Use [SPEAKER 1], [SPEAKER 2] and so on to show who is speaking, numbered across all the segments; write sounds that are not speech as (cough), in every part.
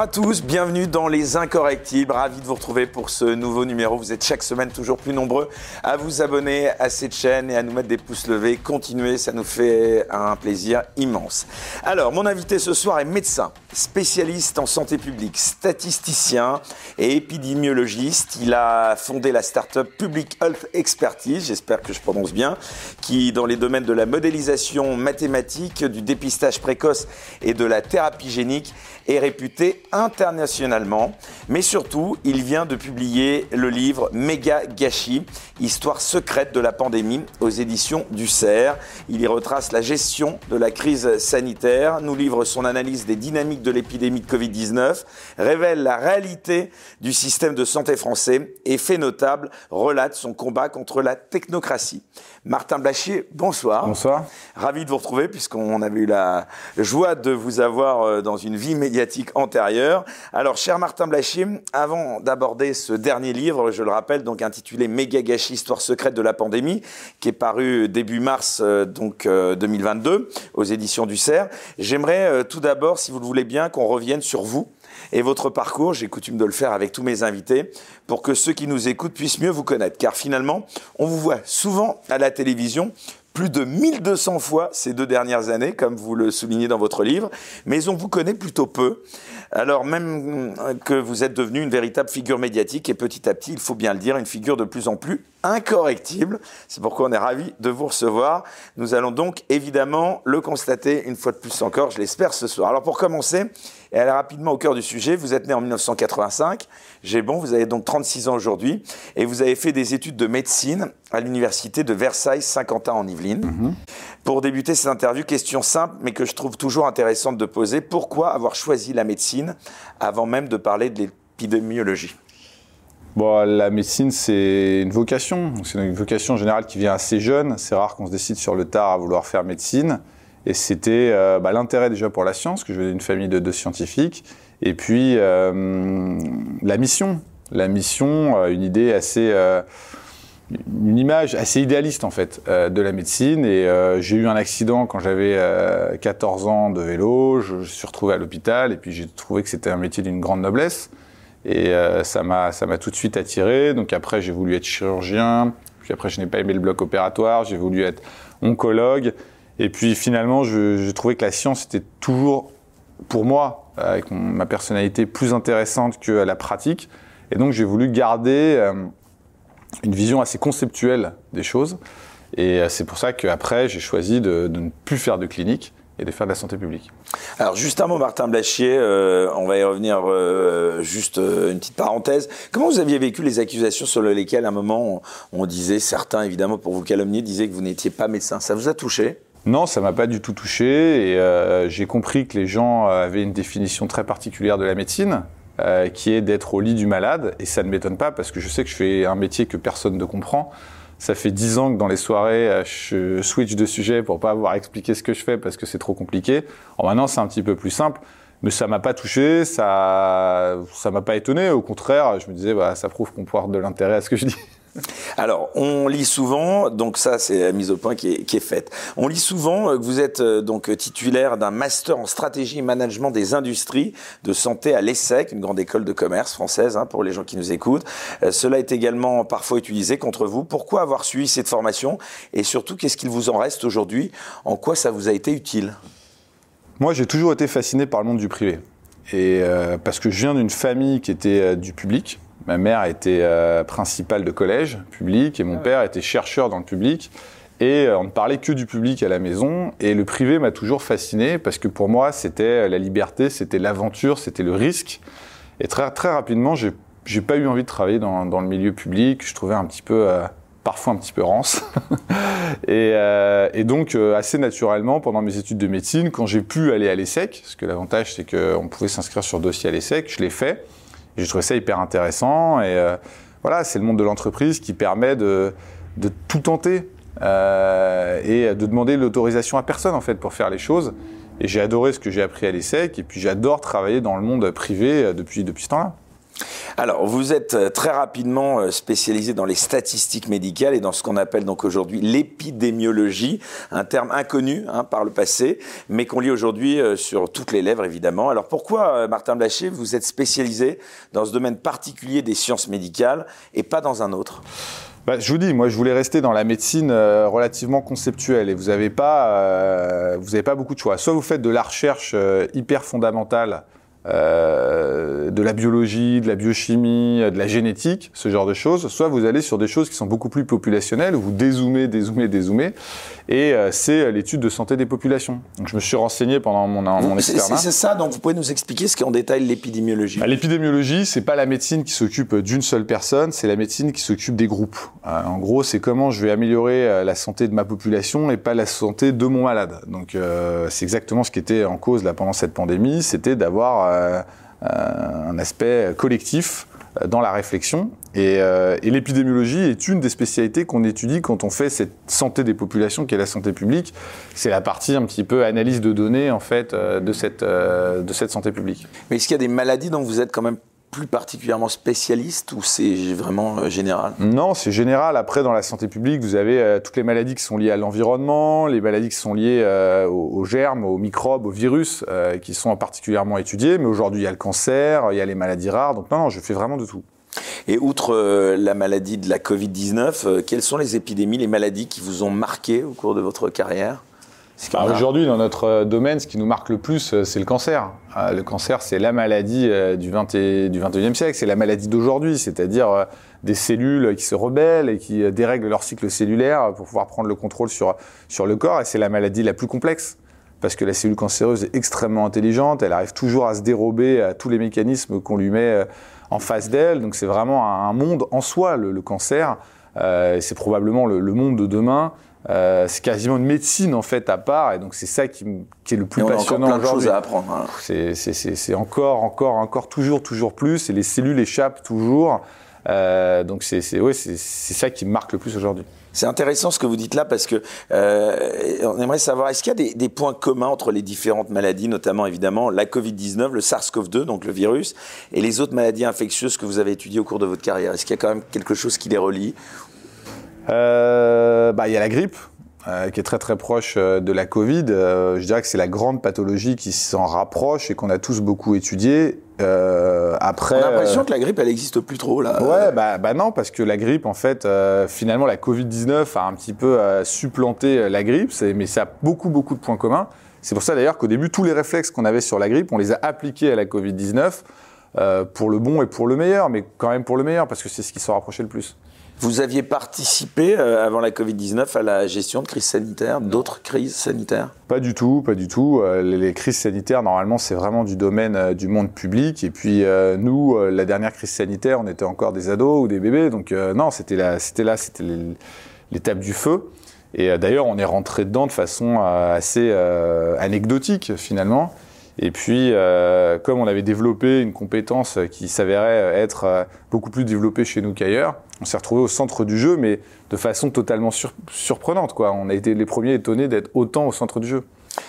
[SPEAKER 1] À tous, bienvenue dans Les Incorrectibles. Ravi de vous retrouver pour ce nouveau numéro. Vous êtes chaque semaine toujours plus nombreux à vous abonner à cette chaîne et à nous mettre des pouces levés. Continuez, ça nous fait un plaisir immense. Alors, mon invité ce soir est médecin, spécialiste en santé publique, statisticien et épidémiologiste. Il a fondé la start-up Public Health Expertise, j'espère que je prononce bien, qui, dans les domaines de la modélisation mathématique, du dépistage précoce et de la thérapie génique, est réputé internationalement. Mais surtout, il vient de publier le livre Méga Gâchis, Histoire secrète de la pandémie aux éditions du CERF. Il y retrace la gestion de la crise sanitaire, nous livre son analyse des dynamiques de l'épidémie de Covid-19, révèle la réalité du système de santé français et fait notable, relate son combat contre la technocratie. Martin Blachier, bonsoir.
[SPEAKER 2] Bonsoir.
[SPEAKER 1] Ravi de vous retrouver puisqu'on avait eu la joie de vous avoir euh, dans une vie médiatique antérieure. Alors, cher Martin Blachier, avant d'aborder ce dernier livre, je le rappelle, donc intitulé Méga gâchis, histoire secrète de la pandémie, qui est paru début mars euh, donc 2022 euh, aux éditions du CERF, j'aimerais tout d'abord, si vous le voulez bien, qu'on revienne sur vous et votre parcours. J'ai coutume de le faire avec tous mes invités pour que ceux qui nous écoutent puissent mieux vous connaître. Car finalement, on vous voit souvent à la télévision plus de 1200 fois ces deux dernières années, comme vous le soulignez dans votre livre, mais on vous connaît plutôt peu. Alors même que vous êtes devenu une véritable figure médiatique et petit à petit, il faut bien le dire, une figure de plus en plus incorrectible. C'est pourquoi on est ravi de vous recevoir. Nous allons donc évidemment le constater une fois de plus encore, je l'espère ce soir. Alors pour commencer, et aller rapidement au cœur du sujet, vous êtes né en 1985, j'ai bon, vous avez donc 36 ans aujourd'hui, et vous avez fait des études de médecine à l'université de Versailles-Saint-Quentin en Yvelines. Mhm. Pour débuter cette interview, question simple, mais que je trouve toujours intéressante de poser, pourquoi avoir choisi la médecine avant même de parler de l'épidémiologie?
[SPEAKER 2] Bon, la médecine, c'est une vocation. C'est une vocation générale qui vient assez jeune. C'est rare qu'on se décide sur le tard à vouloir faire médecine. Et c'était euh, bah, l'intérêt déjà pour la science, que je venais d'une famille de, scientifiques, et puis euh, la mission. La mission, euh, une idée assez une image assez idéaliste en fait de la médecine. Et j'ai eu un accident quand j'avais 14 ans de vélo, je, me suis retrouvé à l'hôpital et puis j'ai trouvé que c'était un métier d'une grande noblesse. Et ça m'a ça m'a tout de suite attiré. Donc après j'ai voulu être chirurgien. Puis après je n'ai pas aimé le bloc opératoire. J'ai voulu être oncologue et puis finalement, j'ai trouvé que la science était toujours, pour moi, avec ma personnalité, plus intéressante que la pratique. Et donc j'ai voulu garder euh, une vision assez conceptuelle des choses. Et euh, c'est pour ça qu'après, j'ai choisi de, ne plus faire de clinique et de faire de la santé publique.
[SPEAKER 1] Alors juste un mot, Martin Blachier, euh, on va y revenir juste une petite parenthèse. Comment vous aviez vécu les accusations sur lesquelles à un moment on disait, certains évidemment pour vous calomnier, disaient que vous n'étiez pas médecin Ça vous a touché?
[SPEAKER 2] Non, ça m'a pas du tout touché et euh, j'ai compris que les gens avaient une définition très particulière de la médecine, euh, qui est d'être au lit du malade et ça ne m'étonne pas parce que je sais que je fais un métier que personne ne comprend. Ça fait dix ans que dans les soirées, euh, je switch de sujet pour pas avoir expliqué ce que je fais parce que c'est trop compliqué. En maintenant, c'est un petit peu plus simple, mais ça m'a pas touché, ça, ça m'a pas étonné. Au contraire, je me disais, bah, ça prouve qu'on porte de l'intérêt à ce que je dis. (laughs)
[SPEAKER 1] Alors, on lit souvent, donc ça c'est la mise au point qui est, faite. On lit souvent que vous êtes euh, donc titulaire d'un master en stratégie et management des industries de santé à l'ESSEC, une grande école de commerce française hein, pour les gens qui nous écoutent. Euh, cela est également parfois utilisé contre vous. Pourquoi avoir suivi cette formation? Et surtout qu'est-ce qu'il vous en reste aujourd'hui? En quoi ça vous a été utile?
[SPEAKER 2] Moi, j'ai toujours été fasciné par le monde du privé. Et euh, parce que je viens d'une famille qui était du public, Ma mère était euh, principale de collège public et mon ah père était chercheur dans le public. Et euh, on ne parlait que du public à la maison. Et le privé m'a toujours fasciné parce que pour moi, c'était la liberté, c'était l'aventure, c'était le risque. Et très, très rapidement, j'ai, n'ai pas eu envie de travailler dans, le milieu public. Je trouvais un petit peu, euh, parfois un petit peu rance. (laughs) et, et, donc, assez naturellement, pendant mes études de médecine, quand j'ai pu aller à l'ESSEC, parce que l'avantage, c'est qu'on pouvait s'inscrire sur dossier à l'ESSEC, je l'ai fait. J'ai trouvé ça hyper intéressant. Et euh, voilà, c'est le monde de l'entreprise qui permet de, de tout tenter euh, et de demander l'autorisation à personne en fait pour faire les choses. Et j'ai adoré ce que j'ai appris à l'ESSEC et puis j'adore travailler dans le monde privé euh, depuis, depuis ce temps-là.
[SPEAKER 1] Alors, vous êtes euh, très rapidement euh, spécialisé dans les statistiques médicales et dans ce qu'on appelle donc aujourd'hui l'épidémiologie, un terme inconnu hein, par le passé, mais qu'on lit aujourd'hui euh, sur toutes les lèvres évidemment. Alors pourquoi, Martin Blacher, vous êtes spécialisé dans ce domaine particulier des sciences médicales et pas dans un autre?
[SPEAKER 2] Bah, je vous dis, moi, je voulais rester dans la médecine relativement conceptuelle et vous n'avez pas, pas beaucoup de choix. Soit vous faites de la recherche hyper fondamentale euh, de la biologie, de la biochimie, de la génétique, ce genre de choses, soit vous allez sur des choses qui sont beaucoup plus populationnelles, vous dézoomez, dézoomez, dézoomez, et euh, c'est l'étude de santé des populations. Donc je me suis renseigné pendant mon, mon externat.
[SPEAKER 1] C'est ça, donc vous pouvez nous expliquer ce qu'est en détail l'épidémiologie?
[SPEAKER 2] Bah, L'épidémiologie, c'est pas la médecine qui s'occupe d'une seule personne, c'est la médecine qui s'occupe des groupes. Euh, en gros, c'est comment je vais améliorer la santé de ma population et pas la santé de mon malade. Donc c'est exactement ce qui était en cause là pendant cette pandémie, c'était d'avoir euh, un aspect collectif euh, dans la réflexion. Euh, et, l'épidémiologie est une des spécialités qu'on étudie quand on fait cette santé des populations qui est la santé publique. C'est la partie un petit peu analyse de données en fait de cette, de cette santé publique.
[SPEAKER 1] Mais est-ce qu'il y a des maladies dont vous êtes quand même plus particulièrement spécialiste ou c'est vraiment euh, général?
[SPEAKER 2] Non, c'est général. Après, dans la santé publique, vous avez euh, toutes les maladies qui sont liées à l'environnement, les maladies qui sont liées euh, aux, germes, aux microbes, aux virus, qui sont particulièrement étudiées. Mais aujourd'hui, il y a le cancer, il y a les maladies rares. Donc non, non je fais vraiment de tout.
[SPEAKER 1] Et outre la maladie de la Covid-19, quelles sont les épidémies, les maladies qui vous ont marqué au cours de votre carrière?
[SPEAKER 2] Bah, aujourd'hui, dans notre euh, domaine, ce qui nous marque le plus, euh, c'est le cancer. Euh, le cancer, c'est la maladie du, 20 du 21e siècle, c'est la maladie d'aujourd'hui, c'est-à-dire des cellules qui se rebellent et qui dérèglent leur cycle cellulaire pour pouvoir prendre le contrôle sur, sur le corps, et c'est la maladie la plus complexe. Parce que la cellule cancéreuse est extrêmement intelligente, elle arrive toujours à se dérober à tous les mécanismes qu'on lui met en face d'elle. Donc c'est vraiment un monde en soi, le, cancer. c'est probablement le, le, monde de demain. Euh, c'est quasiment une médecine en fait à part, et donc c'est ça qui, est le plus passionnant aujourd'hui.
[SPEAKER 1] On a encore plein de choses à apprendre. Hein.
[SPEAKER 2] C'est encore, encore, encore, toujours, toujours plus, et les cellules échappent toujours. Euh, donc c'est ouais, ça qui me marque le plus aujourd'hui.
[SPEAKER 1] C'est intéressant ce que vous dites là parce que euh, on aimerait savoir est-ce qu'il y a des, des, points communs entre les différentes maladies, notamment évidemment la Covid-19, le SARS-CoV-2, donc le virus, et les autres maladies infectieuses que vous avez étudiées au cours de votre carrière? Est-ce qu'il y a quand même quelque chose qui les relie?
[SPEAKER 2] Euh, bah, Il y a la grippe, euh, qui est très très proche de la Covid. je dirais que c'est la grande pathologie qui s'en rapproche et qu'on a tous beaucoup après,
[SPEAKER 1] on a l'impression que la grippe, elle n'existe plus trop là.
[SPEAKER 2] Ouais, bah, bah, non, parce que la grippe, en fait, finalement, la Covid-19 a un petit peu supplanté la grippe, mais ça a beaucoup beaucoup de points communs. C'est pour ça d'ailleurs qu'au début, tous les réflexes qu'on avait sur la grippe, on les a appliqués à la Covid-19 pour le bon et pour le meilleur, mais quand même pour le meilleur, parce que c'est ce qui s'en rapprochait le plus.
[SPEAKER 1] Vous aviez participé euh, avant la Covid-19 à la gestion de crises sanitaires, d'autres crises sanitaires?
[SPEAKER 2] Pas du tout, pas du tout. Euh, les, crises sanitaires, normalement, c'est vraiment du domaine euh, du monde public. Et puis nous, la dernière crise sanitaire, on était encore des ados ou des bébés. Donc non, c'était là, c'était là, c'était l'étape du feu. Et d'ailleurs, on est rentré dedans de façon assez anecdotique finalement. Et puis, comme on avait développé une compétence qui s'avérait être beaucoup plus développée chez nous qu'ailleurs, on s'est retrouvé au centre du jeu, mais de façon totalement surprenante. Quoi. On a été les premiers étonnés d'être autant au centre du jeu.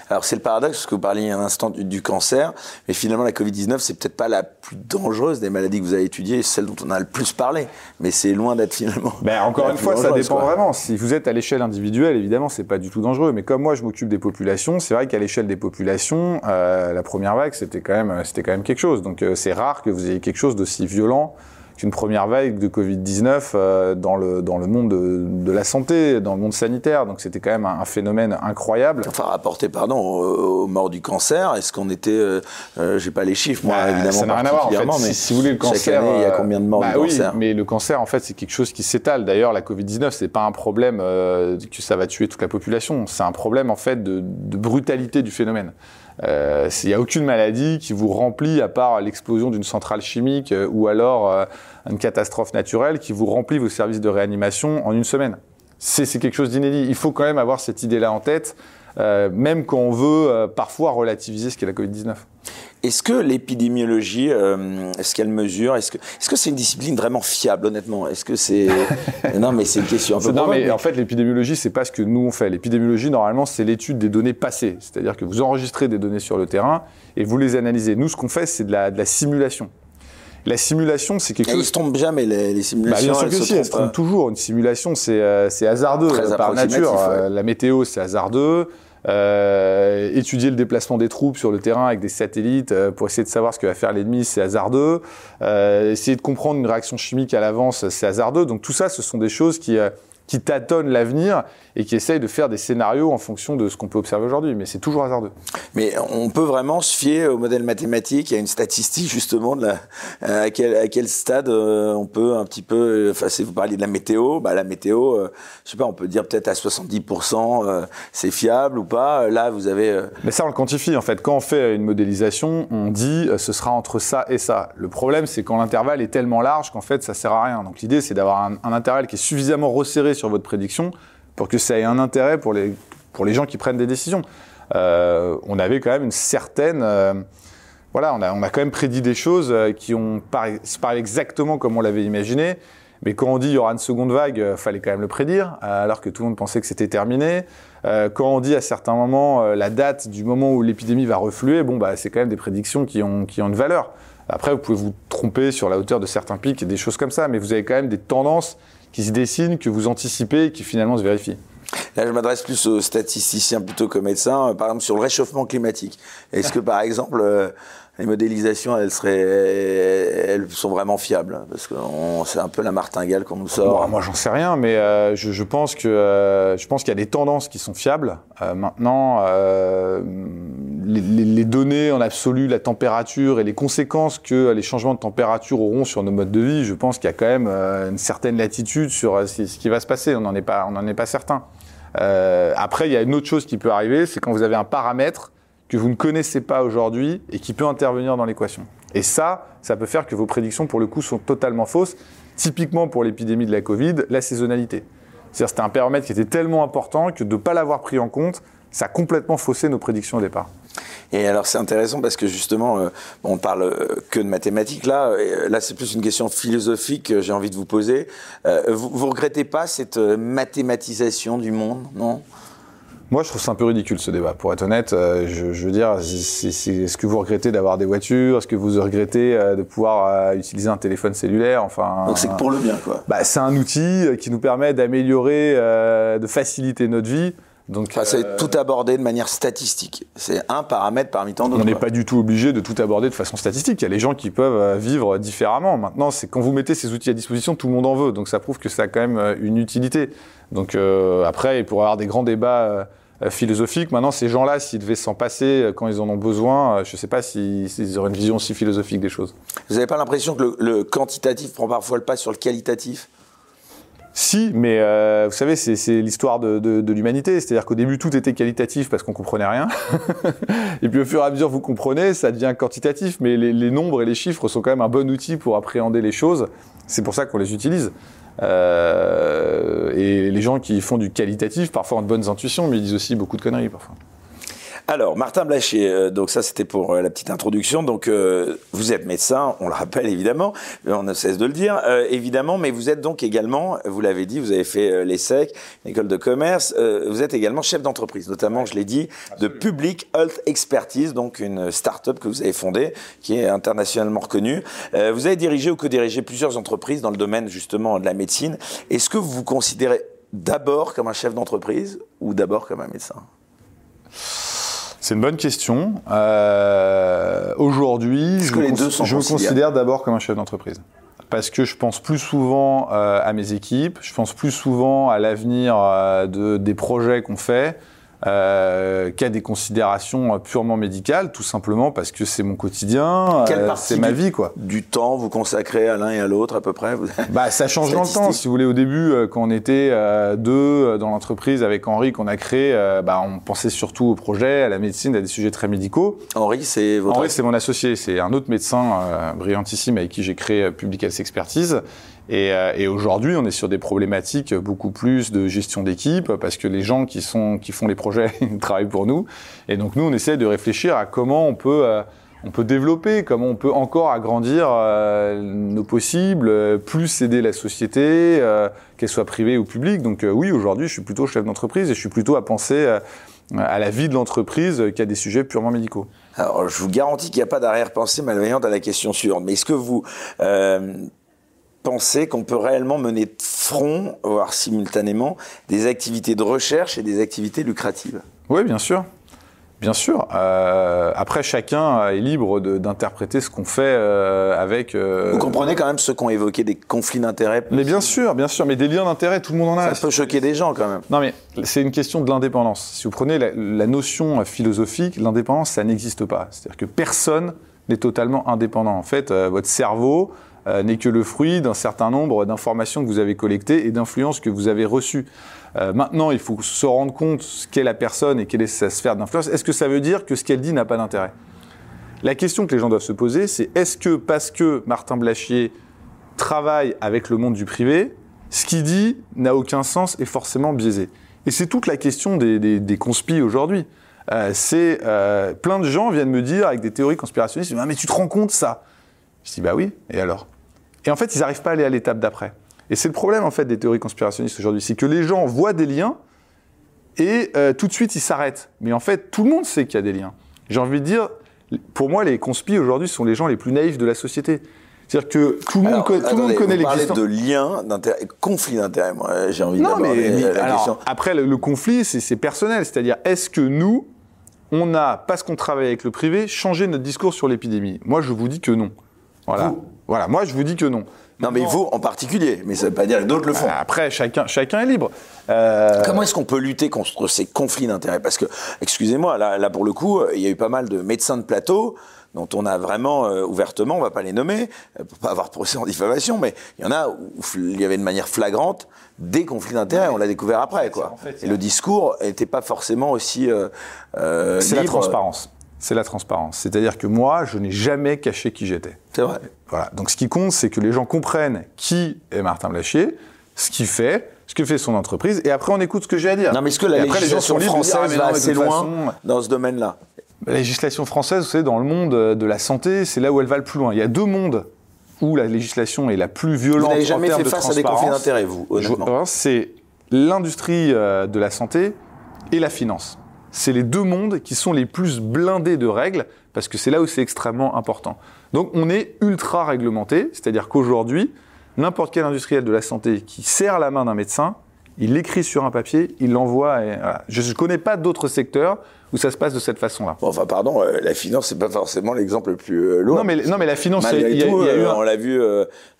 [SPEAKER 1] Alors c'est le paradoxe, parce que vous parliez un instant du, cancer, mais finalement la Covid-19, c'est peut-être pas la plus dangereuse des maladies que vous avez étudiées, celle dont on a le plus parlé, mais c'est loin d'être finalement.
[SPEAKER 2] Ben, encore une fois, ça dépend vraiment. Si vous êtes à l'échelle individuelle, évidemment, c'est pas du tout dangereux, mais comme moi je m'occupe des populations, c'est vrai qu'à l'échelle des populations, euh, la première vague, c'était quand, même, quand même quelque chose. Donc euh, c'est rare que vous ayez quelque chose d'aussi violent une première vague de Covid-19 euh, dans, le, dans le monde de, la santé, dans le monde sanitaire. Donc c'était quand même un, phénomène incroyable.
[SPEAKER 1] Enfin, rapporté, pardon, aux, morts du cancer, est-ce qu'on était, euh, euh, j'ai pas les chiffres, moi, bah, évidemment.
[SPEAKER 2] Ça n'a rien à voir, en fait. Mais si, vous voulez, le cancer.
[SPEAKER 1] il y a combien de morts
[SPEAKER 2] bah
[SPEAKER 1] du cancer?
[SPEAKER 2] mais le cancer, en fait, c'est quelque chose qui s'étale. D'ailleurs, la Covid-19, c'est pas un problème que ça va tuer toute la population. C'est un problème, en fait, de, de brutalité du phénomène. Il euh, n'y a aucune maladie qui vous remplit, à part l'explosion d'une centrale chimique euh, ou alors euh, une catastrophe naturelle, qui vous remplit vos services de réanimation en une semaine. C'est quelque chose d'inédit. Il faut quand même avoir cette idée-là en tête, même quand on veut parfois relativiser ce qu'est la Covid-19.
[SPEAKER 1] Est-ce que l'épidémiologie, euh, est-ce qu'elle mesure Est-ce que est-ce que c'est une discipline vraiment fiable, honnêtement? Est-ce que c'est (laughs) non, mais c'est une question un peu.
[SPEAKER 2] Non, mais en fait, l'épidémiologie, c'est pas ce que nous on fait. L'épidémiologie, normalement, c'est l'étude des données passées, c'est-à-dire que vous enregistrez des données sur le terrain et vous les analysez. Nous, ce qu'on fait, c'est de la, de la simulation. La simulation, c'est quelque
[SPEAKER 1] Et
[SPEAKER 2] chose.
[SPEAKER 1] Ils se trompent jamais, les, les
[SPEAKER 2] Bah,
[SPEAKER 1] simulations.
[SPEAKER 2] bien sûr
[SPEAKER 1] elles
[SPEAKER 2] que
[SPEAKER 1] se
[SPEAKER 2] si, elles se
[SPEAKER 1] trompent
[SPEAKER 2] trompent toujours. Une simulation, c'est euh, c'est hasardeux
[SPEAKER 1] Très
[SPEAKER 2] par nature. Euh, La météo, c'est hasardeux. Euh, étudier le déplacement des troupes sur le terrain avec des satellites euh, pour essayer de savoir ce que va faire l'ennemi, c'est hasardeux. Euh, essayer de comprendre une réaction chimique à l'avance, c'est hasardeux. Donc tout ça, ce sont des choses qui, euh, qui tâtonnent l'avenir et qui essayent de faire des scénarios en fonction de ce qu'on peut observer aujourd'hui. Mais c'est toujours hasardeux.
[SPEAKER 1] Mais on peut vraiment se fier au modèle mathématique, à une statistique justement de la, à, quel, à quel stade euh, on peut un petit peu. Enfin, si vous parliez de la météo, bah la météo, euh, je sais pas, on peut dire peut-être à 70% euh, c'est fiable ou pas. Là, vous avez.
[SPEAKER 2] Mais ça, on le quantifie en fait. Quand on fait une modélisation, on dit ce sera entre ça et ça. Le problème, c'est quand l'intervalle est tellement large qu'en fait, ça sert à rien. Donc l'idée, c'est d'avoir un, un intervalle qui est suffisamment resserré sur votre prédiction pour que ça ait un intérêt pour les, pour les gens qui prennent des décisions. Euh, on avait quand même une certaine. euh, voilà, on a, on a quand même prédit des choses euh, qui ont c'est pas exactement comme on l'avait imaginé. Mais quand on dit il y aura une seconde vague, euh, fallait quand même le prédire, alors que tout le monde pensait que c'était terminé. Quand on dit à certains moments la date du moment où l'épidémie va refluer, bon bah c'est quand même des prédictions qui ont, qui ont une valeur. Après, vous pouvez vous tromper sur la hauteur de certains pics et des choses comme ça, mais vous avez quand même des tendances qui se dessinent, que vous anticipez et qui finalement se vérifient.
[SPEAKER 1] Là, je m'adresse plus aux statisticiens plutôt qu'aux médecins. Par exemple, sur le réchauffement climatique. Est-ce que, par exemple, euh, les modélisations, elles seraient, elles sont vraiment fiables Parce que c'est un peu la martingale qu'on nous sort.
[SPEAKER 2] Moi, j'en sais rien, mais euh, euh, je pense qu'il y a des tendances qui sont fiables. Euh, maintenant, les, données en absolu, la température et les conséquences que les changements de température auront sur nos modes de vie, je pense qu'il y a quand même une certaine latitude sur ce qui va se passer. On n'en est pas, on n'en est pas certain. Après, il y a une autre chose qui peut arriver, c'est quand vous avez un paramètre que vous ne connaissez pas aujourd'hui et qui peut intervenir dans l'équation. Et ça, ça peut faire que vos prédictions, pour le coup, sont totalement fausses. Typiquement pour l'épidémie de la Covid, la saisonnalité. C'est-à-dire c'était un paramètre qui était tellement important que de ne pas l'avoir pris en compte, ça a complètement faussé nos prédictions au départ.
[SPEAKER 1] Et alors c'est intéressant parce que justement, euh, on parle euh, que de mathématiques là. Euh, là, c'est plus une question philosophique que j'ai envie de vous poser. Vous, vous regrettez pas cette mathématisation du monde, non?
[SPEAKER 2] Moi, je trouve ça un peu ridicule ce débat. Pour être honnête, euh, je, je veux dire, est-ce que vous regrettez d'avoir des voitures? Est-ce que vous regrettez euh, de pouvoir euh, utiliser un téléphone cellulaire? Enfin,
[SPEAKER 1] Donc c'est que pour le bien, quoi.
[SPEAKER 2] bah, c'est un outil qui nous permet d'améliorer, euh, de faciliter notre vie. Donc,
[SPEAKER 1] Enfin, c'est
[SPEAKER 2] euh,
[SPEAKER 1] tout abordé de manière statistique. C'est un paramètre parmi tant d'autres.
[SPEAKER 2] On n'est pas du tout obligé de tout aborder de façon statistique. Il y a les gens qui peuvent vivre différemment. Maintenant, c'est quand vous mettez ces outils à disposition, tout le monde en veut. Donc ça prouve que ça a quand même une utilité. Donc euh, après, il pourrait y avoir des grands débats euh, philosophiques. Maintenant, ces gens-là, s'ils devaient s'en passer euh, quand ils en ont besoin, euh, je ne sais pas si- s'ils auraient une vision aussi philosophique des choses.
[SPEAKER 1] Vous n'avez pas l'impression que le, le quantitatif prend parfois le pas sur le qualitatif?
[SPEAKER 2] Si, mais euh, vous savez, c'est c'est l'histoire de, de- de l'humanité. C'est-à-dire qu'au début, tout était qualitatif parce qu'on comprenait rien. (laughs) et puis au fur et à mesure, vous comprenez, ça devient quantitatif. Mais les, les nombres et les chiffres sont quand même un bon outil pour appréhender les choses. C'est pour ça qu'on les utilise. Euh, et les gens qui font du qualitatif, parfois ont de bonnes intuitions, mais ils disent aussi beaucoup de conneries parfois.
[SPEAKER 1] Alors, Martin Blachier, euh, donc ça c'était pour euh, la petite introduction. Donc, euh, vous êtes médecin, on le rappelle évidemment, on ne cesse de le dire, évidemment, mais vous êtes donc également, vous l'avez dit, vous avez fait l'ESSEC, l'école de commerce, vous êtes également chef d'entreprise, notamment, je l'ai dit, de Public Health Expertise, donc une start-up que vous avez fondée, qui est internationalement reconnue. Vous avez dirigé ou co-dirigé plusieurs entreprises dans le domaine justement de la médecine. Est-ce que vous vous considérez d'abord comme un chef d'entreprise ou d'abord comme un médecin?
[SPEAKER 2] C'est une bonne question. Euh, Aujourd'hui, je, me, cons- je considère d'abord comme un chef d'entreprise. Parce que je pense plus souvent euh, à mes équipes, je pense plus souvent à l'avenir euh, de, des projets qu'on fait euh, qu'à des considérations euh, purement médicales, tout simplement parce que c'est mon quotidien, euh, c'est ma vie, quoi.
[SPEAKER 1] du temps vous consacrez à l'un et à l'autre à peu près vous- (laughs)
[SPEAKER 2] Bah, ça change dans le temps. Si vous voulez, au début, euh, quand on était deux dans l'entreprise avec Henri qu'on a créé, bah, on pensait surtout au projet, à la médecine, à des sujets très médicaux.
[SPEAKER 1] Henri, c'est votre.
[SPEAKER 2] Henri, c'est mon associé, c'est un autre médecin brillantissime avec qui j'ai créé Public Health Expertise. Et, euh, et aujourd'hui, on est sur des problématiques beaucoup plus de gestion d'équipe, parce que les gens qui, sont, qui font les projets (laughs) travaillent pour nous. Et donc nous, on essaie de réfléchir à comment on peut, euh, on peut développer, comment on peut encore agrandir euh, nos possibles, plus aider la société, qu'elle soit privée ou publique. Donc oui, aujourd'hui, je suis plutôt chef d'entreprise et je suis plutôt à penser à la vie de l'entreprise qu'à des sujets purement médicaux.
[SPEAKER 1] Alors, je vous garantis qu'il n'y a pas d'arrière-pensée malveillante à la question suivante. Mais est-ce que vous euh, pensez qu'on peut réellement mener de front, voire simultanément, des activités de recherche et des activités lucratives
[SPEAKER 2] Oui, bien sûr. Bien sûr. Euh, après, chacun est libre d'interpréter ce qu'on fait euh, avec.
[SPEAKER 1] Euh, Vous comprenez quand même ceux qui ont évoqué des conflits d'intérêts
[SPEAKER 2] Mais bien sûr, bien sûr. Mais des liens d'intérêt, tout le monde en a.
[SPEAKER 1] Ça peut choquer des gens quand même.
[SPEAKER 2] Non, mais c'est une question de l'indépendance. Si vous prenez la, la notion philosophique, l'indépendance, ça n'existe pas. C'est-à-dire que personne n'est totalement indépendant. En fait, votre cerveau n'est que le fruit d'un certain nombre d'informations que vous avez collectées et d'influences que vous avez reçues. Euh, maintenant, il faut se rendre compte ce qu'est la personne et quelle est sa sphère d'influence. Est-ce que ça veut dire que ce qu'elle dit n'a pas d'intérêt? La question que les gens doivent se poser, c'est est-ce que parce que Martin Blachier travaille avec le monde du privé, ce qu'il dit n'a aucun sens et forcément biaisé? Et c'est toute la question des, des, aujourd'hui. Euh, c'est euh, plein de gens viennent me dire avec des théories conspirationnistes, ah, mais tu te rends compte ça? Je dis bah oui, et alors? Et en fait, ils n'arrivent pas à aller à l'étape d'après. Et c'est le problème en fait des théories conspirationnistes aujourd'hui, c'est que les gens voient des liens et euh, tout de suite ils s'arrêtent. Mais en fait, tout le monde sait qu'il y a des liens. J'ai envie de dire, pour moi, les conspis aujourd'hui sont les gens les plus naïfs de la société. C'est-à-dire que tout le monde, tout le monde connaît l'existence.
[SPEAKER 1] de liens conflit d'intérêt. Moi, j'ai envie
[SPEAKER 2] non, mais, la question. Après, le, conflit, c'est personnel. C'est-à-dire, est-ce que nous, on a, parce qu'on travaille avec le privé, changé notre discours sur l'épidémie? Moi, je vous dis que non. Voilà. Voilà. Moi, je vous dis que non.
[SPEAKER 1] Non, mais vous en particulier, mais ça ne veut pas dire que d'autres le font.
[SPEAKER 2] Après, chacun, chacun est libre.
[SPEAKER 1] Euh, Comment est-ce qu'on peut lutter contre ces conflits d'intérêts? Parce que, excusez-moi, là, là, pour le coup, il y a eu pas mal de médecins de plateau dont on a vraiment euh, ouvertement, on va pas les nommer, euh, pour pas avoir procès en diffamation, mais il y en a où il y avait de manière flagrante des conflits d'intérêts. On l'a découvert après, quoi. Et le discours n'était pas forcément aussi.
[SPEAKER 2] C'est la transparence c'est la transparence. C'est-à-dire que moi, je n'ai jamais caché qui j'étais.
[SPEAKER 1] C'est vrai.
[SPEAKER 2] Voilà. Donc ce qui compte, c'est que les gens comprennent qui est Martin Blachier, ce qu'il fait, ce que fait son entreprise, et après on écoute ce que j'ai à dire.
[SPEAKER 1] Non, mais est-ce que la législation française ah, va assez loin dans ce domaine-là?
[SPEAKER 2] La législation française, vous savez, dans le monde de la santé, c'est là où elle va le plus loin. Il y a deux mondes où la législation est la plus violente. Vous
[SPEAKER 1] n'avez jamais fait face à des conflits d'intérêts, vous, honnêtement?
[SPEAKER 2] C'est l'industrie euh, de la santé et la finance c'est les deux mondes qui sont les plus blindés de règles, parce que c'est là où c'est extrêmement important. Donc on est ultra réglementé, c'est-à-dire qu'aujourd'hui, n'importe quel industriel de la santé qui serre la main d'un médecin, il l'écrit sur un papier, il l'envoie. Je ne connais pas d'autres secteurs où ça se passe de cette façon-là.
[SPEAKER 1] enfin, pardon, euh, la finance, c'est pas forcément l'exemple le plus euh, lourd.
[SPEAKER 2] Non, mais, non, mais la finance,
[SPEAKER 1] il y, a, eu euh, on l'a vu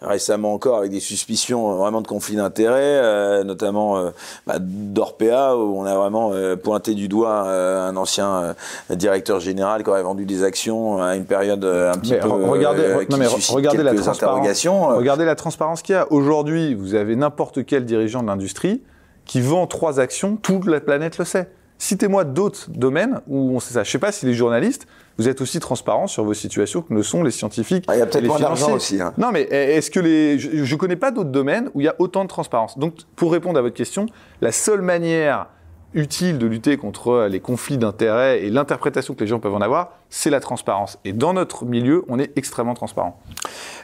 [SPEAKER 1] récemment encore avec des suspicions vraiment de conflits d'intérêts, notamment bah, d'Orpea, où on a vraiment pointé du doigt un ancien directeur général qui aurait vendu des actions à une période un petit peu.
[SPEAKER 2] Regardez, non, mais regardez la transparence. Regardez la transparence qu'il y a. Aujourd'hui, vous avez n'importe quel dirigeant de l'industrie qui vend trois actions, toute la planète le sait. Citez-moi d'autres domaines où on sait ça. Je ne sais pas si les journalistes, vous êtes aussi transparents sur vos situations que ne sont les scientifiques.
[SPEAKER 1] Ah, il y a peut-être
[SPEAKER 2] moins
[SPEAKER 1] d'argent aussi. Hein.
[SPEAKER 2] Non, mais est-ce que les. Je ne connais pas d'autres domaines où il y a autant de transparence. Donc, pour répondre à votre question, la seule manière utile de lutter contre les conflits d'intérêts et l'interprétation que les gens peuvent en avoir, c'est la transparence. Et dans notre milieu, on est extrêmement transparent.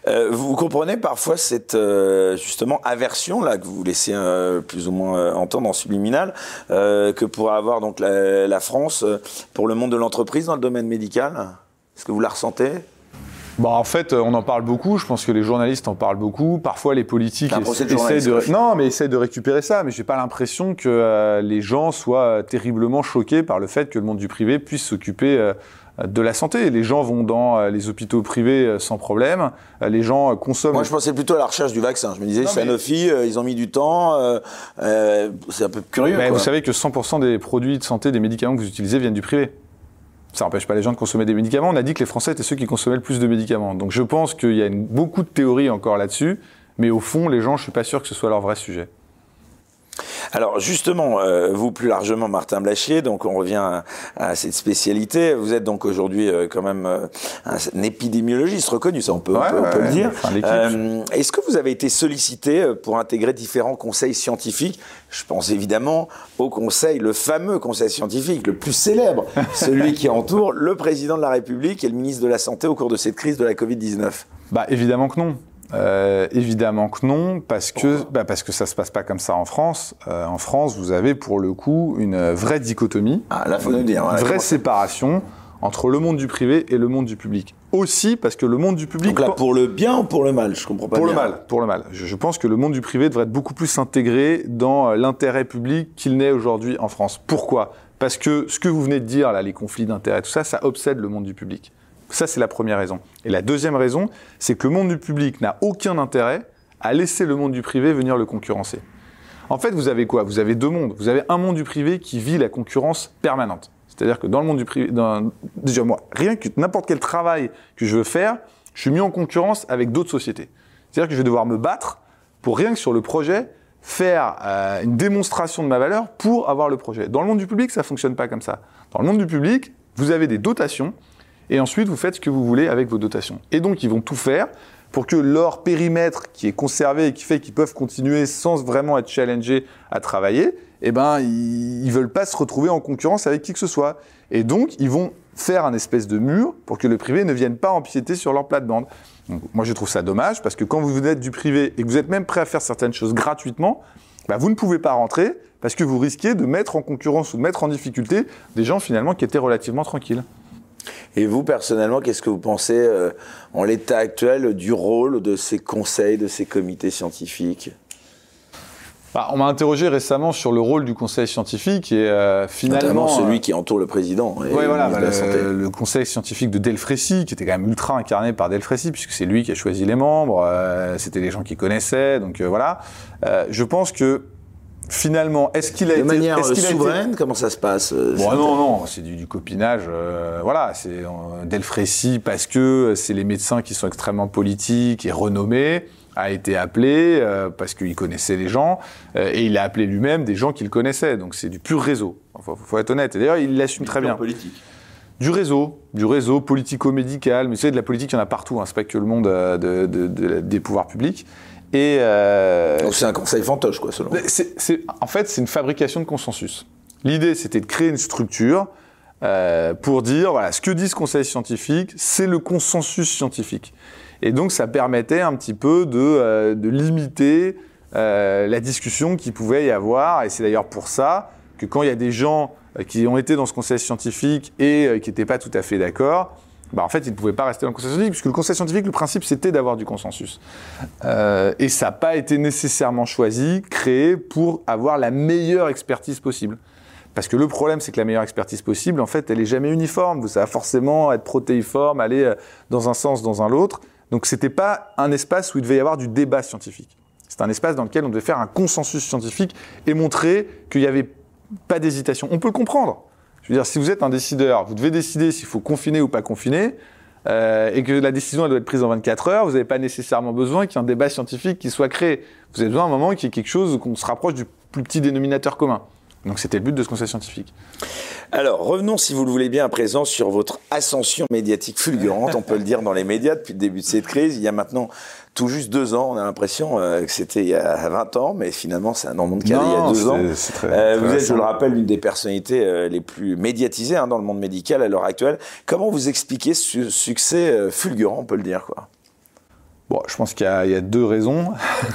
[SPEAKER 1] Euh, vous comprenez parfois cette euh, justement aversion là que vous laissez euh, plus ou moins entendre en subliminal que pourrait avoir donc la, la France pour le monde de l'entreprise dans le domaine médical? Est-ce que vous la ressentez?
[SPEAKER 2] Bah en fait, on en parle beaucoup. Je pense que les journalistes en parlent beaucoup. Parfois, les politiques essaient, de, non, mais essaient de récupérer ça. Mais j'ai pas l'impression que les gens soient terriblement choqués par le fait que le monde du privé puisse s'occuper de la santé. Les gens vont dans euh, les hôpitaux privés euh, sans problème. Euh, les gens consomment.
[SPEAKER 1] Moi, je pensais plutôt à la recherche du vaccin. Je me disais, Sanofi, ils ont mis du temps. c'est un peu curieux.
[SPEAKER 2] Mais vous savez que 100% des produits de santé, des médicaments que vous utilisez viennent du privé. Ça n'empêche pas les gens de consommer des médicaments. On a dit que les Français étaient ceux qui consommaient le plus de médicaments. Donc je pense qu'il y a beaucoup de théories encore là-dessus. Mais au fond, les gens, je suis pas sûr que ce soit leur vrai sujet.
[SPEAKER 1] Alors justement, euh, vous plus largement, Martin Blachier, donc on revient à, cette spécialité. Vous êtes donc aujourd'hui euh, quand même euh, un, épidémiologiste reconnu, ça on peut, le dire. Est-ce que vous avez été sollicité pour intégrer différents conseils scientifiques? Je pense évidemment au conseil, le fameux conseil scientifique, le plus célèbre, (laughs) celui qui entoure le président de la République et le ministre de la Santé au cours de cette crise de la Covid-19.
[SPEAKER 2] Bah évidemment que non. Euh, évidemment que non, parce que bah parce que ça se passe pas comme ça en France. Euh, en France, vous avez pour le coup une vraie dichotomie,
[SPEAKER 1] ah, là, faut nous dire,
[SPEAKER 2] une vraie séparation entre le monde du privé et le monde du public. Aussi parce que le monde du public...
[SPEAKER 1] Donc là, pour le bien ou pour le mal Je comprends pas
[SPEAKER 2] pour
[SPEAKER 1] bien.
[SPEAKER 2] le mal, pour le mal. Je, je pense que le monde du privé devrait être beaucoup plus intégré dans euh, l'intérêt public qu'il n'est aujourd'hui en France. Pourquoi? Parce que ce que vous venez de dire, là, les conflits d'intérêts, tout ça, ça obsède le monde du public. Ça, c'est la première raison. Et la deuxième raison, c'est que le monde du public n'a aucun intérêt à laisser le monde du privé venir le concurrencer. En fait, vous avez quoi? Vous avez deux mondes. Vous avez un monde du privé qui vit la concurrence permanente. C'est-à-dire que dans le monde du privé, déjà moi, rien que n'importe quel travail que je veux faire, je suis mis en concurrence avec d'autres sociétés. C'est-à-dire que je vais devoir me battre pour rien que sur le projet faire euh, une démonstration de ma valeur pour avoir le projet. Dans le monde du public, ça fonctionne pas comme ça. Dans le monde du public, vous avez des dotations et ensuite vous faites ce que vous voulez avec vos dotations. Et donc ils vont tout faire pour que leur périmètre qui est conservé et qui fait qu'ils peuvent continuer sans vraiment être challengés à travailler, eh ben ils, ils veulent pas se retrouver en concurrence avec qui que ce soit. Et donc ils vont faire un espèce de mur pour que le privé ne vienne pas empiéter sur leur plate-bande. Moi je trouve ça dommage parce que quand vous êtes du privé et que vous êtes même prêt à faire certaines choses gratuitement, bah, vous ne pouvez pas rentrer parce que vous risquez de mettre en concurrence ou de mettre en difficulté des gens finalement qui étaient relativement tranquilles.
[SPEAKER 1] Et vous, personnellement, qu'est-ce que vous pensez, euh, en l'état actuel, du rôle de ces conseils, de ces comités scientifiques?
[SPEAKER 2] Bah, on m'a interrogé récemment sur le rôle du conseil scientifique et euh, finalement
[SPEAKER 1] Notamment celui
[SPEAKER 2] euh,
[SPEAKER 1] qui entoure le président et
[SPEAKER 2] Ouais, voilà, bah, le, le conseil scientifique de Delfrécy, qui était quand même ultra incarné par Delfrécy, puisque c'est lui qui a choisi les membres, euh, c'était les gens qu'il connaissait, donc voilà. Je pense que finalement, est-ce qu'il a
[SPEAKER 1] De
[SPEAKER 2] été
[SPEAKER 1] manière
[SPEAKER 2] est-ce qu'il a été-
[SPEAKER 1] souveraine, comment ça se passe euh,
[SPEAKER 2] Bon, non, non, c'est du, du copinage. euh, voilà, c'est euh, Delfrécy parce que c'est les médecins qui sont extrêmement politiques et renommés a été appelé euh, parce qu'il connaissait les gens euh, et il a appelé lui-même des gens qu'il connaissait. Donc c'est du pur réseau. Il faut, faut être honnête. Et d'ailleurs, il l'assume très bien.
[SPEAKER 1] politique.
[SPEAKER 2] Du réseau, du réseau politico-médical. Mais vous savez, de la politique, il y en a partout. Hein, c'est pas que le monde euh, de- de- de- des pouvoirs publics. Et euh,
[SPEAKER 1] Donc c'est un conseil fantoche, quoi, selon
[SPEAKER 2] c'est- c'est- en fait, c'est une fabrication de consensus. L'idée, c'était de créer une structure euh, pour dire, voilà, ce que dit ce conseil scientifique, c'est le consensus scientifique. Et donc, ça permettait un petit peu de, euh, de limiter la discussion qu'il pouvait y avoir. Et c'est d'ailleurs pour ça que quand il y a des gens qui ont été dans ce conseil scientifique et qui n'étaient pas tout à fait d'accord, bah, en fait, ils ne pouvaient pas rester dans le conseil scientifique, puisque le conseil scientifique, le principe, c'était d'avoir du consensus. Euh, et ça n'a pas été nécessairement choisi, créé pour avoir la meilleure expertise possible. Parce que le problème, c'est que la meilleure expertise possible, en fait, elle est jamais uniforme. Ça va forcément être protéiforme, aller euh, dans un sens, dans un autre. Donc, c'était pas un espace où il devait y avoir du débat scientifique. C'est un espace dans lequel on devait faire un consensus scientifique et montrer qu'il n'y avait pas d'hésitation. On peut le comprendre. Je veux dire, si vous êtes un décideur, vous devez décider s'il faut confiner ou pas confiner, euh, et que la décision elle doit être prise en 24 heures, vous n'avez pas nécessairement besoin qu'il y ait un débat scientifique qui soit créé. Vous avez besoin à un moment qu'il y ait quelque chose qu'on se rapproche du plus petit dénominateur commun. Donc c'était le but de ce conseil scientifique.
[SPEAKER 1] Alors, revenons, si vous le voulez bien, à présent sur votre ascension médiatique fulgurante, on peut le dire dans les médias depuis le début de cette crise. Il y a maintenant tout juste deux ans, on a l'impression euh, que c'était il y a 20 ans, mais finalement, c'est un monde qui a il y a deux ans.
[SPEAKER 2] très-
[SPEAKER 1] Euh,
[SPEAKER 2] très
[SPEAKER 1] vous êtes, je le rappelle, l'une des personnalités euh, les plus médiatisées hein, dans le monde médical à l'heure actuelle. Comment vous expliquez ce succès fulgurant, on peut le dire quoi?
[SPEAKER 2] Bon, je pense qu'il y, y a deux raisons.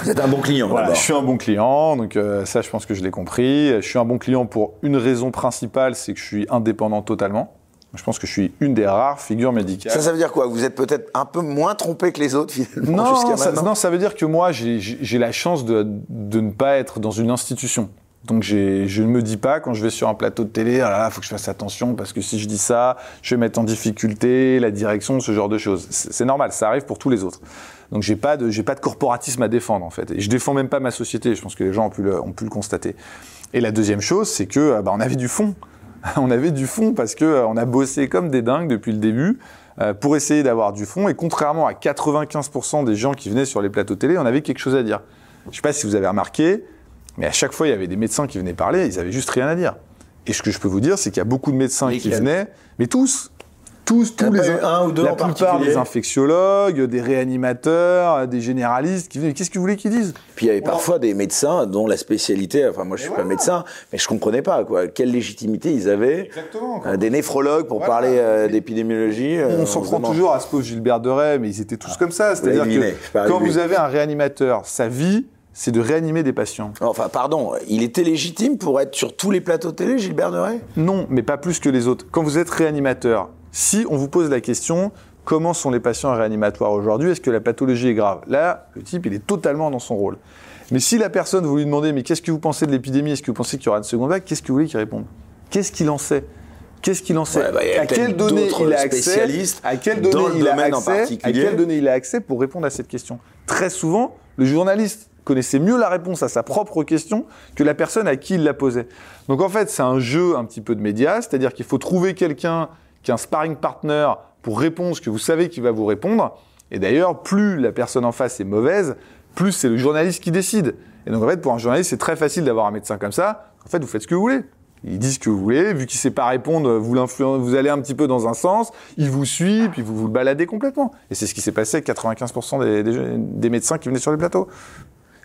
[SPEAKER 1] Vous êtes un bon client
[SPEAKER 2] Voilà, je suis un bon client, donc ça, je pense que je l'ai compris. Je suis un bon client pour une raison principale, c'est que je suis indépendant totalement. Je pense que je suis une des rares figures médicales.
[SPEAKER 1] Ça, ça veut dire quoi? Vous êtes peut-être un peu moins trompé que les autres finalement
[SPEAKER 2] Non,
[SPEAKER 1] jusqu'à
[SPEAKER 2] ça,
[SPEAKER 1] maintenant?
[SPEAKER 2] non, ça veut dire que moi, j'ai- la chance de, de ne pas être dans une institution. Donc je ne me dis pas quand je vais sur un plateau de télé, ah là là, faut que je fasse attention parce que si je dis ça, je vais mettre en difficulté la direction, ce genre de choses. C'est normal, ça arrive pour tous les autres. Donc j'ai pas de j'ai pas de corporatisme à défendre en fait. Et je défends même pas ma société. Je pense que les gens ont pu le, ont pu le constater. Et la deuxième chose, c'est que euh, bah, on avait du fond. (laughs) on avait du fond parce que euh, on a bossé comme des dingues depuis le début euh, pour essayer d'avoir du fond. Et contrairement à 95% des gens qui venaient sur les plateaux télé, on avait quelque chose à dire. Je sais pas si vous avez remarqué, mais à chaque fois, il y avait des médecins qui venaient parler, ils avaient juste rien à dire. Et ce que je peux vous dire, c'est qu'il y a beaucoup de médecins qui venaient, mais tous, tous, tous les
[SPEAKER 1] un ou deux
[SPEAKER 2] la
[SPEAKER 1] en
[SPEAKER 2] plupart des infectiologues, des réanimateurs, des généralistes qui venaient. Qu'est-ce que vous voulez qu'ils disent?
[SPEAKER 1] Puis il y avait parfois des médecins dont la spécialité, enfin moi je suis pas médecin, mais je comprenais pas quoi, quelle légitimité ils avaient.
[SPEAKER 2] Exactement.
[SPEAKER 1] Euh, des néphrologues pour
[SPEAKER 2] Voilà.
[SPEAKER 1] parler euh, d'épidémiologie. euh,
[SPEAKER 2] On s'en
[SPEAKER 1] se
[SPEAKER 2] prend toujours à ce pauvre Gilbert de Rais, mais ils étaient tous comme ça. C'est-à-dire que quand
[SPEAKER 1] lui.
[SPEAKER 2] vous avez un réanimateur, sa vie, c'est de réanimer des patients.
[SPEAKER 1] Enfin pardon, il était légitime pour être sur tous les plateaux télé, Gilbert Deray
[SPEAKER 2] Non, mais pas plus que les autres. Quand vous êtes réanimateur, Si on vous pose la question, comment sont les patients réanimatoires aujourd'hui Est-ce que la pathologie est grave? Là, le type, il est totalement dans son rôle. Mais si la personne, vous lui demandez, mais qu'est-ce que vous pensez de l'épidémie? Est-ce que vous pensez qu'il y aura une seconde vague? Qu'est-ce que vous voulez qu'il réponde? Qu'est-ce qu'il en sait? Qu'est-ce qu'il en sait?
[SPEAKER 1] Ouais, bah,
[SPEAKER 2] À quelles données il a accès? À quelles données il a accès? À quelles données il a accès pour répondre à cette question? Très souvent, le journaliste connaissait mieux la réponse à sa propre question que la personne à qui il la posait. Donc en fait, c'est un jeu un petit peu de médias, c'est-à-dire qu'il faut trouver quelqu'un qui est un sparring partner pour répondre ce que vous savez qu'il va vous répondre. Et d'ailleurs, plus la personne en face est mauvaise, plus c'est le journaliste qui décide. Et donc en fait, pour un journaliste, c'est très facile d'avoir un médecin comme ça. En fait, vous faites ce que vous voulez. Il dit ce que vous voulez, vu qu'il sait pas répondre, vous, vous allez un petit peu dans un sens, il vous suit, puis vous vous baladez complètement. Et c'est ce qui s'est passé avec 95% des, des- des médecins qui venaient sur les plateaux.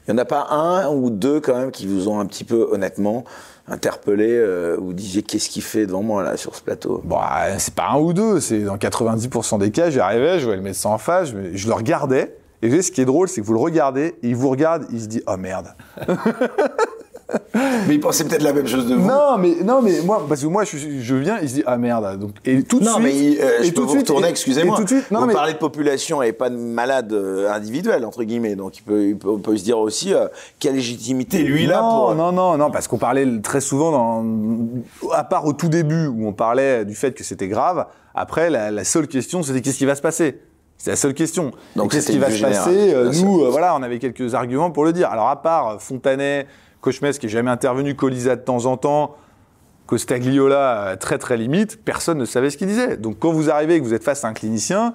[SPEAKER 1] Il n'y en a pas un ou deux quand même qui vous ont un petit peu honnêtement interpellé euh, ou vous disiez qu'est-ce qu'il fait devant moi là sur ce plateau?
[SPEAKER 2] Bon, euh, c'est pas un ou deux, c'est dans 90% des cas, j'arrivais, je voyais le médecin en face, je, je le regardais, et vous savez, ce qui est drôle, c'est que vous le regardez, et il vous regarde, il se dit « Oh merde (laughs) !»
[SPEAKER 1] Mais il pensait peut-être la même chose de vous.
[SPEAKER 2] Non, mais, non, mais moi, parce que moi, je, je viens, il se dit « Ah merde !» Donc, et tout de
[SPEAKER 1] Non,
[SPEAKER 2] suite...
[SPEAKER 1] mais euh, je peux vous
[SPEAKER 2] suite-
[SPEAKER 1] retourner,
[SPEAKER 2] et-
[SPEAKER 1] excusez-moi.
[SPEAKER 2] et tout de suite, non,
[SPEAKER 1] vous
[SPEAKER 2] mais-
[SPEAKER 1] parlez de population et pas de malade euh, individuel, entre guillemets. Donc il peut, il peut- on peut se dire aussi euh, quelle légitimité lui là
[SPEAKER 2] non,
[SPEAKER 1] pour.
[SPEAKER 2] non, non, non, parce qu'on parlait très souvent, dans, à part au tout début où on parlait du fait que c'était grave, après la, la seule question c'était qu'est-ce qui va se passer? C'est la seule question.
[SPEAKER 1] Donc,
[SPEAKER 2] qu'est-ce qui va se passer Euh, Nous, euh, voilà, on avait quelques arguments pour le dire. Alors à part Fontanet, Cauchemès qui est jamais intervenu, Colisa de temps en temps, Costagliola euh, très très limite, personne ne savait ce qu'il disait. Donc quand vous arrivez et que vous êtes face à un clinicien,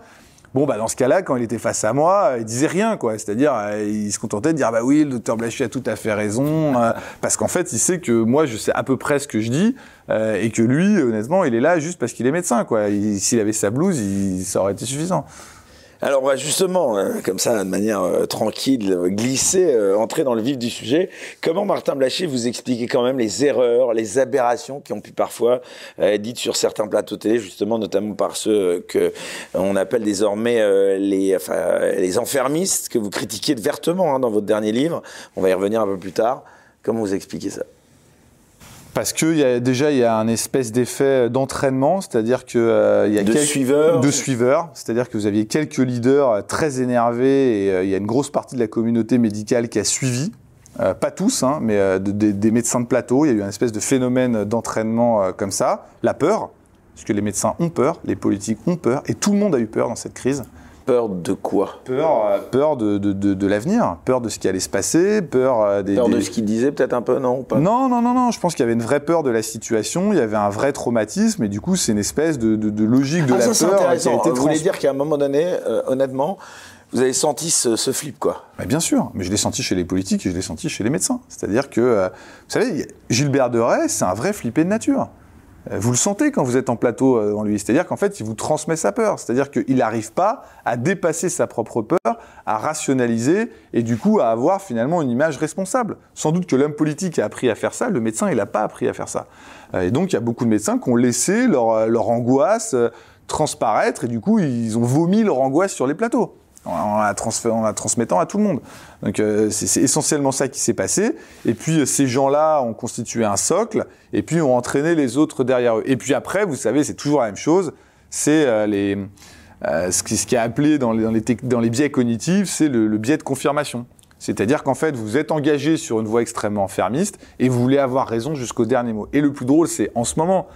[SPEAKER 2] Bon, bah, dans ce cas-là, quand il était face à moi, il disait rien, quoi. C'est-à-dire, euh, il se contentait de dire, ah bah oui, le docteur Blachy a tout à fait raison, euh, parce qu'en fait, il sait que moi, je sais à peu près ce que je dis, euh, et que lui, honnêtement, il est là juste parce qu'il est médecin, quoi. Il- S'il avait sa blouse, ça aurait été suffisant.
[SPEAKER 1] Alors justement, euh, comme ça, de manière euh, tranquille, euh, glisser, entrer dans le vif du sujet. Comment Martin Blachier vous expliquait quand même les erreurs, les aberrations qui ont pu parfois être dites sur certains plateaux télé, justement, notamment par ceux euh, que euh, on appelle désormais les, enfermistes, que vous critiquiez vertement hein, dans votre dernier livre. On va y revenir un peu plus tard. Comment vous expliquez ça?
[SPEAKER 2] Parce que y a, déjà, il y a un espèce d'effet d'entraînement, c'est-à-dire que euh, il y a
[SPEAKER 1] De
[SPEAKER 2] quelques-
[SPEAKER 1] suiveurs.
[SPEAKER 2] de suiveurs, c'est-à-dire que vous aviez quelques leaders euh, très énervés et euh, il y a une grosse partie de la communauté médicale qui a suivi. Euh, pas tous, hein, mais de- des- médecins de plateau. Il y a eu un espèce de phénomène d'entraînement comme ça. La peur, parce que les médecins ont peur, les politiques ont peur, et tout le monde a eu peur dans cette crise.
[SPEAKER 1] Peur de quoi?
[SPEAKER 2] Peur, euh, peur de, de, de- de l'avenir, peur de ce qui allait se passer, peur euh, des,
[SPEAKER 1] Peur de ce qu'il disait peut-être un peu, non pas?
[SPEAKER 2] Non, non, non, non. Je pense qu'il y avait une vraie peur de la situation. Il y avait un vrai traumatisme, et du coup, c'est une espèce de, de- de logique de
[SPEAKER 1] Ah,
[SPEAKER 2] la
[SPEAKER 1] ça
[SPEAKER 2] peur qui a
[SPEAKER 1] intéressant.
[SPEAKER 2] été
[SPEAKER 1] Vous voulez dire qu'à un moment donné, euh, honnêtement, vous avez senti ce, ce flip, quoi?
[SPEAKER 2] Bah, bien sûr, mais je l'ai senti chez les politiques et je l'ai senti chez les médecins. C'est-à-dire que, euh, vous savez, Gilbert Deray, c'est un vrai flippé de nature. Euh, Vous le sentez quand vous êtes en plateau euh, en lui. C'est-à-dire qu'en fait, il vous transmet sa peur. C'est-à-dire qu'il n'arrive pas à dépasser sa propre peur, à rationaliser et du coup à avoir finalement une image responsable. Sans doute que l'homme politique a appris à faire ça, le médecin, il n'a pas appris à faire ça. Euh, Et donc, il y a beaucoup de médecins qui ont laissé leur, euh, leur angoisse euh, transparaître et du coup, ils ont vomi leur angoisse sur les plateaux. En la, en la transmettant à tout le monde. Donc euh, c'est essentiellement ça qui s'est passé. Et puis euh, ces gens-là ont constitué un socle et puis ont entraîné les autres derrière eux. Et puis après, vous savez, c'est toujours la même chose. C'est euh, les euh, ce, qui, ce qui est appelé dans les, dans les, dans les biais cognitifs, c'est le, le biais de confirmation. C'est-à-dire qu'en fait, vous êtes engagé sur une voie extrêmement fermiste et vous voulez avoir raison jusqu'au dernier mot. Et le plus drôle, c'est en ce moment,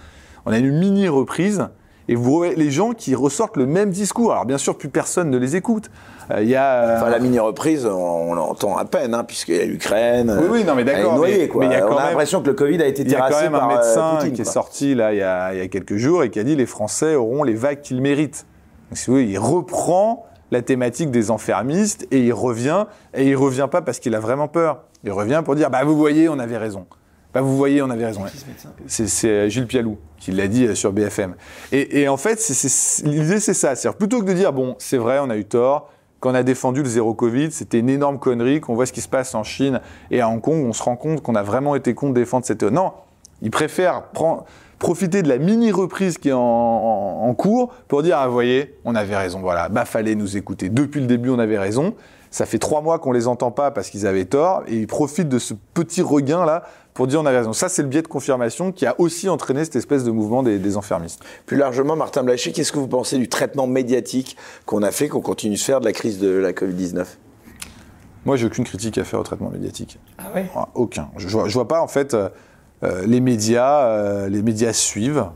[SPEAKER 2] on a une mini reprise et vous voyez les gens qui ressortent le même discours. Alors bien sûr, plus personne ne les écoute. Euh, Il y a euh,
[SPEAKER 1] Enfin, la mini-reprise, on, l'entend à peine, hein, puisqu'il y a l'Ukraine.
[SPEAKER 2] Oui, oui, non, mais
[SPEAKER 1] est
[SPEAKER 2] d'accord, mais-
[SPEAKER 1] quoi.
[SPEAKER 2] mais il y a
[SPEAKER 1] on a l'impression que le Covid a été
[SPEAKER 2] Il y a
[SPEAKER 1] terrassé
[SPEAKER 2] quand même un
[SPEAKER 1] par, euh,
[SPEAKER 2] médecin
[SPEAKER 1] Poutine,
[SPEAKER 2] qui est sorti là il y, a, il y a quelques jours et qui a dit les Français auront les vagues qu'ils méritent. Donc, si vous il reprend la thématique des enfermistes et il revient et il revient pas parce qu'il a vraiment peur. Il revient pour dire bah vous voyez on avait raison. Bah vous voyez on avait raison. C'est c'est, euh, Gilles Pialou qui l'a dit euh, sur BFM. Et, et en fait l'idée c'est ça. C'est plutôt que de dire bon c'est vrai on a eu tort. Quand on a défendu le zéro Covid, c'était une énorme connerie. Qu'on voit ce qui se passe en Chine et à Hong Kong, on se rend compte qu'on a vraiment été contre défendre cette. Non, ils préfèrent prendre- profiter de la mini reprise qui est en, en- en cours pour dire ah vous voyez, on avait raison. Voilà, bah fallait nous écouter. Depuis le début, on avait raison. Ça fait trois mois qu'on les entend pas parce qu'ils avaient tort et ils profitent de ce petit regain là pour dire on a raison. Ça, c'est le biais de confirmation qui a aussi entraîné cette espèce de mouvement des, des enfermistes.
[SPEAKER 1] Plus largement, Martin Blachier, qu'est-ce que vous pensez du traitement médiatique qu'on a fait, qu'on continue de faire de la crise de la Covid-19
[SPEAKER 2] Moi, j'ai aucune critique à faire au traitement médiatique.
[SPEAKER 1] Ah oui
[SPEAKER 2] Aucun. Je, vois, je vois pas, en fait, euh, euh, les médias, euh, les médias suivent.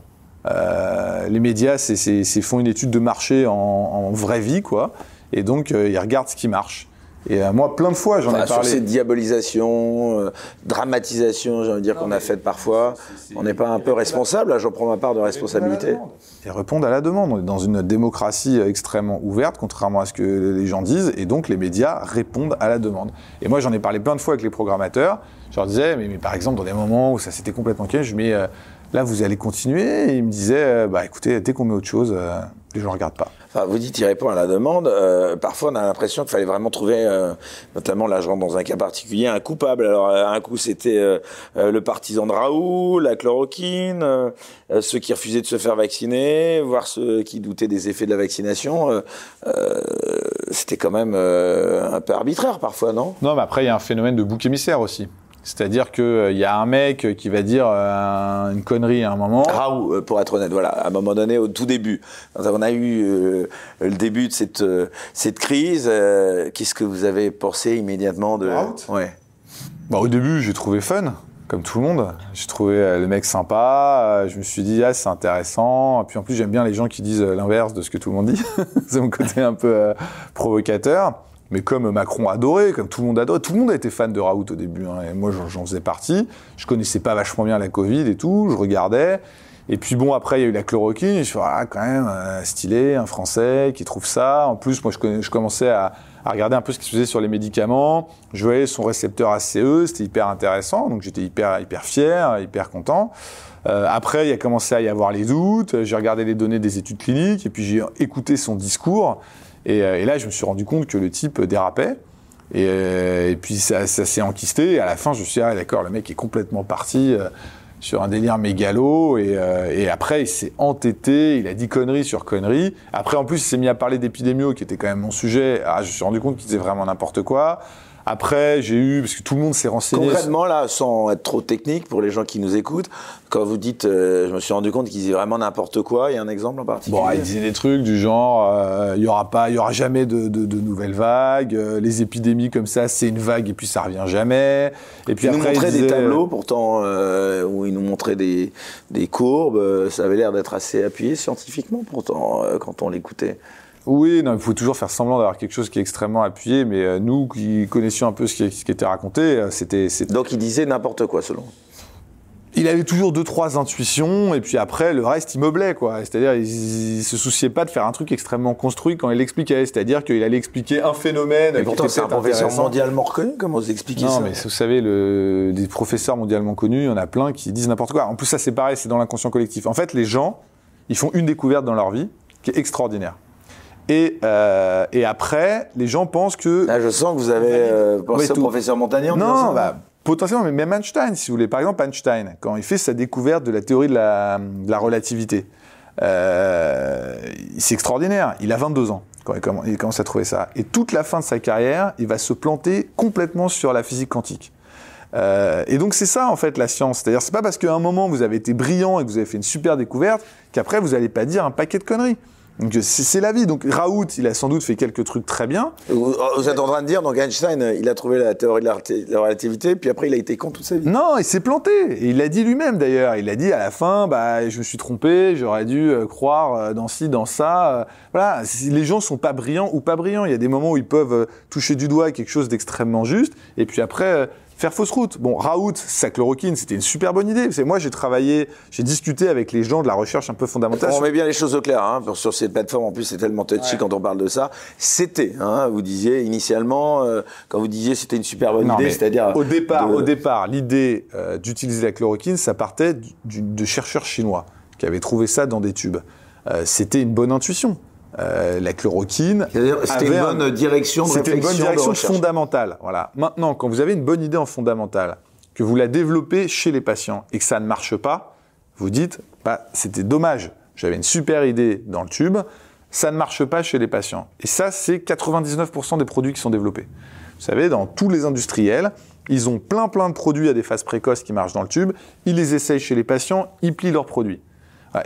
[SPEAKER 2] Euh, les médias, c'est, font une étude de marché en, en vraie vie, quoi. Et donc, euh, ils regardent ce qui marche. Et euh, moi, plein de fois, j'en
[SPEAKER 1] Enfin,
[SPEAKER 2] ai
[SPEAKER 1] sur
[SPEAKER 2] parlé.
[SPEAKER 1] cette diabolisation, euh, dramatisation, j'ai envie de dire, qu'on a faite parfois, on n'est pas un peu responsable Là, j'en prends ma part de responsabilité.
[SPEAKER 2] Ils répondent à la demande. On est dans une démocratie extrêmement ouverte, contrairement à ce que les gens disent, et donc les médias répondent à la demande. Et moi, j'en ai parlé plein de fois avec les programmateurs. Je leur disais, mais, mais par exemple, dans des moments où ça s'était complètement calmé, je me dis, euh, là, vous allez continuer? Et ils me disaient, euh, bah écoutez, dès qu'on met autre chose, euh, les gens ne regardent pas.
[SPEAKER 1] Enfin, vous dites, il répond à la demande. Euh, parfois, on a l'impression qu'il fallait vraiment trouver, euh, notamment là, dans un cas particulier, un coupable. Alors, euh, un coup, c'était le partisan de Raoult, la chloroquine, ceux qui refusaient de se faire vacciner, voire ceux qui doutaient des effets de la vaccination. C'était quand même un peu arbitraire parfois, non?
[SPEAKER 2] Non, mais après, il y a un phénomène de bouc émissaire aussi. C'est-à-dire qu'il y a un mec qui va dire euh, une connerie à un moment.
[SPEAKER 1] Raoult, euh, pour être honnête, voilà, à un moment donné, au tout début, on a eu euh, le début de cette, euh, cette crise, euh, qu'est-ce que vous avez pensé immédiatement de...
[SPEAKER 2] Raoult
[SPEAKER 1] Ouais.
[SPEAKER 2] Bah, au début, j'ai trouvé fun, comme tout le monde. J'ai trouvé euh, le mec sympa. euh, je me suis dit, ah, c'est intéressant. Et puis en plus, j'aime bien les gens qui disent euh, l'inverse de ce que tout le monde dit. (laughs) c'est mon côté un peu euh, provocateur. Mais comme Macron adorait, comme tout le monde adorait, tout le monde a été fan de Raoult au début. hein, moi, j'en- faisais partie. Je connaissais pas vachement bien la Covid et tout. Je regardais. Et puis bon, après, il y a eu la chloroquine. Je suis ah, quand même, euh, stylé, un Français qui trouve ça. En plus, moi, je, commençais à, à regarder un peu ce qui se faisait sur les médicaments. Je voyais son récepteur ACE, c'était hyper intéressant. Donc j'étais hyper, hyper fier, hyper content. Euh, après, il a commencé à y avoir les doutes. J'ai regardé les données des études cliniques et puis j'ai écouté son discours. Et, euh, et là, je me suis rendu compte que le type dérapait. Et, euh, puis ça, s'est enquisté. Et à la fin, je me suis dit, ah, d'accord, le mec est complètement parti euh, sur un délire mégalo. Et, et après, il s'est entêté. Il a dit conneries sur conneries. Après, en plus, il s'est mis à parler d'épidémio, qui était quand même mon sujet. Ah, je me suis rendu compte qu'il disait vraiment n'importe quoi. Après, j'ai eu, parce que tout le monde s'est renseigné.
[SPEAKER 1] Concrètement, là, sans être trop technique pour les gens qui nous écoutent, quand vous dites, euh, je me suis rendu compte qu'ils disaient vraiment n'importe quoi, il y a un exemple en particulier?
[SPEAKER 2] Bon, il disait des trucs du genre, euh, il y aura pas, il y aura jamais de, de, de nouvelles vagues. euh, les épidémies comme ça, c'est une vague et puis ça revient jamais. Et puis
[SPEAKER 1] Il nous
[SPEAKER 2] après,
[SPEAKER 1] montrait
[SPEAKER 2] il
[SPEAKER 1] des tableaux, pourtant, euh, où il nous montrait des, des courbes. euh, Ça avait l'air d'être assez appuyé scientifiquement, pourtant, euh, quand on l'écoutait.
[SPEAKER 2] Oui, non, il faut toujours faire semblant d'avoir quelque chose qui est extrêmement appuyé, mais euh, nous qui connaissions un peu ce qui, ce qui était raconté, euh, c'était,
[SPEAKER 1] Donc il disait n'importe quoi, selon.
[SPEAKER 2] il avait toujours deux trois intuitions et puis après le reste il meublait quoi. C'est-à-dire il, il se souciait pas de faire un truc extrêmement construit quand il l'expliquait. C'est-à-dire qu'il allait expliquer un phénomène.
[SPEAKER 1] Et pourtant, c'est un professeur mondialement reconnu. Comment vous expliquez
[SPEAKER 2] Non,
[SPEAKER 1] ça
[SPEAKER 2] mais vous savez, le, des professeurs mondialement connus, il y en a plein qui disent n'importe quoi. En plus, ça c'est pareil, c'est dans l'inconscient collectif. En fait, les gens, ils font une découverte dans leur vie qui est extraordinaire. Et, euh, et après, les gens pensent que
[SPEAKER 1] Là, je sens que vous avez euh, pensé au professeur Montagnier en disant
[SPEAKER 2] non, bah, potentiellement, mais même Einstein, si vous voulez. Par exemple, Einstein, quand il fait sa découverte de la théorie de la, de la relativité, euh, c'est extraordinaire. Il a 22 ans quand il commence, il commence à trouver ça. Et toute la fin de sa carrière, il va se planter complètement sur la physique quantique. Euh, et donc c'est ça en fait la science. C'est-à-dire c'est pas parce qu'à un moment vous avez été brillant et que vous avez fait une super découverte qu'après vous n'allez pas dire un paquet de conneries. Donc c'est la vie. Donc Raoult, il a sans doute fait quelques trucs très bien.
[SPEAKER 1] Vous, vous êtes en train de dire, donc Einstein, euh, il a trouvé la théorie de la, relati- la relativité, puis après il a été con toute sa vie.
[SPEAKER 2] Non, il s'est planté. Et il l'a dit lui-même d'ailleurs. Il a dit à la fin, bah, je me suis trompé, j'aurais dû euh, croire euh, dans ci, dans ça. voilà, les gens sont pas brillants ou pas brillants. Il y a des moments où ils peuvent toucher du doigt quelque chose d'extrêmement juste, et puis après faire fausse route. Bon, Raoult, sa chloroquine, c'était une super bonne idée. C'est moi, j'ai travaillé, j'ai discuté avec les gens de la recherche un peu fondamentale.
[SPEAKER 1] On
[SPEAKER 2] sur-
[SPEAKER 1] met bien les choses au clair, hein, sur cette plateforme, en plus c'est tellement touchy quand on parle de ça. C'était, hein, vous disiez initialement, euh, quand vous disiez c'était une super bonne
[SPEAKER 2] Non,
[SPEAKER 1] idée, c'est-à-dire...
[SPEAKER 2] au départ,
[SPEAKER 1] de-
[SPEAKER 2] au départ, l'idée euh, d'utiliser la chloroquine, ça partait du- du- de chercheurs chinois qui avaient trouvé ça dans des tubes. Euh, C'était une bonne intuition. Euh, la chloroquine.
[SPEAKER 1] C'était une
[SPEAKER 2] un-
[SPEAKER 1] bonne direction de
[SPEAKER 2] C'était une bonne direction fondamentale. Voilà. Maintenant, quand vous avez une bonne idée en fondamentale, que vous la développez chez les patients et que ça ne marche pas, vous dites, bah, c'était dommage. J'avais une super idée dans le tube, ça ne marche pas chez les patients. Et ça, c'est 99% des produits qui sont développés. Vous savez, dans tous les industriels, ils ont plein plein de produits à des phases précoces qui marchent dans le tube, ils les essayent chez les patients, ils plient leurs produits.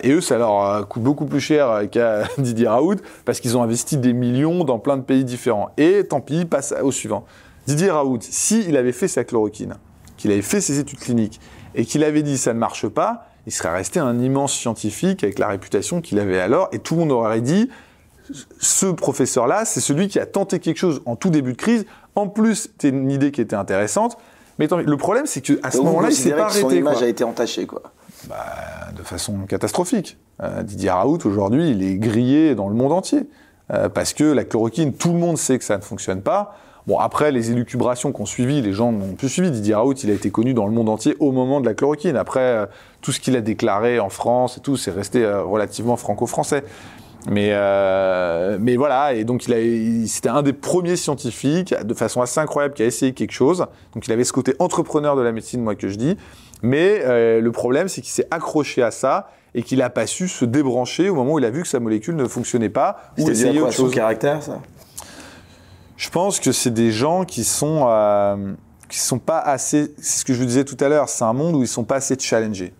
[SPEAKER 2] Et eux, ça leur euh, coûte beaucoup plus cher qu'à (laughs) Didier Raoult parce qu'ils ont investi des millions dans plein de pays différents. Et tant pis, ils passent au suivant. Didier Raoult, s'il avait fait sa chloroquine, qu'il avait fait ses études cliniques et qu'il avait dit ça ne marche pas, il serait resté un immense scientifique avec la réputation qu'il avait alors et tout le monde aurait dit ce professeur-là, c'est celui qui a tenté quelque chose en tout début de crise. En plus, c'était une idée qui était intéressante. Mais le problème, c'est qu'à ce moment-là, il s'est pas arrêté. Son
[SPEAKER 1] image a été entachée, quoi.
[SPEAKER 2] Bah, de façon catastrophique. Euh, Didier Raoult, aujourd'hui, il est grillé dans le monde entier. Euh, parce que la chloroquine, tout le monde sait que ça ne fonctionne pas. Bon, après, les élucubrations qu'on suivi, les gens n'ont plus suivi. Didier Raoult, il a été connu dans le monde entier au moment de la chloroquine. Après, euh, tout ce qu'il a déclaré en France et tout, c'est resté relativement franco-français. Mais, voilà, et donc il c'était un des premiers scientifiques, de façon assez incroyable, qui a essayé quelque chose. Donc il avait ce côté entrepreneur de la médecine, moi que je dis. Mais euh, le problème, c'est qu'il s'est accroché à ça et qu'il n'a pas su se débrancher au moment où il a vu que sa molécule ne fonctionnait pas
[SPEAKER 1] ou essayer autre chose. caractère, ça?
[SPEAKER 2] Je pense que c'est des gens qui sont euh, qui sont pas assez. C'est ce que je vous disais tout à l'heure. C'est un monde où ils sont pas assez challengés.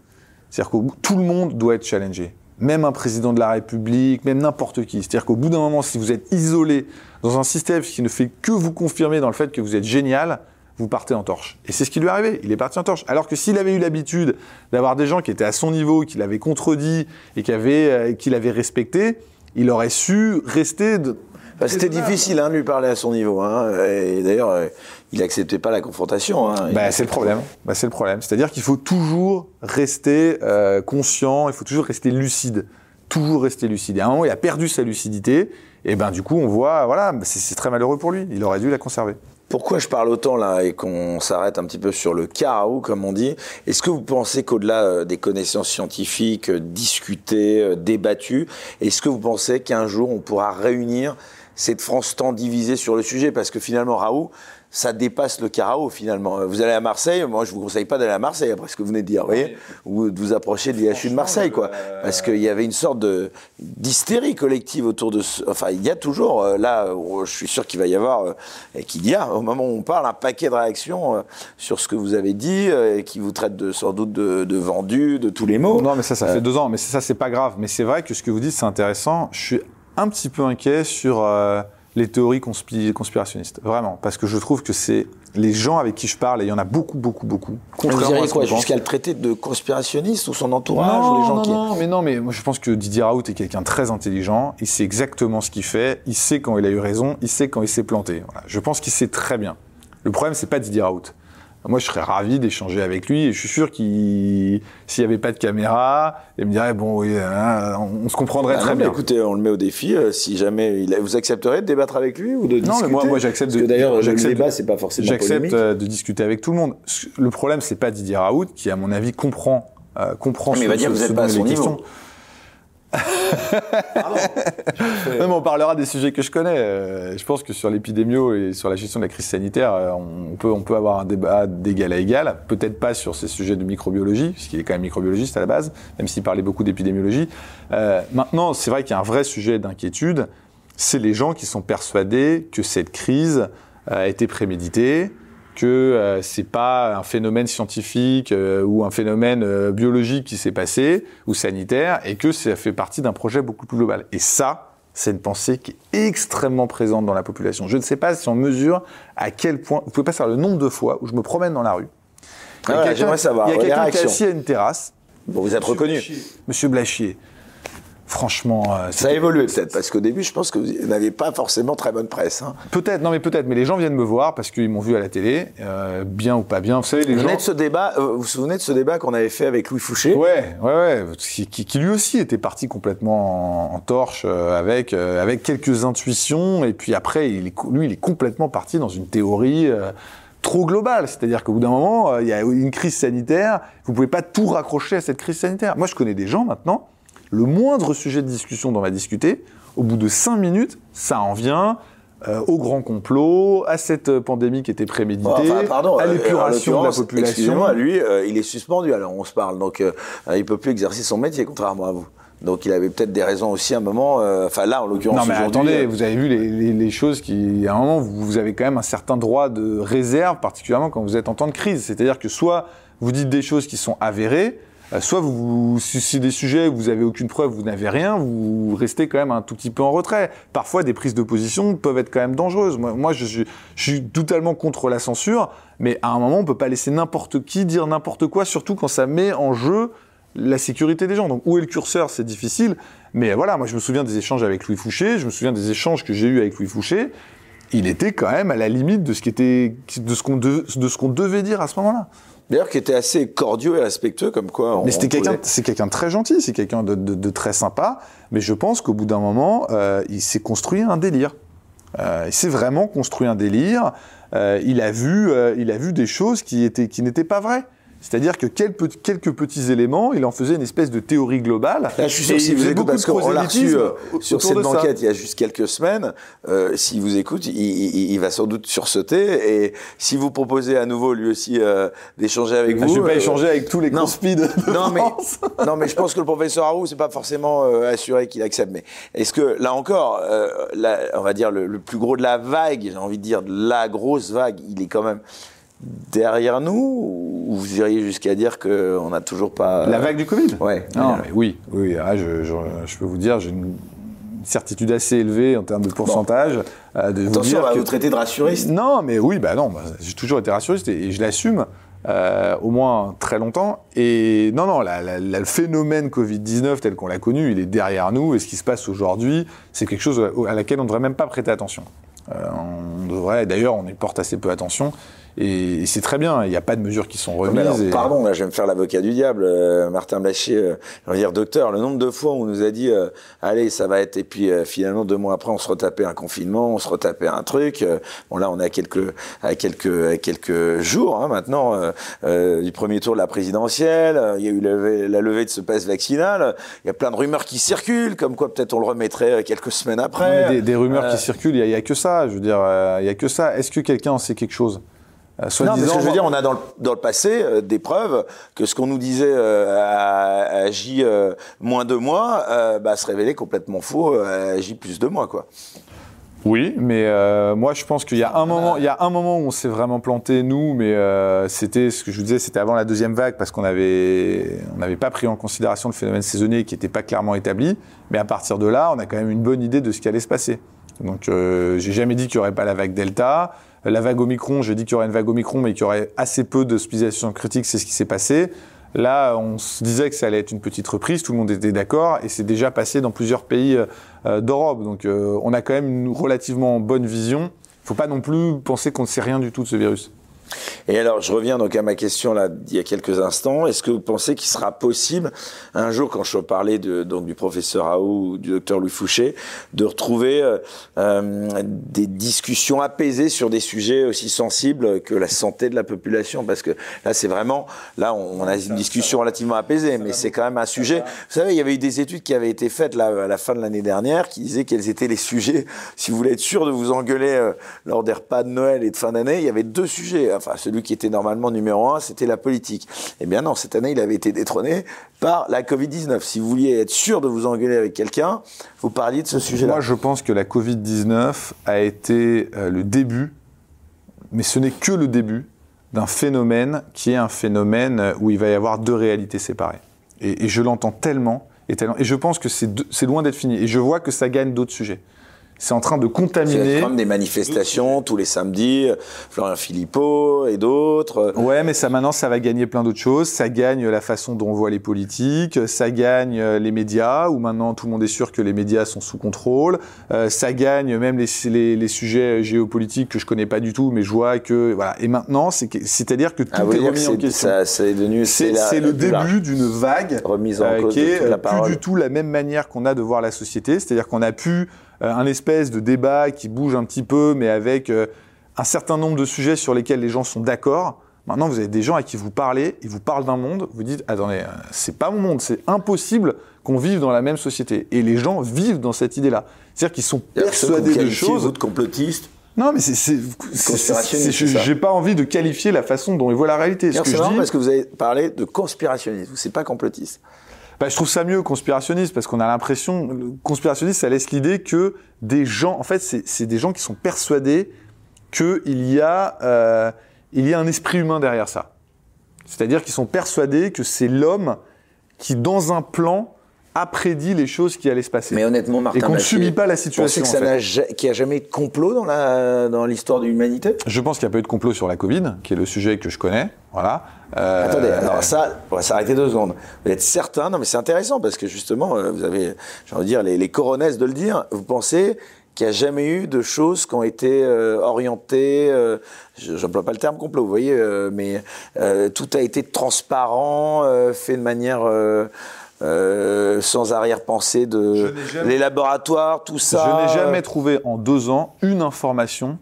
[SPEAKER 2] C'est-à-dire que tout le monde doit être challengé même un président de la République, même n'importe qui. C'est-à-dire qu'au bout d'un moment, si vous êtes isolé dans un système qui ne fait que vous confirmer dans le fait que vous êtes génial, vous partez en torche. Et c'est ce qui lui est arrivé, il est parti en torche. Alors que s'il avait eu l'habitude d'avoir des gens qui étaient à son niveau, qui l'avaient contredit et qui euh, qui l'avaient respecté, il aurait su rester de,
[SPEAKER 1] bah, c'était difficile hein, de lui parler à son niveau. Hein. Et d'ailleurs, euh, il n'acceptait pas la confrontation. Hein.
[SPEAKER 2] Bah, c'est le problème. Bah, c'est le problème. C'est-à-dire qu'il faut toujours rester euh, conscient, il faut toujours rester lucide. Toujours rester lucide. Et à un moment, il a perdu sa lucidité. Et ben du coup, on voit, voilà, c'est très malheureux pour lui. Il aurait dû la conserver.
[SPEAKER 1] Pourquoi je parle autant là et qu'on s'arrête un petit peu sur le chaos, comme on dit? Est-ce que vous pensez qu'au-delà euh, des connaissances scientifiques discutées, débattues, est-ce que vous pensez qu'un jour on pourra réunir cette France tant divisée sur le sujet, parce que finalement, Raoult, ça dépasse le carao finalement. Vous allez à Marseille, moi je vous conseille pas d'aller à Marseille après ce que vous venez de dire, vous voyez, ou de vous approcher de l'IHU de Marseille, quoi, euh, parce qu'il y avait une sorte de d'hystérie collective autour de, ce... enfin il y a toujours euh, là, je suis sûr qu'il va y avoir euh, et qu'il y a au moment où on parle un paquet de réactions sur ce que vous avez dit et qui vous traite de sans doute de, de vendu, de tous les mots.
[SPEAKER 2] Non mais ça ça fait deux ans, mais ça c'est pas grave, mais c'est vrai que ce que vous dites c'est intéressant. Je suis un petit peu inquiet sur euh, les théories conspirationnistes, vraiment, parce que je trouve que c'est les gens avec qui je parle, et il y en a beaucoup, beaucoup, beaucoup.
[SPEAKER 1] Vous diriez quoi Jusqu'à le traiter de conspirationniste ou son entourage
[SPEAKER 2] non,
[SPEAKER 1] ou les gens
[SPEAKER 2] non,
[SPEAKER 1] qui...
[SPEAKER 2] non, mais non, mais moi je pense que Didier Raoult est quelqu'un de très intelligent. Il sait exactement ce qu'il fait. Il sait quand il a eu raison. Il sait quand il s'est planté. Je pense qu'il sait très bien. Le problème, c'est pas Didier Raoult. Moi, je serais ravi d'échanger avec lui et je suis sûr qu'il, s'il n'y avait pas de caméra, il me dirait bon, oui, hein, on, se comprendrait ah très bien.
[SPEAKER 1] Écoutez, on le met au défi. Euh, si jamais il vous accepterez de débattre avec lui ou de discuter. Non, mais
[SPEAKER 2] moi, moi j'accepte.
[SPEAKER 1] Parce que d'ailleurs, le débat, c'est pas forcément
[SPEAKER 2] J'accepte euh, de discuter avec tout le monde. Le problème, c'est pas Didier Raoult qui, à mon avis, comprend, euh, comprend.
[SPEAKER 1] Ah, mais il va dire vous n'êtes pas à son niveau.
[SPEAKER 2] Même on parlera des sujets que je connais. Euh, je pense que sur l'épidémio et sur la gestion de la crise sanitaire, euh, on peut, on peut avoir un débat d'égal à égal. Peut-être pas sur ces sujets de microbiologie, puisqu'il est quand même microbiologiste à la base, même s'il parlait beaucoup d'épidémiologie. Euh, maintenant, c'est vrai qu'il y a un vrai sujet d'inquiétude. C'est les gens qui sont persuadés que cette crise a été préméditée, que euh, c'est pas un phénomène scientifique euh, ou un phénomène euh, biologique qui s'est passé ou sanitaire et que ça fait partie d'un projet beaucoup plus global. Et ça, c'est une pensée qui est extrêmement présente dans la population. Je ne sais pas si on mesure à quel point. Vous pouvez pas savoir le nombre de fois où je me promène dans la rue.
[SPEAKER 1] Ah J'aimerais savoir.
[SPEAKER 2] Il y a quelqu'un qui est assis à une terrasse.
[SPEAKER 1] Bon, vous êtes reconnu.
[SPEAKER 2] Monsieur Blachier. Franchement,
[SPEAKER 1] euh, ça a évolué peut-être parce qu'au début, je pense que vous n'aviez pas forcément très bonne presse. Hein.
[SPEAKER 2] Peut-être, non mais peut-être. Mais les gens viennent me voir parce qu'ils m'ont vu à la télé, euh, bien ou pas bien. Vous savez, les
[SPEAKER 1] vous
[SPEAKER 2] gens.
[SPEAKER 1] De ce débat, euh, vous vous souvenez de ce débat qu'on avait fait avec Louis Fouché?
[SPEAKER 2] Ouais, ouais, ouais. Qui, qui, lui aussi était parti complètement en, torche avec avec quelques intuitions et puis après, il est, lui, il est complètement parti dans une théorie trop globale. C'est-à-dire qu'au bout d'un moment, il y a une crise sanitaire. Vous pouvez pas tout raccrocher à cette crise sanitaire. Moi, je connais des gens maintenant le moindre sujet de discussion dont on va discuter, au bout de cinq minutes, ça en vient euh, au grand complot, à cette pandémie qui était préméditée, à euh, l'épuration de la population.
[SPEAKER 1] lui, euh, il est suspendu, alors on se parle, donc il ne peut plus exercer son métier, contrairement à vous. Donc il avait peut-être des raisons aussi à un moment. euh, Enfin là, en l'occurrence,
[SPEAKER 2] Non mais attendez,
[SPEAKER 1] euh,
[SPEAKER 2] vous avez vu les, les- les choses qui, à un moment, vous, vous avez quand même un certain droit de réserve, particulièrement quand vous êtes en temps de crise. C'est-à-dire que soit vous dites des choses qui sont avérées, euh, soit vous, si des sujets où vous avez aucune preuve, vous n'avez rien, vous restez quand même un tout petit peu en retrait. Parfois, des prises de position peuvent être quand même dangereuses. Moi, je, suis, totalement contre la censure, mais à un moment, on peut pas laisser n'importe qui dire n'importe quoi, surtout quand ça met en jeu la sécurité des gens. Donc où est le curseur, c'est difficile. Mais voilà, moi je me souviens des échanges avec Louis Fouché, je me souviens des échanges que j'ai eus avec Louis Fouché. Il était quand même à la limite de ce de, de ce qu'on devait dire à ce moment-là.
[SPEAKER 1] D'ailleurs, qui était assez cordiaux et respectueux, comme quoi.
[SPEAKER 2] Mais c'était quelqu'un, c'est quelqu'un de très gentil, c'est quelqu'un de, de- de très sympa. Mais je pense qu'au bout d'un moment, euh, il s'est construit un délire. Euh, il s'est vraiment construit un délire. Euh, il a vu, euh, il a vu des choses qui étaient, qui n'étaient pas vraies. C'est-à-dire que quelques, petits éléments, il en faisait une espèce de théorie globale.
[SPEAKER 1] Là, je suis sûr
[SPEAKER 2] Et
[SPEAKER 1] que si vous écoutez,
[SPEAKER 2] beaucoup
[SPEAKER 1] parce
[SPEAKER 2] de
[SPEAKER 1] qu'on l'a reçu euh, sur cette banquette il y a juste quelques semaines, euh, s'il vous écoute, il, il- il va sans doute sursauter. Et si vous proposez à nouveau lui aussi euh, d'échanger avec
[SPEAKER 2] Ah,
[SPEAKER 1] vous.
[SPEAKER 2] je vais pas
[SPEAKER 1] euh,
[SPEAKER 2] échanger avec tous les
[SPEAKER 1] non.
[SPEAKER 2] de,
[SPEAKER 1] non mais, non, mais je pense que le professeur Harou, c'est pas forcément assuré qu'il accepte. Mais est-ce que, là encore, la- on va dire le, le plus gros de la vague, j'ai envie de dire de la grosse vague, il est quand même derrière nous Ou vous iriez jusqu'à dire qu'on n'a toujours pas.
[SPEAKER 2] La vague du Covid?
[SPEAKER 1] Ouais.
[SPEAKER 2] Non, mais oui, oui. ah, je, je- je peux vous dire, j'ai une certitude assez élevée en termes de pourcentage euh, de vous
[SPEAKER 1] Attention, on
[SPEAKER 2] dire
[SPEAKER 1] va
[SPEAKER 2] que
[SPEAKER 1] vous traiter de rassuriste.
[SPEAKER 2] Non, mais oui, bah non, bah, j'ai toujours été rassuriste et, et je l'assume. euh, au moins très longtemps. Et non, non, la- la- la- le phénomène Covid-19 tel qu'on l'a connu, il est derrière nous. Et ce qui se passe aujourd'hui, c'est quelque chose à laquelle on ne devrait même pas prêter attention. Euh, on devrait, d'ailleurs, on y porte assez peu attention. Et, et c'est très bien, il n'y a pas de mesures qui sont remises.
[SPEAKER 1] alors,
[SPEAKER 2] et-
[SPEAKER 1] pardon, là, je vais me faire l'avocat du diable. euh, Martin Blachier, euh, je veux dire, docteur, le nombre de fois où on nous a dit, euh, allez, ça va être, et puis euh, finalement, deux mois après, on se retapait un confinement, on se retapait un truc. bon, là, on est à quelques, à quelques, à quelques jours, hein, maintenant, du premier tour de la présidentielle. Il y a eu la, levée- la levée de ce passe vaccinal. Il y a plein de rumeurs qui circulent, comme quoi peut-être on le remettrait quelques semaines après.
[SPEAKER 2] des, des rumeurs qui circulent, il n'y a, que ça. Je veux dire, il n'y a que ça. Est-ce que quelqu'un en sait quelque chose? Euh,
[SPEAKER 1] Non, mais ce que je veux dire, on a dans le, dans le passé euh, des preuves que ce qu'on nous disait euh, à, à J euh, moins deux mois bah, se révélait complètement faux à J plus deux mois, quoi.
[SPEAKER 2] Oui, mais moi je pense qu'il y a un moment, il y a un moment où on s'est vraiment planté nous, mais c'était ce que je vous disais, c'était avant la deuxième vague parce qu'on avait on n'avait pas pris en considération le phénomène saisonnier qui n'était pas clairement établi. Mais à partir de là, on a quand même une bonne idée de ce qui allait se passer. Donc j'ai jamais dit qu'il y aurait pas la vague Delta, la vague Omicron, j'ai dit qu'il y aurait une vague Omicron, mais qu'il y aurait assez peu d'hospitalisations critiques, c'est ce qui s'est passé. Là, on se disait que ça allait être une petite reprise, tout le monde était d'accord, et c'est déjà passé dans plusieurs pays euh, d'Europe. Donc euh, on a quand même une relativement bonne vision. Il ne faut pas non plus penser qu'on ne sait rien du tout de ce virus.
[SPEAKER 1] Et alors, je reviens donc à ma question là d'il y a quelques instants. Est-ce que vous pensez qu'il sera possible un jour, quand je parlais de, donc du professeur Raoult ou du docteur Louis Fouché, de retrouver euh, euh, des discussions apaisées sur des sujets aussi sensibles que la santé de la population? Parce que là, c'est vraiment, là, on, on a une discussion relativement apaisée, mais c'est quand même un sujet. Vous savez, il y avait eu des études qui avaient été faites là à la fin de l'année dernière qui disaient quels étaient les sujets. Si vous voulez être sûr de vous engueuler euh, lors des repas de Noël et de fin d'année, il y avait deux sujets. Enfin, celui qui était normalement numéro un, c'était la politique. Eh bien non, cette année, il avait été détrôné par la Covid-19. Si vous vouliez être sûr de vous engueuler avec quelqu'un, vous parliez de ce sujet-là.
[SPEAKER 2] Moi, je pense que la Covid-19 a été euh, le début, mais ce n'est que le début, d'un phénomène qui est un phénomène euh, où il va y avoir deux réalités séparées. Et, je l'entends tellement, et je pense que c'est loin d'être fini. Et je vois que ça gagne d'autres sujets. C'est en train de
[SPEAKER 1] C'est
[SPEAKER 2] contaminer.
[SPEAKER 1] comme des manifestations tous les samedis, Florian Philippot et d'autres.
[SPEAKER 2] Ouais, mais ça maintenant, ça va gagner plein d'autres choses. Ça gagne la façon dont on voit les politiques. Ça gagne euh, les médias, où maintenant tout le monde est sûr que les médias sont sous contrôle. Euh, ça gagne même les, les, les sujets géopolitiques que je connais pas du tout, mais je vois que voilà. Et maintenant, c'est c'est-à-dire que tout
[SPEAKER 1] Ah,
[SPEAKER 2] est remis en
[SPEAKER 1] c'est-
[SPEAKER 2] question.
[SPEAKER 1] c'est devenu
[SPEAKER 2] C'est c'est le début d'une vague
[SPEAKER 1] Remise en
[SPEAKER 2] euh,
[SPEAKER 1] cause
[SPEAKER 2] qui
[SPEAKER 1] de
[SPEAKER 2] est
[SPEAKER 1] toute la
[SPEAKER 2] euh, plus du tout la même manière qu'on a de voir la société. C'est-à-dire qu'on a pu euh, un espèce de débat qui bouge un petit peu, mais avec euh, un certain nombre de sujets sur lesquels les gens sont d'accord. Maintenant, vous avez des gens à qui vous parlez, ils vous parlent d'un monde, vous dites attendez, euh, c'est pas mon monde, c'est impossible qu'on vive dans la même société. Et les gens vivent dans cette idée-là. C'est-à-dire qu'ils sont persuadés de choses.
[SPEAKER 1] vous, de complotistes.
[SPEAKER 2] Non, mais c'est,
[SPEAKER 1] Conspirationniste,
[SPEAKER 2] j'ai pas envie de qualifier la façon dont ils voient la réalité.
[SPEAKER 1] C'est
[SPEAKER 2] je
[SPEAKER 1] marrant
[SPEAKER 2] dis,
[SPEAKER 1] parce que vous avez parlé de conspirationnisme. C'est pas complotiste.
[SPEAKER 2] Bah, je trouve ça mieux conspirationniste parce qu'on a l'impression, conspirationniste, ça laisse l'idée que des gens, en fait, c'est des gens qui sont persuadés qu'il y a, euh, il y a un esprit humain derrière ça. C'est-à-dire qu'ils sont persuadés que c'est l'homme qui, dans un plan, a prédit les choses qui allaient se passer.
[SPEAKER 1] Mais honnêtement, Martin
[SPEAKER 2] Et qu'on ne subit pas la
[SPEAKER 1] vous pensez
[SPEAKER 2] situation.
[SPEAKER 1] n'a ja- qu'il n'y a jamais eu de complot dans la dans l'histoire de l'humanité?
[SPEAKER 2] Je pense qu'il n'y a pas eu de complot sur la Covid, qui est le sujet que je connais. Voilà. Euh,
[SPEAKER 1] Attendez, alors ça, on va s'arrêter deux secondes. Vous êtes certain? Non, mais c'est intéressant parce que justement, euh, vous avez, j'ai envie de dire, les, les coronesses de le dire. Vous pensez qu'il n'y a jamais eu de choses qui ont été euh, orientées, euh, je n'emploie pas le terme complot, vous voyez, mais tout a été transparent, fait de manière euh, sans arrière-pensée de
[SPEAKER 2] jamais-
[SPEAKER 1] les laboratoires, tout ça.
[SPEAKER 2] Je n'ai jamais trouvé en deux ans une information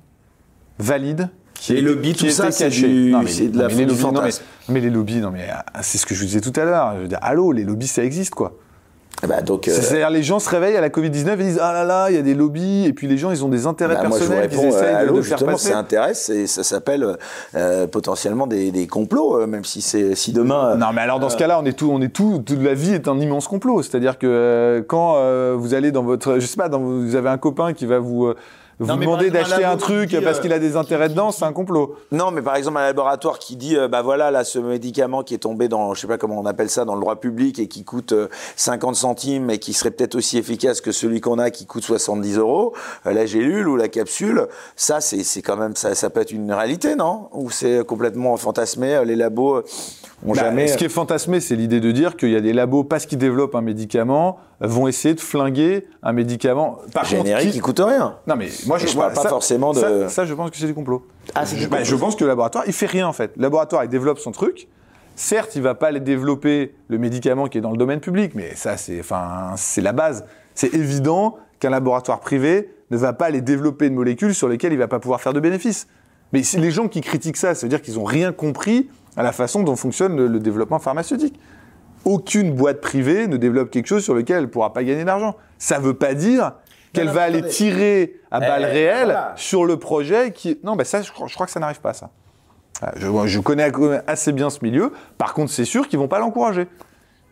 [SPEAKER 2] valide qui
[SPEAKER 1] Les
[SPEAKER 2] est-
[SPEAKER 1] lobbies,
[SPEAKER 2] qui
[SPEAKER 1] tout ça, c'est
[SPEAKER 2] cachée.
[SPEAKER 1] du-
[SPEAKER 2] Non, mais-
[SPEAKER 1] c'est de la
[SPEAKER 2] mais les lobbies, non, mais- les lobbies, non mais c'est ce que je vous disais tout à l'heure. Je veux dire, allô, les lobbies, ça existe quoi.
[SPEAKER 1] Ben, donc, euh,
[SPEAKER 2] C'est- C'est-à-dire les gens se réveillent à la Covid 19 et disent ah là là, il y a des lobbies et puis les gens ils ont des intérêts
[SPEAKER 1] Bah, moi, je vous
[SPEAKER 2] personnels
[SPEAKER 1] réponds,
[SPEAKER 2] essayent
[SPEAKER 1] euh,
[SPEAKER 2] de,
[SPEAKER 1] allô,
[SPEAKER 2] de faire
[SPEAKER 1] justement,
[SPEAKER 2] passer.
[SPEAKER 1] ça intéresse et ça s'appelle euh, potentiellement des, des complots, euh, même si c'est si demain.
[SPEAKER 2] Non, mais alors dans ce cas-là, on est tout, on est tout, toute la vie est un immense complot. C'est-à-dire que quand vous allez dans votre, je sais pas, dans, vous avez un copain qui va vous, vous
[SPEAKER 1] Non, exemple,
[SPEAKER 2] d'acheter
[SPEAKER 1] un qui
[SPEAKER 2] truc parce
[SPEAKER 1] euh,
[SPEAKER 2] qu'il a des intérêts dedans, c'est un complot.
[SPEAKER 1] Non, mais par exemple un laboratoire qui dit, euh, bah voilà, là, ce médicament qui est tombé dans, je sais pas comment on appelle ça, dans le droit public et qui coûte euh, 50 centimes et qui serait peut-être aussi efficace que celui qu'on a qui coûte 70 euros, euh, la gélule ou la capsule, ça, c'est quand même, ça, ça peut être une réalité, non? Ou c'est complètement fantasmé, euh, les labos euh, ont
[SPEAKER 2] Bah,
[SPEAKER 1] jamais.
[SPEAKER 2] Ce qui est fantasmé, c'est l'idée de dire qu'il y a des labos parce qu'ils développent un médicament vont essayer de flinguer un médicament. Par
[SPEAKER 1] générique
[SPEAKER 2] contre,
[SPEAKER 1] qui coûte rien.
[SPEAKER 2] Non mais moi je,
[SPEAKER 1] je parle
[SPEAKER 2] voilà,
[SPEAKER 1] pas forcément de-
[SPEAKER 2] Ça, ça, je pense que c'est du complot.
[SPEAKER 1] Ah, c'est du
[SPEAKER 2] je, bah, je pense que le laboratoire il fait rien en fait. Le laboratoire il développe son truc. Certes, il va pas aller développer le médicament qui est dans le domaine public, mais ça c'est enfin c'est la base. C'est évident qu'un laboratoire privé ne va pas aller développer une molécule sur lesquelles il va pas pouvoir faire de bénéfices. Mais les gens qui critiquent ça, ça veut dire qu'ils ont rien compris à la façon dont fonctionne le, le développement pharmaceutique. Aucune boîte privée ne développe quelque chose sur lequel elle ne pourra pas gagner d'argent. Ça ne veut pas dire qu'elle va aller tirer à
[SPEAKER 1] Eh,
[SPEAKER 2] balles réelles
[SPEAKER 1] voilà.
[SPEAKER 2] sur le projet qui... Non, ben ça, je, crois- je crois que ça n'arrive pas, ça. Voilà, Je, je connais assez bien ce milieu. Par contre, c'est sûr qu'ils vont pas l'encourager.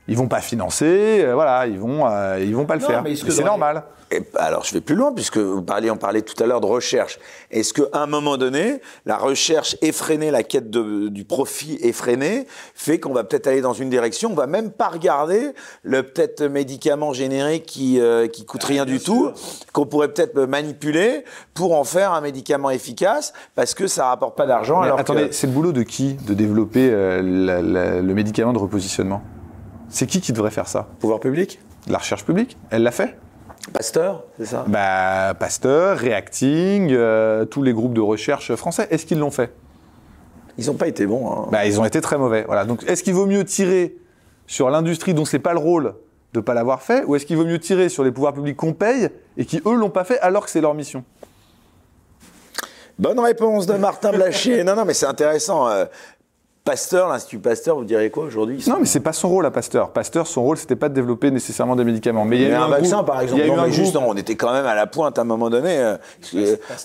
[SPEAKER 2] Ils vont pas financer, euh, voilà, ils vont, euh, ils vont pas le
[SPEAKER 1] Non,
[SPEAKER 2] faire.
[SPEAKER 1] mais est-ce
[SPEAKER 2] Et
[SPEAKER 1] que
[SPEAKER 2] c'est normal.
[SPEAKER 1] Et alors, je vais plus loin, puisque vous parliez, on parlait tout à l'heure de recherche. Est-ce qu'à un moment donné, la recherche effrénée, la quête de- du profit effréné, fait qu'on va peut-être aller dans une direction, on va même pas regarder le peut-être médicament générique qui, euh, qui coûte rien du tout, qu'on pourrait peut-être manipuler pour en faire un médicament efficace, parce que ça rapporte pas d'argent. Alors
[SPEAKER 2] attendez,
[SPEAKER 1] que-
[SPEAKER 2] c'est le boulot de qui de développer euh, la- la- le médicament de repositionnement? C'est qui qui devrait faire ça
[SPEAKER 1] pouvoir public
[SPEAKER 2] La recherche publique Elle l'a fait
[SPEAKER 1] Pasteur, c'est ça
[SPEAKER 2] Bah, Pasteur, Reacting, euh, tous les groupes de recherche français, est-ce qu'ils l'ont fait?
[SPEAKER 1] Ils ont pas été bons. hein.
[SPEAKER 2] Bah, ils ont été très mauvais. Voilà. Donc, est-ce qu'il vaut mieux tirer sur l'industrie dont c'est pas le rôle de pas l'avoir fait, ou est-ce qu'il vaut mieux tirer sur les pouvoirs publics qu'on paye et qui eux l'ont pas fait alors que c'est leur mission?
[SPEAKER 1] Bonne réponse de Martin Blachier. non, non, mais c'est intéressant. euh, Pasteur, l'Institut Pasteur, vous direz quoi aujourd'hui?
[SPEAKER 2] Non, mais c'est pas son rôle à Pasteur. Pasteur, son rôle, c'était pas de développer nécessairement des médicaments. Mais il y a eu
[SPEAKER 1] un,
[SPEAKER 2] un
[SPEAKER 1] vaccin,
[SPEAKER 2] groupe-
[SPEAKER 1] par exemple.
[SPEAKER 2] Il y a eu
[SPEAKER 1] Non,
[SPEAKER 2] un
[SPEAKER 1] mais juste, non, on était quand même à la pointe à un moment donné. euh,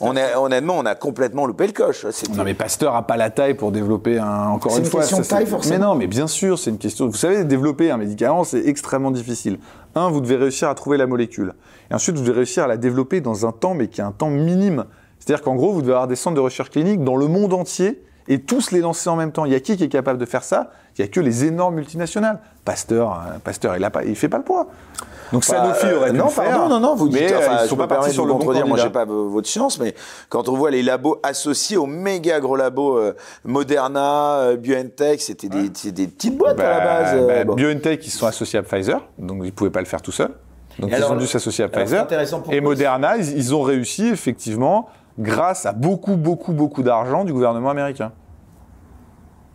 [SPEAKER 1] on est, honnêtement, on a complètement loupé le coche.
[SPEAKER 2] Non mais Pasteur a pas la taille pour développer un. Encore
[SPEAKER 1] C'est
[SPEAKER 2] une,
[SPEAKER 1] une
[SPEAKER 2] fois,
[SPEAKER 1] question
[SPEAKER 2] ça,
[SPEAKER 1] taille, forcément.
[SPEAKER 2] Mais non, mais bien sûr, c'est une question. Vous savez, développer un médicament, c'est extrêmement difficile. Un, vous devez réussir à trouver la molécule, et ensuite vous devez réussir à la développer dans un temps, mais qui est un temps minime. C'est-à-dire qu'en gros, vous devez avoir des centres de recherche clinique dans le monde entier et tous les lancer en même temps. Il y a qui qui est capable de faire ça? Il y a que les énormes multinationales. Pasteur, hein, Pasteur, il a pas, il fait pas le poids. Donc
[SPEAKER 1] Bah,
[SPEAKER 2] Sanofi
[SPEAKER 1] euh,
[SPEAKER 2] aurait dû
[SPEAKER 1] non,
[SPEAKER 2] le faire.
[SPEAKER 1] pardon, non, non, vous dites,
[SPEAKER 2] mais euh,
[SPEAKER 1] enfin,
[SPEAKER 2] ils sont pas partis sur le bon
[SPEAKER 1] contredire, moi,
[SPEAKER 2] candidat.
[SPEAKER 1] j'ai pas v- votre science, mais quand on voit les labos associés aux méga gros labos euh, Moderna, euh, BioNTech, c'était des, petites boîtes à la
[SPEAKER 2] Bah,
[SPEAKER 1] base. euh,
[SPEAKER 2] bah,
[SPEAKER 1] bon.
[SPEAKER 2] BioNTech, ils sont associés à Pfizer, donc ils ne pouvaient pas le faire tout seuls. Donc
[SPEAKER 1] Et
[SPEAKER 2] ils
[SPEAKER 1] alors,
[SPEAKER 2] ont dû s'associer à Pfizer. Et Moderna, ils, ils ont réussi effectivement grâce à beaucoup, beaucoup, beaucoup d'argent du gouvernement américain.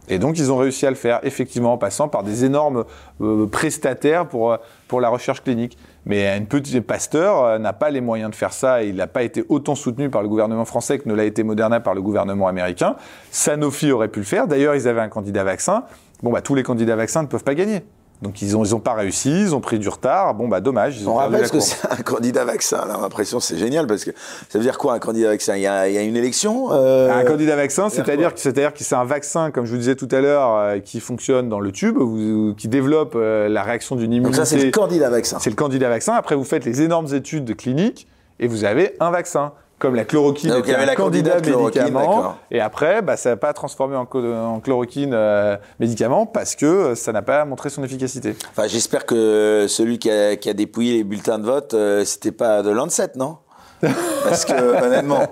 [SPEAKER 2] Et donc ils ont réussi à le faire, effectivement, en passant par des énormes euh, prestataires pour, euh, pour la recherche clinique. Mais une petite Pasteur euh, n'a pas les moyens de faire ça il n'a pas été autant soutenu par le gouvernement français que ne l'a été Moderna par le gouvernement américain. Sanofi aurait pu le faire. D'ailleurs, ils avaient un candidat vaccin. Bon, bah, tous les candidats vaccins ne peuvent pas gagner. Donc ils ont ils ont pas réussi, ils ont pris du retard. Bon bah dommage. Ils ont
[SPEAKER 1] On rappelle que c'est un candidat vaccin. Là, l'impression, c'est génial parce que ça veut dire quoi un candidat vaccin? Il y, a, il y a une élection euh,
[SPEAKER 2] Un candidat vaccin,
[SPEAKER 1] c'est-à-dire
[SPEAKER 2] que c'est-à-dire que c'est un vaccin, comme je vous disais tout à l'heure, euh, qui fonctionne dans le tube, ou- qui développe euh, la réaction d'une
[SPEAKER 1] Donc
[SPEAKER 2] immunité.
[SPEAKER 1] ça, c'est le candidat vaccin.
[SPEAKER 2] C'est le candidat vaccin. Après, vous faites les énormes études cliniques et vous avez un vaccin. Comme la chloroquine
[SPEAKER 1] Donc, il y
[SPEAKER 2] était
[SPEAKER 1] avait
[SPEAKER 2] un
[SPEAKER 1] la
[SPEAKER 2] candidat
[SPEAKER 1] candidate chloroquine,
[SPEAKER 2] médicament.
[SPEAKER 1] d'accord.
[SPEAKER 2] Et après, bah, ça n'a pas transformé en, co- en chloroquine euh, médicament parce que euh, ça n'a pas montré son efficacité.
[SPEAKER 1] Enfin, j'espère que celui qui a, qui a dépouillé les bulletins de vote, euh, c'était pas de Lancet, non? (laughs) Parce que honnêtement,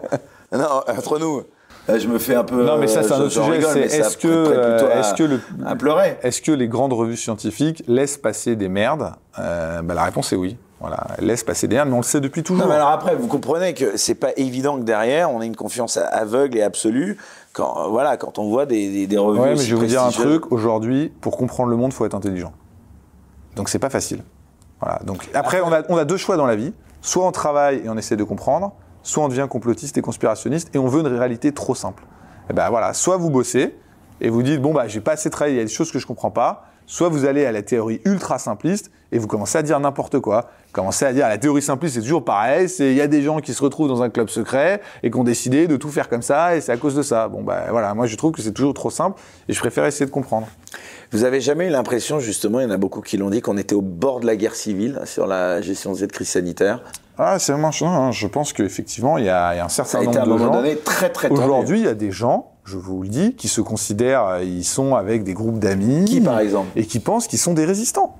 [SPEAKER 1] non, entre nous, là, je me fais un peu.
[SPEAKER 2] Non, mais ça, c'est un autre
[SPEAKER 1] j'en
[SPEAKER 2] sujet.
[SPEAKER 1] rigole,
[SPEAKER 2] C'est
[SPEAKER 1] mais ça
[SPEAKER 2] est-ce que,
[SPEAKER 1] prêterait plutôt
[SPEAKER 2] euh,
[SPEAKER 1] à-
[SPEAKER 2] est-ce que le,
[SPEAKER 1] à pleurer
[SPEAKER 2] Est-ce que les grandes revues scientifiques laissent passer des merdes? Euh, bah, La réponse est oui. Voilà, laissent passer des mais on le sait depuis toujours.
[SPEAKER 1] Non, mais alors après, vous comprenez que c'est pas évident que derrière, on ait une confiance aveugle et absolue quand, euh, voilà, quand on voit des, des, des revues.
[SPEAKER 2] Ouais, mais je vais vous dire un truc. Aujourd'hui, pour comprendre le monde, faut être intelligent. Donc c'est pas facile. Voilà. Donc après, on a, on a deux choix dans la vie. Soit on travaille et on essaie de comprendre, soit on devient complotiste et conspirationniste et on veut une réalité trop simple. Et ben voilà. Soit vous bossez et vous dites bon bah j'ai pas assez travaillé, il y a des choses que je comprends pas. Soit vous allez à la théorie ultra simpliste et vous commencez à dire n'importe quoi. Commencez à dire la théorie simpliste c'est toujours pareil, c'est il y a des gens qui se retrouvent dans un club secret et qui ont décidé de tout faire comme ça et c'est à cause de ça. Bon bah voilà, moi je trouve que c'est toujours trop simple et je préfère essayer de comprendre.
[SPEAKER 1] Vous avez jamais eu l'impression, justement, il y en a beaucoup qui l'ont dit, qu'on était au bord de la guerre civile sur la gestion de cette crise sanitaire.
[SPEAKER 2] Ah, c'est vraiment non, je pense qu'effectivement, il y, a il y a un
[SPEAKER 1] Ça
[SPEAKER 2] certain
[SPEAKER 1] a été à un
[SPEAKER 2] de
[SPEAKER 1] moment
[SPEAKER 2] gens.
[SPEAKER 1] donné très très.
[SPEAKER 2] Aujourd'hui, il y a des gens, je vous le dis, qui se considèrent, euh, ils sont avec des groupes d'amis.
[SPEAKER 1] Qui, par exemple?
[SPEAKER 2] Et qui pensent qu'ils sont des résistants.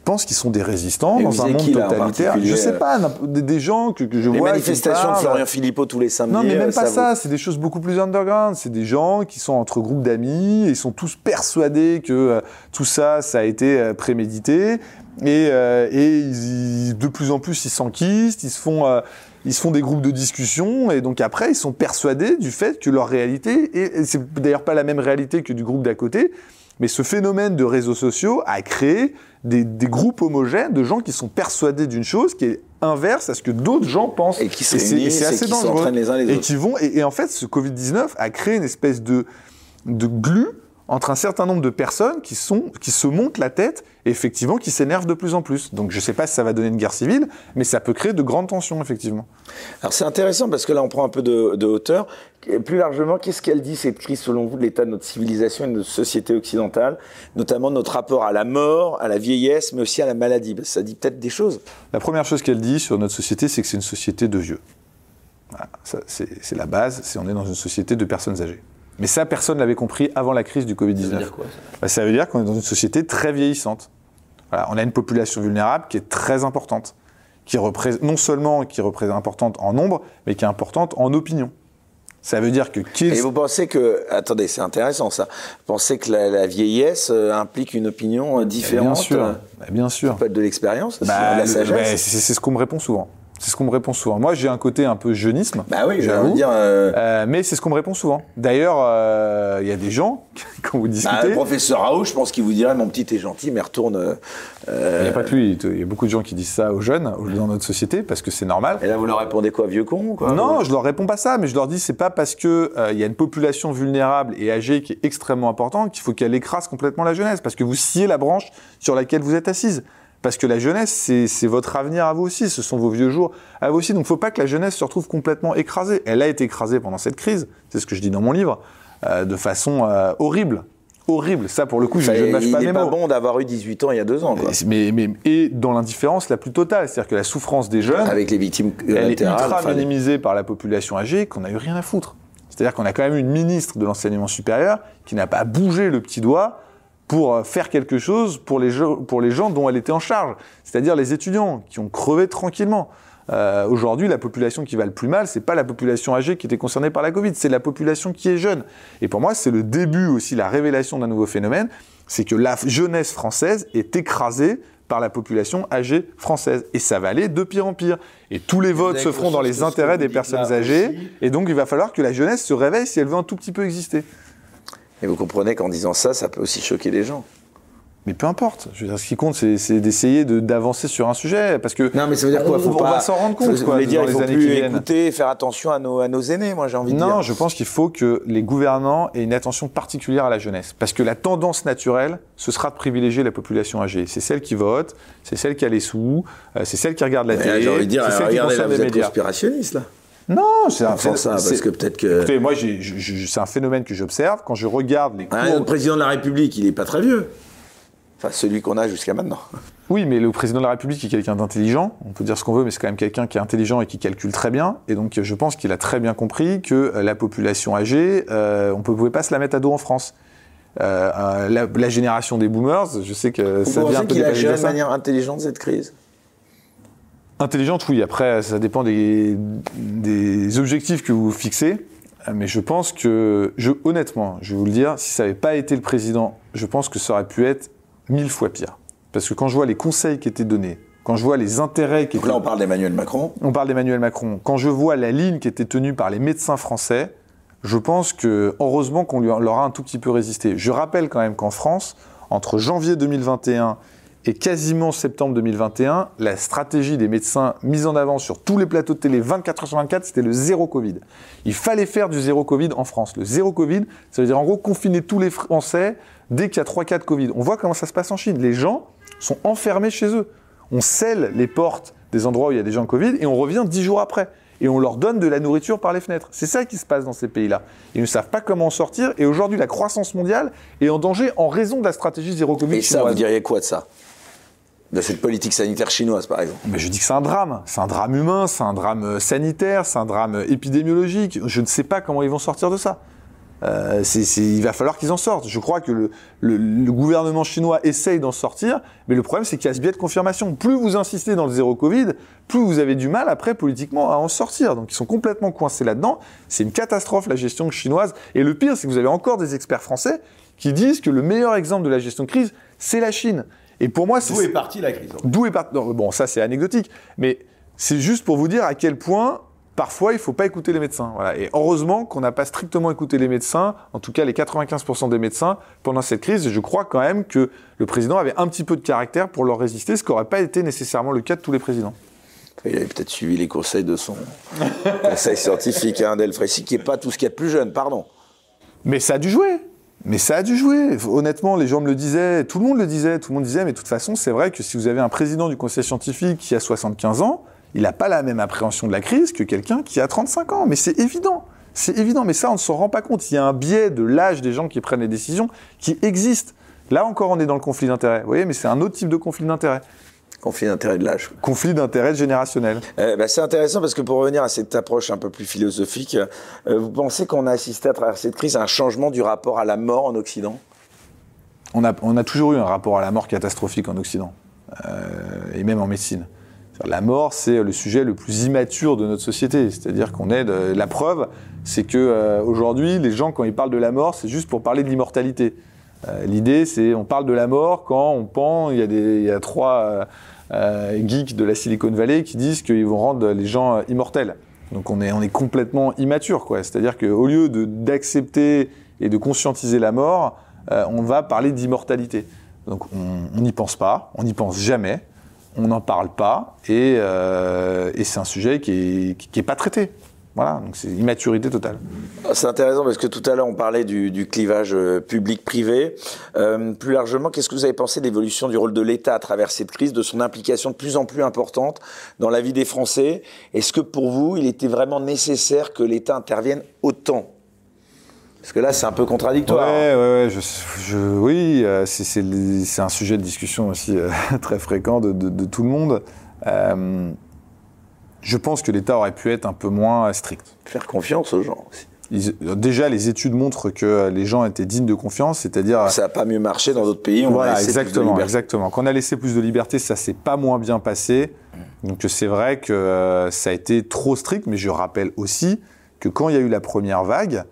[SPEAKER 2] Ils pensent qu'ils sont des résistants
[SPEAKER 1] Et
[SPEAKER 2] dans un monde totalitaire. Je sais
[SPEAKER 1] euh
[SPEAKER 2] pas, n'importe- des, gens que, que je
[SPEAKER 1] Les
[SPEAKER 2] vois. qui
[SPEAKER 1] manifestations de. Florian Philippot tous les samedis.
[SPEAKER 2] Non, mais même
[SPEAKER 1] euh,
[SPEAKER 2] pas ça, c'est des choses beaucoup plus underground. C'est des gens qui sont entre groupes d'amis, ils sont tous persuadés que euh, tout ça, ça a été euh, prémédité. Et, euh, et ils- ils- de plus en plus, ils s'enquistent, ils se font... euh, ils se font des groupes de discussion et donc après ils sont persuadés du fait que leur réalité et et c'est d'ailleurs pas la même réalité que du groupe d'à côté mais ce phénomène de réseaux sociaux a créé des, des groupes homogènes de gens qui sont persuadés d'une chose qui est inverse à ce que d'autres gens pensent.
[SPEAKER 1] Et qui se
[SPEAKER 2] c'est- assez
[SPEAKER 1] qui
[SPEAKER 2] dangereux.
[SPEAKER 1] s'entraînent les uns les
[SPEAKER 2] et qui vont et, et en fait ce Covid 19 a créé une espèce de de glue entre un certain nombre de personnes qui sont qui se montent la tête et effectivement qui s'énervent de plus en plus. Donc je sais pas si ça va donner une guerre civile, mais ça peut créer de grandes tensions effectivement.
[SPEAKER 1] Alors c'est intéressant parce que là on prend un peu de, de hauteur. Et plus largement, qu'est-ce qu'elle dit cette crise selon vous de l'état de notre civilisation et de notre société occidentale, notamment notre rapport à la mort, à la vieillesse, mais aussi à la maladie? Parce que Ça dit peut-être des choses.
[SPEAKER 2] La première chose qu'elle dit sur notre société, c'est que c'est une société de vieux. Voilà, c'est la base, c'est on est dans une société de personnes âgées. Mais ça, personne l'avait compris avant la crise du Covid-19.
[SPEAKER 1] quoi
[SPEAKER 2] Bah, ça veut dire qu'on est dans une société très vieillissante. Voilà, on a une population vulnérable qui est très importante, qui représente non seulement qui représente importante en nombre, mais qui est importante en opinion. Ça veut dire que qui
[SPEAKER 1] Et vous pensez que, attendez, c'est intéressant ça. Vous pensez que la, la vieillesse euh, implique une opinion euh, différente
[SPEAKER 2] bien sûr,
[SPEAKER 1] euh,
[SPEAKER 2] bah, bien sûr.
[SPEAKER 1] Peut être de l'expérience,
[SPEAKER 2] Bah,
[SPEAKER 1] de la
[SPEAKER 2] le-
[SPEAKER 1] sagesse.
[SPEAKER 2] bah, c'est ce qu'on me répond souvent. C'est ce qu'on me répond souvent. Moi, j'ai un côté un peu jeunisme.
[SPEAKER 1] Bah oui,
[SPEAKER 2] j'avoue.
[SPEAKER 1] j'allais dire. euh,
[SPEAKER 2] Euh, mais c'est ce qu'on me répond souvent. D'ailleurs, euh, il y a des gens, (laughs) quand vous
[SPEAKER 1] bah,
[SPEAKER 2] discutez,
[SPEAKER 1] le professeur Raoult, je pense qu'il vous dirait mon petit est gentil, mais retourne. euh,
[SPEAKER 2] il n'y a pas que lui, il y a beaucoup de gens qui disent ça aux jeunes dans notre société parce que c'est normal.
[SPEAKER 1] Et là, vous leur répondez quoi, vieux con quoi
[SPEAKER 2] Non, je leur réponds pas ça, mais je leur dis c'est pas parce que euh, il y a une population vulnérable et âgée qui est extrêmement importante qu'il faut qu'elle écrase complètement la jeunesse, parce que vous sciez la branche sur laquelle vous êtes assise. Parce que la jeunesse, c'est votre avenir à vous aussi, ce sont vos vieux jours à vous aussi. Donc, faut pas que la jeunesse se retrouve complètement écrasée. Elle a été écrasée pendant cette crise, c'est ce que je dis dans mon livre, euh, de façon euh, horrible, horrible. Ça, pour le coup, je
[SPEAKER 1] Enfin,
[SPEAKER 2] je ne mâche
[SPEAKER 1] il
[SPEAKER 2] pas
[SPEAKER 1] n'est
[SPEAKER 2] mes
[SPEAKER 1] pas
[SPEAKER 2] mots.
[SPEAKER 1] bon d'avoir eu 18 ans il y a deux ans, quoi.
[SPEAKER 2] Mais, mais, et dans l'indifférence la plus totale, c'est-à-dire que la souffrance des jeunes,
[SPEAKER 1] Avec les victimes
[SPEAKER 2] elle est ultra
[SPEAKER 1] enfin,
[SPEAKER 2] minimisée par la population âgée qu'on n'a eu rien à foutre. C'est-à-dire qu'on a quand même une ministre de l'enseignement supérieur qui n'a pas bougé le petit doigt pour euh, faire quelque chose pour les, gens, pour les gens dont elle était en charge, c'est-à-dire les étudiants qui ont crevé tranquillement. Euh, Aujourd'hui, la population qui va le plus mal, c'est pas la population âgée qui était concernée par la Covid, c'est la population qui est jeune. Et pour moi, c'est le début aussi, la révélation d'un nouveau phénomène, c'est que la jeunesse française est écrasée par la population âgée française. Et ça va aller de pire en pire. Et tous les votes se feront dans les intérêts des personnes âgées. Et donc, il va falloir que la jeunesse se réveille si elle veut un tout petit peu exister.
[SPEAKER 1] Et vous comprenez qu'en disant ça, ça peut aussi choquer des gens.
[SPEAKER 2] Mais peu importe. Je veux dire, ce qui compte, c'est d'essayer d'avancer sur un sujet. Parce que.
[SPEAKER 1] Non, mais ça veut dire quoi?
[SPEAKER 2] Faut on, va s'en rendre compte. Vous
[SPEAKER 1] voulez dire qu'il faut plus écouter, faire attention à nos, à nos aînés, moi j'ai envie de
[SPEAKER 2] dire.
[SPEAKER 1] Non,
[SPEAKER 2] je pense qu'il faut que les gouvernants aient une attention particulière à la jeunesse. Parce que la tendance naturelle, ce sera de privilégier la population âgée. C'est celle qui vote, c'est celle qui a les sous, euh, c'est celle qui regarde la télé.
[SPEAKER 1] J'ai envie de dire, regardez là, vous êtes conspirationniste là.
[SPEAKER 2] Non, c'est un
[SPEAKER 1] ça, parce que peut-être que.
[SPEAKER 2] Écoutez, moi, c'est un phénomène que j'observe quand je regarde les.
[SPEAKER 1] Ah, le président de la République, il n'est pas très vieux. Enfin, celui qu'on a jusqu'à maintenant. (laughs)
[SPEAKER 2] Oui, mais le président de la République est quelqu'un d'intelligent. On peut dire ce qu'on veut, mais c'est quand même quelqu'un qui est intelligent et qui calcule très bien. Et donc, je pense qu'il a très bien compris que euh, la population âgée, euh, on ne pouvait pas se la mettre à dos en France. Euh, la, génération des boomers, je sais que
[SPEAKER 1] ça vient un peu qu'il a géré de manière intelligente cette crise?
[SPEAKER 2] Intelligente, oui. Après, ça dépend des, des objectifs que vous fixez. Mais je pense que, je, honnêtement, je vais vous le dire, si ça n'avait pas été le président, je pense que ça aurait pu être mille fois pire. Parce que quand je vois les conseils qui étaient donnés, quand je vois les intérêts qui
[SPEAKER 1] Donc là, on parle d'Emmanuel Macron.
[SPEAKER 2] On parle d'Emmanuel Macron. Quand je vois la ligne qui était tenue par les médecins français, je pense que heureusement qu'on leur a un tout petit peu résisté. Je rappelle quand même qu'en France, entre janvier 2021 et quasiment septembre 2021, la stratégie des médecins mise en avant sur tous les plateaux de télé 24 h sur 24, c'était le zéro Covid. Il fallait faire du zéro Covid en France. Le zéro Covid, ça veut dire en gros confiner tous les Français dès qu'il y a 3 cas de Covid. On voit comment ça se passe en Chine. Les gens sont enfermés chez eux. On scelle les portes des endroits où il y a des gens Covid et on revient 10 jours après. Et on leur donne de la nourriture par les fenêtres. C'est ça qui se passe dans ces pays-là. Ils ne savent pas comment en sortir et aujourd'hui la croissance mondiale est en danger en raison de la stratégie zéro Covid.
[SPEAKER 1] Et ça, vous diriez quoi de ça? De cette politique sanitaire chinoise, par exemple
[SPEAKER 2] Mais Je dis que c'est un drame. C'est un drame humain, c'est un drame euh, sanitaire, c'est un drame euh, épidémiologique. Je ne sais pas comment ils vont sortir de ça. Euh, il va falloir qu'ils en sortent. Je crois que le, le, gouvernement chinois essaye d'en sortir, mais le problème c'est qu'il y a ce biais de confirmation. Plus vous insistez dans le zéro Covid, plus vous avez du mal après politiquement à en sortir. Donc ils sont complètement coincés là-dedans. C'est une catastrophe la gestion chinoise. Et le pire, c'est que vous avez encore des experts français qui disent que le meilleur exemple de la gestion de crise, c'est la Chine. Et pour moi,
[SPEAKER 1] c'est... D'où est partie la crise
[SPEAKER 2] D'où est partie... Bon, ça c'est anecdotique, mais c'est juste pour vous dire à quel point parfois, il ne faut pas écouter les médecins. Voilà. Et heureusement qu'on n'a pas strictement écouté les médecins, en tout cas les 95% des médecins, pendant cette crise. Et je crois quand même que le président avait un petit peu de caractère pour leur résister, ce qui n'aurait pas été nécessairement le cas de tous les présidents.
[SPEAKER 1] Il avait peut-être suivi les conseils de son (laughs) conseil scientifique, hein, Delfrécy, qui n'est pas tout ce qu'il y a de plus jeune, pardon.
[SPEAKER 2] Mais ça a dû jouer. Mais ça a dû jouer. Honnêtement, les gens me le disaient, tout le monde le disait, tout le monde disait, mais de toute façon, c'est vrai que si vous avez un président du conseil scientifique qui a 75 ans, il n'a pas la même appréhension de la crise que quelqu'un qui a 35 ans. Mais c'est évident. C'est évident, mais ça, on ne s'en rend pas compte. Il y a un biais de l'âge des gens qui prennent les décisions qui existe. Là encore, on est dans le conflit d'intérêts. Vous voyez, mais c'est un autre type de conflit d'intérêts.
[SPEAKER 1] Conflit d'intérêt de l'âge.
[SPEAKER 2] Conflit d'intérêt générationnel.
[SPEAKER 1] Euh, bah, c'est intéressant parce que pour revenir à cette approche un peu plus philosophique, euh, vous pensez qu'on a assisté à travers cette crise à un changement du rapport à la mort en Occident?
[SPEAKER 2] On a, on a, toujours eu un rapport à la mort catastrophique en Occident, euh, et même en médecine. La mort, c'est le sujet le plus immature de notre société. C'est-à-dire qu'on est. De... La preuve, c'est que euh, aujourd'hui, les gens, quand ils parlent de la mort, c'est juste pour parler de l'immortalité. Euh, l'idée, c'est on parle de la mort quand on pend. Il y a, des, il y a trois euh, geeks de la Silicon Valley qui disent qu'ils vont rendre les gens immortels. Donc on est, on est complètement immature. C'est-à-dire qu'au lieu d'accepter et de conscientiser la mort, on va parler d'immortalité. Donc on n'y pense pas, on n'y pense jamais on n'en parle pas euh, et, c'est un sujet qui n'est pas traité. Voilà, donc c'est immaturité totale.
[SPEAKER 1] C'est intéressant parce que tout à l'heure on parlait du, clivage euh, public-privé. Euh, plus largement, qu'est-ce que vous avez pensé de l'évolution du rôle de l'État à travers cette crise, de son implication de plus en plus importante dans la vie des Français? Est-ce que pour vous, il était vraiment nécessaire que l'État intervienne autant? Parce que là, c'est un peu contradictoire.
[SPEAKER 2] Ouais, ouais, ouais. Je, oui, euh, c'est un sujet de discussion aussi euh, (laughs) très fréquent de, tout le monde. Euh, je pense que l'État aurait pu être un peu moins strict.
[SPEAKER 1] Faire confiance aux gens aussi.
[SPEAKER 2] déjà, les études montrent que les gens étaient dignes de confiance, c'est-à-dire.
[SPEAKER 1] Ça n'a pas mieux marché dans d'autres pays.
[SPEAKER 2] On voilà, a exactement, exactement. Quand on a laissé plus de liberté, ça s'est pas moins bien passé. Donc c'est vrai que ça a été trop strict, mais je rappelle aussi que quand il y a eu la première vague,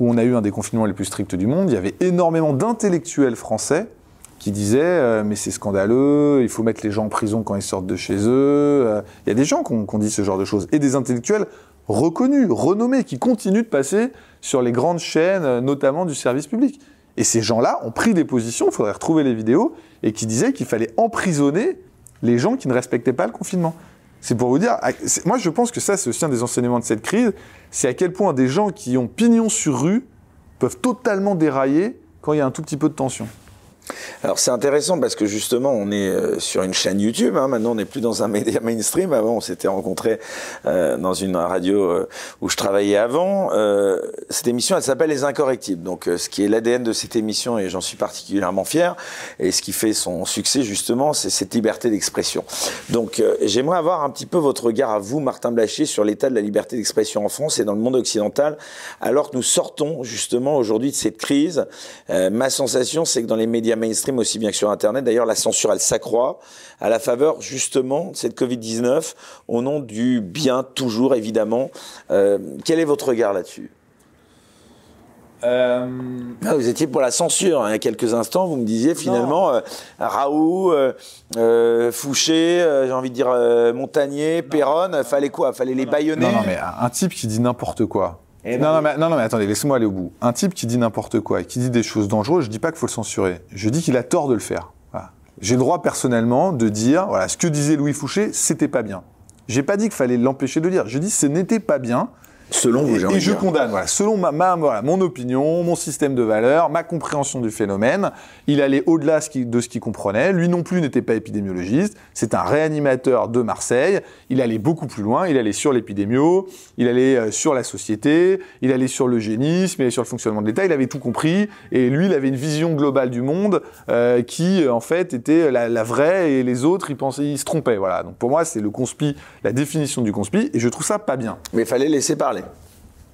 [SPEAKER 2] où on a eu un des confinements les plus stricts du monde, il y avait énormément d'intellectuels français qui disaient euh, mais c'est scandaleux, il faut mettre les gens en prison quand ils sortent de chez eux. Euh, il y a des gens qui ont, dit ce genre de choses et des intellectuels reconnus, renommés, qui continuent de passer sur les grandes chaînes, euh, notamment du service public. Et ces gens-là ont pris des positions, il faudrait retrouver les vidéos, et qui disait qu'il fallait emprisonner les gens qui ne respectaient pas le confinement. C'est pour vous dire, moi je pense que ça c'est aussi un des enseignements de cette crise, c'est à quel point des gens qui ont pignon sur rue peuvent totalement dérailler quand il y a un tout petit peu de tension.
[SPEAKER 1] Alors c'est intéressant parce que justement on est euh, sur une chaîne YouTube, hein. maintenant on n'est plus dans un (laughs) média mainstream, avant on s'était rencontrés euh, dans une radio euh, où je travaillais avant. cette émission elle s'appelle Les Incorrectibles, donc ce qui est l'ADN de cette émission et j'en suis particulièrement fier, et ce qui fait son succès justement c'est cette liberté d'expression. Donc j'aimerais avoir un petit peu votre regard à vous Martin Blachier sur l'état de la liberté d'expression en France et dans le monde occidental alors que nous sortons justement aujourd'hui de cette crise. ma sensation c'est que dans les médias mainstream aussi bien que sur Internet. D'ailleurs, la censure, elle s'accroît à la faveur justement de cette Covid-19 au nom du bien toujours, évidemment. Euh, quel est votre regard là-dessus? Euh... Ah, vous étiez pour la censure hein, il y a quelques instants. Vous me disiez finalement euh, Raoult, euh, Fouché, j'ai envie de dire Montagnier, Perron. Fallait quoi? Fallait les baïonner
[SPEAKER 2] Non, non, mais un type qui dit n'importe quoi. Eh non, non, mais, non, non, mais attendez, laissez-moi aller au bout. Un type qui dit n'importe quoi et qui dit des choses dangereuses, je dis pas qu'il faut le censurer. Je dis qu'il a tort de le faire. J'ai le droit personnellement de dire, voilà, ce que disait Louis Fouché, c'était pas bien. J'ai pas dit qu'il fallait l'empêcher de le dire. Je dis ce n'était pas bien.
[SPEAKER 1] Selon vous,
[SPEAKER 2] Et, et je condamne, voilà, selon ma, ma voilà, mon opinion, mon système de valeurs, ma compréhension du phénomène. Il allait au-delà de ce qu'il comprenait. Lui non plus n'était pas épidémiologiste. C'est un réanimateur de Marseille. Il allait beaucoup plus loin. Il allait sur l'épidémio, il allait euh, sur la société, il allait sur l'eugénisme, il allait sur le fonctionnement de l'État. Il avait tout compris. Et lui, il avait une vision globale du monde euh, qui, en fait, était la, la, vraie. Et les autres, ils pensaient, ils se trompaient. Voilà. Donc pour moi, c'est le conspi, la définition du conspi. Et je trouve ça pas bien.
[SPEAKER 1] Mais il fallait laisser parler.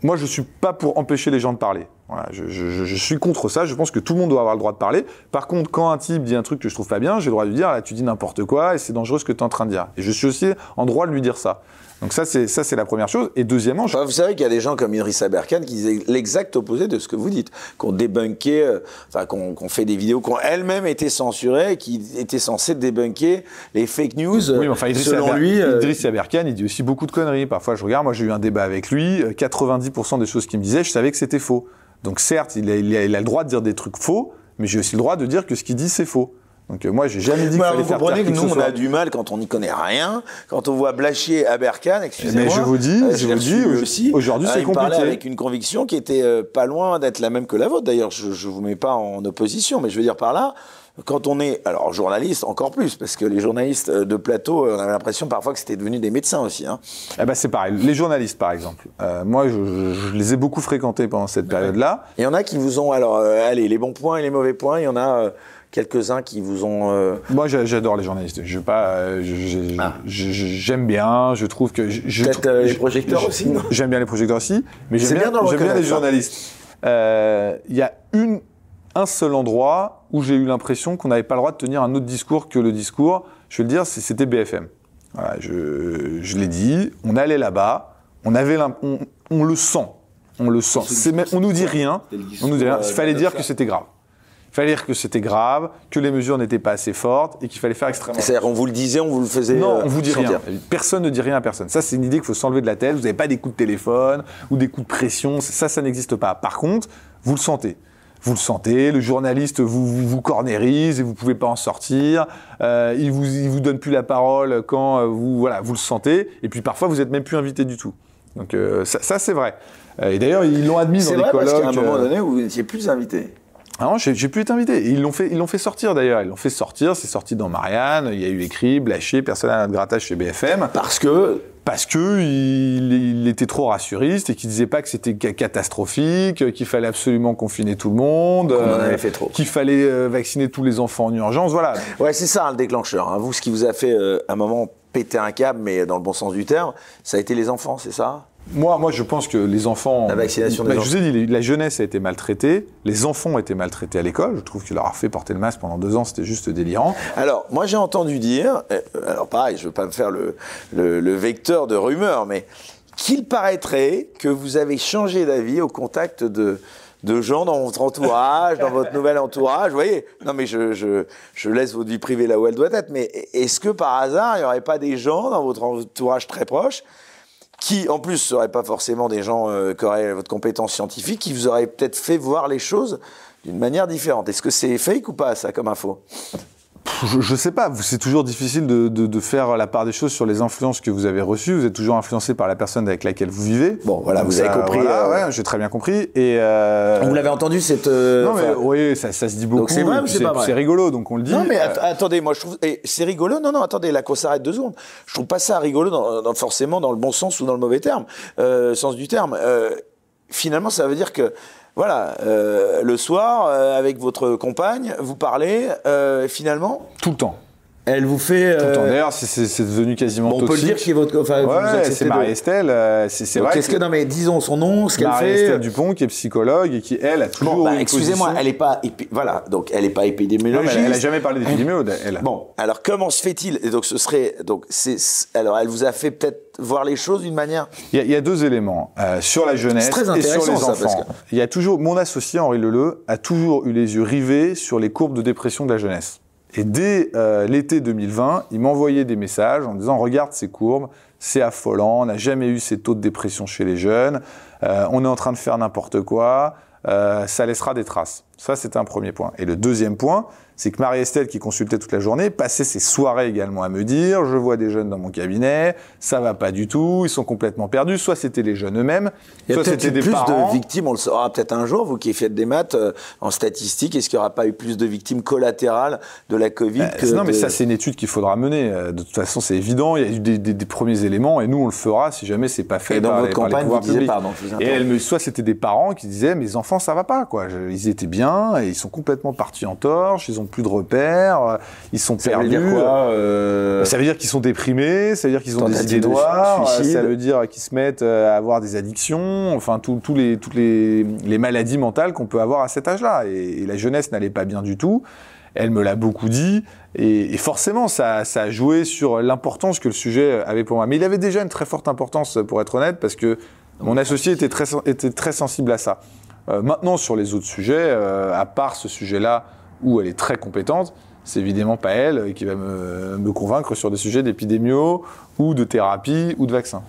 [SPEAKER 2] Moi, je ne suis pas pour empêcher les gens de parler. Voilà, je, je, je, suis contre ça. Je pense que tout le monde doit avoir le droit de parler. Par contre, quand un type dit un truc que je trouve pas bien, j'ai le droit de lui dire là, tu dis n'importe quoi et c'est dangereux ce que tu es en train de dire. Et je suis aussi en droit de lui dire ça. Donc ça, c'est ça, c'est la première chose. Et deuxièmement,
[SPEAKER 1] je... vous savez qu'il y a des gens comme Idriss Aberkan qui disaient l'exact opposé de ce que vous dites, qu'on débunké, euh, enfin qu'on qu fait des vidéos qui ont elles-mêmes été censurées, qui étaient censées débunker les fake news.
[SPEAKER 2] Oui, mais enfin, Idriss selon lui, euh... Idriss Aberkan, il dit aussi beaucoup de conneries. Parfois, je regarde, moi, j'ai eu un débat avec lui, 90% des choses qu'il me disait, je savais que c'était faux. Donc certes, il a, il, a, il a, le droit de dire des trucs faux, mais j'ai aussi le droit de dire que ce qu'il dit, c'est faux. Donc euh, moi, j'ai jamais dit
[SPEAKER 1] bah,
[SPEAKER 2] qu'il fallait
[SPEAKER 1] vous
[SPEAKER 2] faire
[SPEAKER 1] comprenez que nous, on
[SPEAKER 2] soit.
[SPEAKER 1] a du mal quand on n'y connaît rien, quand on voit Blachier à Berkane, excusez-moi.
[SPEAKER 2] Mais je vous dis,
[SPEAKER 1] euh,
[SPEAKER 2] je vous dis,
[SPEAKER 1] aussi,
[SPEAKER 2] aujourd'hui, c'est compliqué.
[SPEAKER 1] avec une conviction qui était euh, pas loin d'être la même que la vôtre. D'ailleurs, je, je vous mets pas en opposition, mais je veux dire par là, quand on est, alors journaliste encore plus, parce que les journalistes de plateau, on avait l'impression parfois que c'était devenu des médecins aussi. Hein.
[SPEAKER 2] Eh ben c'est pareil. Les journalistes, par exemple, euh, moi, je, je, je, les ai beaucoup fréquentés pendant cette période-là.
[SPEAKER 1] Il y en a qui vous ont, alors, euh, allez, les bons points et les mauvais points. Il y en a. Euh, quelques-uns qui vous ont. Euh...
[SPEAKER 2] Moi, j'adore les journalistes. Je pas, euh, j'aime ah. bien. Je trouve que
[SPEAKER 1] peut-être euh, les projecteurs aussi.
[SPEAKER 2] J'aime bien les projecteurs aussi, mais j'aime bien, bien, bien, les journalistes. Il y a une un seul endroit où j'ai eu l'impression qu'on n'avait pas le droit de tenir un autre discours que le discours. Je vais le dire, c'était BFM. Voilà, je, je l'ai dit. On allait là-bas, on avait, on, on, le sent, on le sent. On nous dit rien. On nous dit rien. Il fallait dire que c'était grave. Il fallait dire que c'était grave, que les mesures n'étaient pas assez fortes et qu'il fallait faire extrêmement.
[SPEAKER 1] C'est-à-dire, on vous le disait, on vous le faisait.
[SPEAKER 2] Non, on vous dit rien. Personne ne dit rien à personne. Ça, c'est une idée qu'il faut s'enlever de la tête. Vous n'avez pas des coups de téléphone ou des coups de pression. Ça, ça n'existe pas. Par contre, vous le sentez vous le sentez, le journaliste vous, vous, vous cornérise et vous pouvez pas en sortir, euh, il vous il vous donne plus la parole quand euh, vous voilà vous le sentez et puis parfois vous êtes même plus invité du tout. Donc euh, ça, ça c'est vrai. Et d'ailleurs ils l'ont admis dans
[SPEAKER 1] des
[SPEAKER 2] vrai, colloques.
[SPEAKER 1] C'est vrai qu'à un moment donné vous n'étiez plus invité.
[SPEAKER 2] Ah non, j'ai pu être invité. Ils l'ont fait, ils l'ont fait sortir d'ailleurs. Ils l'ont fait sortir. C'est sorti dans Marianne. Il y a eu écrit, Blaché, personne à notre grattage chez BFM.
[SPEAKER 1] Parce que
[SPEAKER 2] parce que il, il, était trop rassuriste et qu'il disait pas que c'était catastrophique, qu'il fallait absolument confiner tout le monde,
[SPEAKER 1] euh,
[SPEAKER 2] qu'il fallait euh, vacciner tous les enfants en urgence, voilà.
[SPEAKER 1] Ouais, c'est ça le déclencheur. Hein. Vous, ce qui vous a fait euh, un moment péter un câble, mais dans le bon sens du terme, ça a été les enfants, c'est ça?
[SPEAKER 2] Moi, moi, je pense que les enfants.
[SPEAKER 1] La vaccination des
[SPEAKER 2] bah. Je vous ai dit, la jeunesse a été maltraitée, les enfants ont été maltraités à l'école. Je trouve que leur a fait porter le masque pendant deux ans, c'était juste délirant.
[SPEAKER 1] Alors, moi, j'ai entendu dire, alors pareil, je veux pas me faire le, le, le vecteur de rumeurs, mais qu'il paraîtrait que vous avez changé d'avis au contact de, de gens dans votre entourage, dans votre nouvel entourage. Vous voyez Non, mais je, je, je laisse votre vie privée là où elle doit être. Mais est-ce que par hasard, il n'y aurait pas des gens dans votre entourage très proche qui, en plus, seraient pas forcément des gens euh, qui auraient votre compétence scientifique, qui vous auraient peut-être fait voir les choses d'une manière différente. Est-ce que c'est fake ou pas, ça, comme info?
[SPEAKER 2] Je, je sais pas, c'est toujours difficile de, de- de faire la part des choses sur les influences que vous avez reçues. Vous êtes toujours influencé par la personne avec laquelle vous vivez.
[SPEAKER 1] Bon, voilà, vous avez compris,
[SPEAKER 2] voilà,
[SPEAKER 1] euh,
[SPEAKER 2] ouais, j'ai très bien compris. Et euh,
[SPEAKER 1] Vous l'avez entendu cette. euh,
[SPEAKER 2] non, mais
[SPEAKER 1] enfin,
[SPEAKER 2] oui, ça, ça se dit beaucoup.
[SPEAKER 1] c'est vrai ou c'est pas vrai?
[SPEAKER 2] C'est rigolo, donc on le dit.
[SPEAKER 1] Non mais att- attendez, moi je trouve et c'est rigolo. Non non, attendez, là qu'on s'arrête deux secondes. Je trouve pas ça rigolo dans, dans- forcément dans le bon sens ou dans le mauvais terme, euh, sens du terme. Euh, finalement, ça veut dire que voilà, euh, le soir euh, avec votre compagne, vous parlez. euh, finalement,
[SPEAKER 2] tout le temps.
[SPEAKER 1] Elle vous fait.
[SPEAKER 2] Tout le
[SPEAKER 1] euh,
[SPEAKER 2] temps. D'ailleurs, c'est- devenu quasiment
[SPEAKER 1] bon, on peut le dire qui est votre. Enfin,
[SPEAKER 2] Ouais, c'est Marie-Estelle. euh, C'est vrai.
[SPEAKER 1] Qu'est-ce que non mais disons son nom, ce qu'elle fait.
[SPEAKER 2] Marie-Estelle Dupont, qui est psychologue et qui, elle, a toujours
[SPEAKER 1] Bon, bah, excusez-moi, elle est pas épi- voilà, donc elle est pas
[SPEAKER 2] Non, mais
[SPEAKER 1] épidémiologiste.
[SPEAKER 2] elle, elle a jamais parlé d'épidémio, elle.
[SPEAKER 1] Bon, alors comment se fait-il Et donc ce serait donc c'est alors elle vous a fait peut-être voir les choses d'une manière.
[SPEAKER 2] Il y, a, il y a deux éléments euh, sur la jeunesse et sur les
[SPEAKER 1] ça,
[SPEAKER 2] enfants.
[SPEAKER 1] que-
[SPEAKER 2] Il y a toujours mon associé Henri Leleu a toujours eu les yeux rivés sur les courbes de dépression de la jeunesse. Et dès euh, l'été 2020, il m'envoyait des messages en disant regarde ces courbes, c'est affolant, on n'a jamais eu ces taux de dépression chez les jeunes, euh, on est en train de faire n'importe quoi, euh, ça laissera des traces. Ça, c'était un premier point. Et le deuxième point, c'est que Marie-Estelle, qui consultait toute la journée, passait ses soirées également à me dire, je vois des jeunes dans mon cabinet, ça va pas du tout, ils sont complètement perdus. Soit c'était les jeunes eux-mêmes, soit c'était des
[SPEAKER 1] plus
[SPEAKER 2] parents.
[SPEAKER 1] de victimes, on le saura peut-être un jour, vous qui faites des maths euh, en statistique, est-ce qu'il n'y aura pas eu plus de victimes collatérales de la Covid
[SPEAKER 2] Euh,
[SPEAKER 1] que
[SPEAKER 2] non, mais
[SPEAKER 1] de-
[SPEAKER 2] ça, c'est une étude qu'il faudra mener. Euh, De toute façon, c'est évident. Il y a eu des, des- des premiers éléments, et nous, on le fera si jamais c'est pas fait
[SPEAKER 1] Et donc
[SPEAKER 2] par,
[SPEAKER 1] votre
[SPEAKER 2] par les
[SPEAKER 1] campagne vous
[SPEAKER 2] pouvoirs publics.
[SPEAKER 1] vous
[SPEAKER 2] Et elle me, soit c'était des parents qui disaient, mes enfants, ça va pas, quoi. Ils étaient bien, et ils sont complètement partis en torche, ils ont plus de repères, euh, ils sont
[SPEAKER 1] ça veut
[SPEAKER 2] perdus.
[SPEAKER 1] dire quoi euh,
[SPEAKER 2] Ça veut dire qu'ils sont déprimés, ça veut dire qu'ils ont des idées noires, ça veut dire qu'ils se mettent euh, à avoir des addictions, enfin tous les, toutes les, les maladies mentales qu'on peut avoir à cet âge-là. Et, et la jeunesse n'allait pas bien du tout. Elle me l'a beaucoup dit, et, et forcément ça, ça a joué sur l'importance que le sujet avait pour moi. Mais il avait déjà une très forte importance, pour être honnête, parce que mon associé était très, sen- était très sensible à ça. Euh, maintenant, sur les autres sujets, euh, à part ce sujet-là où elle est très compétente, c'est évidemment pas elle euh, qui va me, me convaincre sur des sujets d'épidémio ou de thérapie ou de vaccin.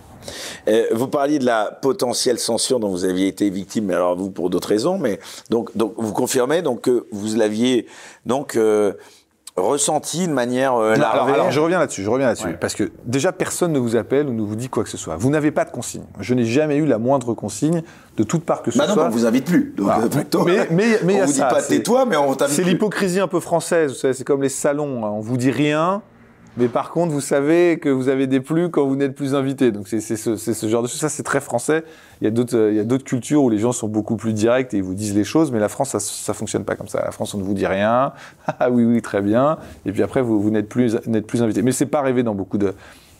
[SPEAKER 1] Euh, vous parliez de la potentielle censure dont vous aviez été victime, mais alors vous pour d'autres raisons, mais donc, donc vous confirmez donc que vous l'aviez donc euh, ressenti de manière euh,
[SPEAKER 2] Non, alors, je reviens là-dessus, je reviens là-dessus,
[SPEAKER 1] Ouais.
[SPEAKER 2] parce que déjà personne ne vous appelle ou ne vous dit quoi que ce soit. Vous n'avez pas de consigne. Je n'ai jamais eu la moindre consigne de toute part que ce
[SPEAKER 1] Bah non,
[SPEAKER 2] soit.
[SPEAKER 1] on vous invite plus. Donc,
[SPEAKER 2] Ah,
[SPEAKER 1] euh, plutôt,
[SPEAKER 2] mais- mais- mais
[SPEAKER 1] on vous dit
[SPEAKER 2] ça,
[SPEAKER 1] pas
[SPEAKER 2] c'est-
[SPEAKER 1] tais-toi, mais on t'invite
[SPEAKER 2] C'est
[SPEAKER 1] plus.
[SPEAKER 2] l'hypocrisie un peu française, vous savez, c'est comme les salons, hein. on vous dit rien, mais par contre vous savez que vous avez des plus quand vous n'êtes plus invité. Donc c'est ce, ce genre de choses, ça c'est très français. Il y a d'autres cultures où les gens sont beaucoup plus directs et ils vous disent les choses, mais la France ça, ça fonctionne pas comme ça. La France on ne vous dit rien, (laughs) ah oui oui très bien, et puis après vous, vous n'êtes plus plus invité. Mais c'est pas arrivé dans beaucoup de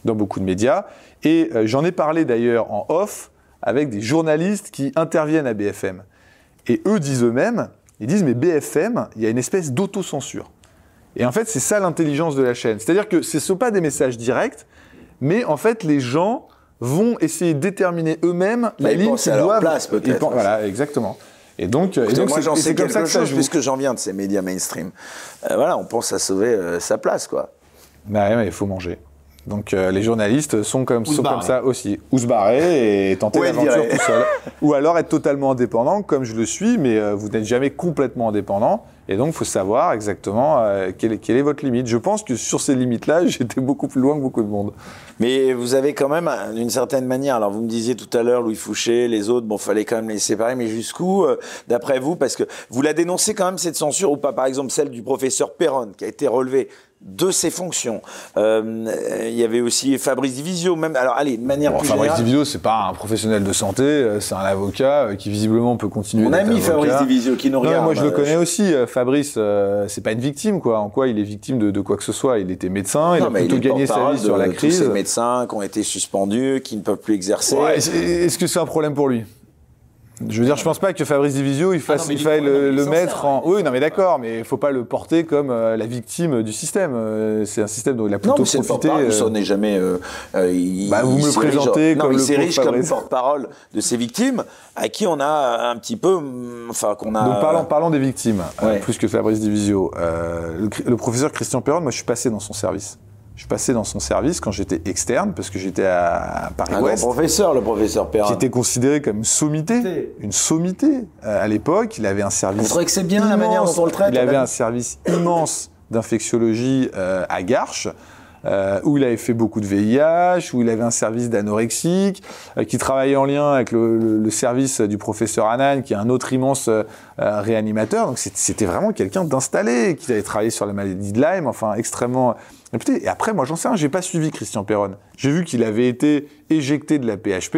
[SPEAKER 2] dans beaucoup de médias. Et euh, j'en ai parlé d'ailleurs en off avec des journalistes qui interviennent à BFM. Et eux disent eux-mêmes, ils disent mais BFM, il y a une espèce d'autocensure. Et en fait, c'est ça l'intelligence de la chaîne. C'est-à-dire que ce ne sont pas des messages directs, mais en fait, les gens vont essayer de déterminer eux-mêmes la
[SPEAKER 1] Bah, ils
[SPEAKER 2] ligne
[SPEAKER 1] pensent
[SPEAKER 2] qu'ils
[SPEAKER 1] à leur
[SPEAKER 2] doivent.
[SPEAKER 1] place, peut-être.
[SPEAKER 2] ils pensent- Voilà, exactement. Et donc, et donc
[SPEAKER 1] moi
[SPEAKER 2] c'est-
[SPEAKER 1] j'en sais quelque
[SPEAKER 2] ça que ça
[SPEAKER 1] chose puisque j'en viens de ces médias mainstream. Euh, voilà, on pense à sauver euh, sa place, quoi.
[SPEAKER 2] Bah ouais, mais il faut manger. Donc euh, les journalistes sont comme, sont comme ça aussi. Ou se barrer et (laughs) tenter l'aventure tout seul. Ou alors être totalement indépendant, comme je le suis, mais euh, vous n'êtes jamais complètement indépendant. Et donc, il faut savoir exactement euh, quelle, est, quelle est votre limite. Je pense que sur ces limites-là, (laughs) j'étais beaucoup plus loin que beaucoup de monde.
[SPEAKER 1] Mais vous avez quand même, euh, d'une certaine manière, alors vous me disiez tout à l'heure, Louis Fouché, les autres, bon, fallait quand même les séparer, mais jusqu'où, euh, d'après vous Parce que vous la dénoncez quand même, cette censure, ou pas, par exemple, celle du professeur Perron, qui a été relevée de ses fonctions. Euh, Il y avait aussi Fabrice Divisio, même, alors allez, de manière
[SPEAKER 2] Bon,
[SPEAKER 1] plus
[SPEAKER 2] Fabrice
[SPEAKER 1] générale.
[SPEAKER 2] Divisio, c'est pas un professionnel de santé, euh, c'est un avocat euh, qui visiblement peut continuer.
[SPEAKER 1] Mon ami Fabrice. Divisio, qui nous
[SPEAKER 2] Non,
[SPEAKER 1] regarde.
[SPEAKER 2] moi je le
[SPEAKER 1] euh,
[SPEAKER 2] connais aussi. Fabrice, euh, c'est pas une victime, quoi. En quoi il est victime de, de quoi que ce soit? Il était médecin, il
[SPEAKER 1] non,
[SPEAKER 2] a
[SPEAKER 1] mais
[SPEAKER 2] plutôt
[SPEAKER 1] il
[SPEAKER 2] gagné sa vie sur la
[SPEAKER 1] Tous
[SPEAKER 2] crise.
[SPEAKER 1] ces médecins qui ont été suspendus, qui ne peuvent plus exercer.
[SPEAKER 2] Ouais, Est-ce que c'est un problème pour lui? Je veux dire, je pense pas que Fabrice Divisio, il, fasse,
[SPEAKER 1] non, mais
[SPEAKER 2] il
[SPEAKER 1] il
[SPEAKER 2] faille
[SPEAKER 1] non, mais
[SPEAKER 2] le, mettre en. Oui, non, mais d'accord, mais il faut pas le porter comme euh, la victime du système. Euh, c'est un système dont il a
[SPEAKER 1] Non,
[SPEAKER 2] plutôt
[SPEAKER 1] mais c'est le
[SPEAKER 2] profité.
[SPEAKER 1] porte-parole,
[SPEAKER 2] euh,
[SPEAKER 1] ça n'est jamais. euh, euh, il-
[SPEAKER 2] Bah, vous
[SPEAKER 1] il
[SPEAKER 2] me le
[SPEAKER 1] s'érige-
[SPEAKER 2] présentez
[SPEAKER 1] non,
[SPEAKER 2] comme
[SPEAKER 1] il
[SPEAKER 2] le
[SPEAKER 1] comme porte-parole de ces victimes, à qui on a un petit peu, hum, enfin qu'on a.
[SPEAKER 2] Donc parlons, parlons des victimes, euh,
[SPEAKER 1] Ouais.
[SPEAKER 2] plus que Fabrice Divisio. Euh, le, le professeur Christian Perron, moi je suis passé dans son service. Je passé dans son service quand j'étais externe, parce que j'étais à
[SPEAKER 1] un
[SPEAKER 2] Paris-Ouest.
[SPEAKER 1] grand professeur, le professeur Perrin.
[SPEAKER 2] qui était considéré comme une sommité, une sommité. Euh, à l'époque, il avait un service.
[SPEAKER 1] Vous trouvez que c'est bien la manière dont on le traite,
[SPEAKER 2] Il avait un service immense d'infectiologie euh, à Garches. Euh, où il avait fait beaucoup de VIH, où il avait un service d'anorexique, euh, qui travaillait en lien avec le, le- le service du professeur Hanan, qui est un autre immense euh, réanimateur. Donc c'était vraiment quelqu'un d'installé, qui avait travaillé sur la maladie de Lyme, enfin extrêmement. Et après, moi j'en sais rien, j'ai pas suivi Christian Perron. J'ai vu qu'il avait été éjecté de la PHP.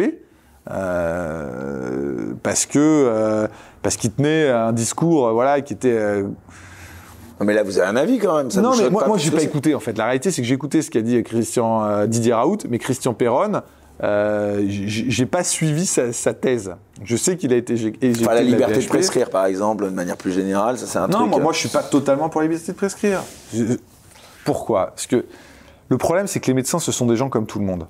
[SPEAKER 2] euh, parce que euh, parce qu'il tenait un discours euh, voilà qui était
[SPEAKER 1] Non, mais là, vous avez un avis quand même. Ça
[SPEAKER 2] non, mais moi, moi j'ai
[SPEAKER 1] que
[SPEAKER 2] pas écouté en fait. La réalité, c'est que j'ai écouté ce qu'a dit Christian euh, Didier Raoult, mais Christian Perron, euh, j'ai pas suivi sa, sa thèse. Je sais qu'il a été éjec- éjecté.
[SPEAKER 1] Enfin, la liberté de prescrire, par exemple, de manière plus générale, ça c'est un
[SPEAKER 2] Non,
[SPEAKER 1] truc.
[SPEAKER 2] moi,
[SPEAKER 1] euh,
[SPEAKER 2] moi, je suis pas totalement pour la liberté de prescrire. Je- Pourquoi? Parce que le problème, c'est que les médecins, ce sont des gens comme tout le monde.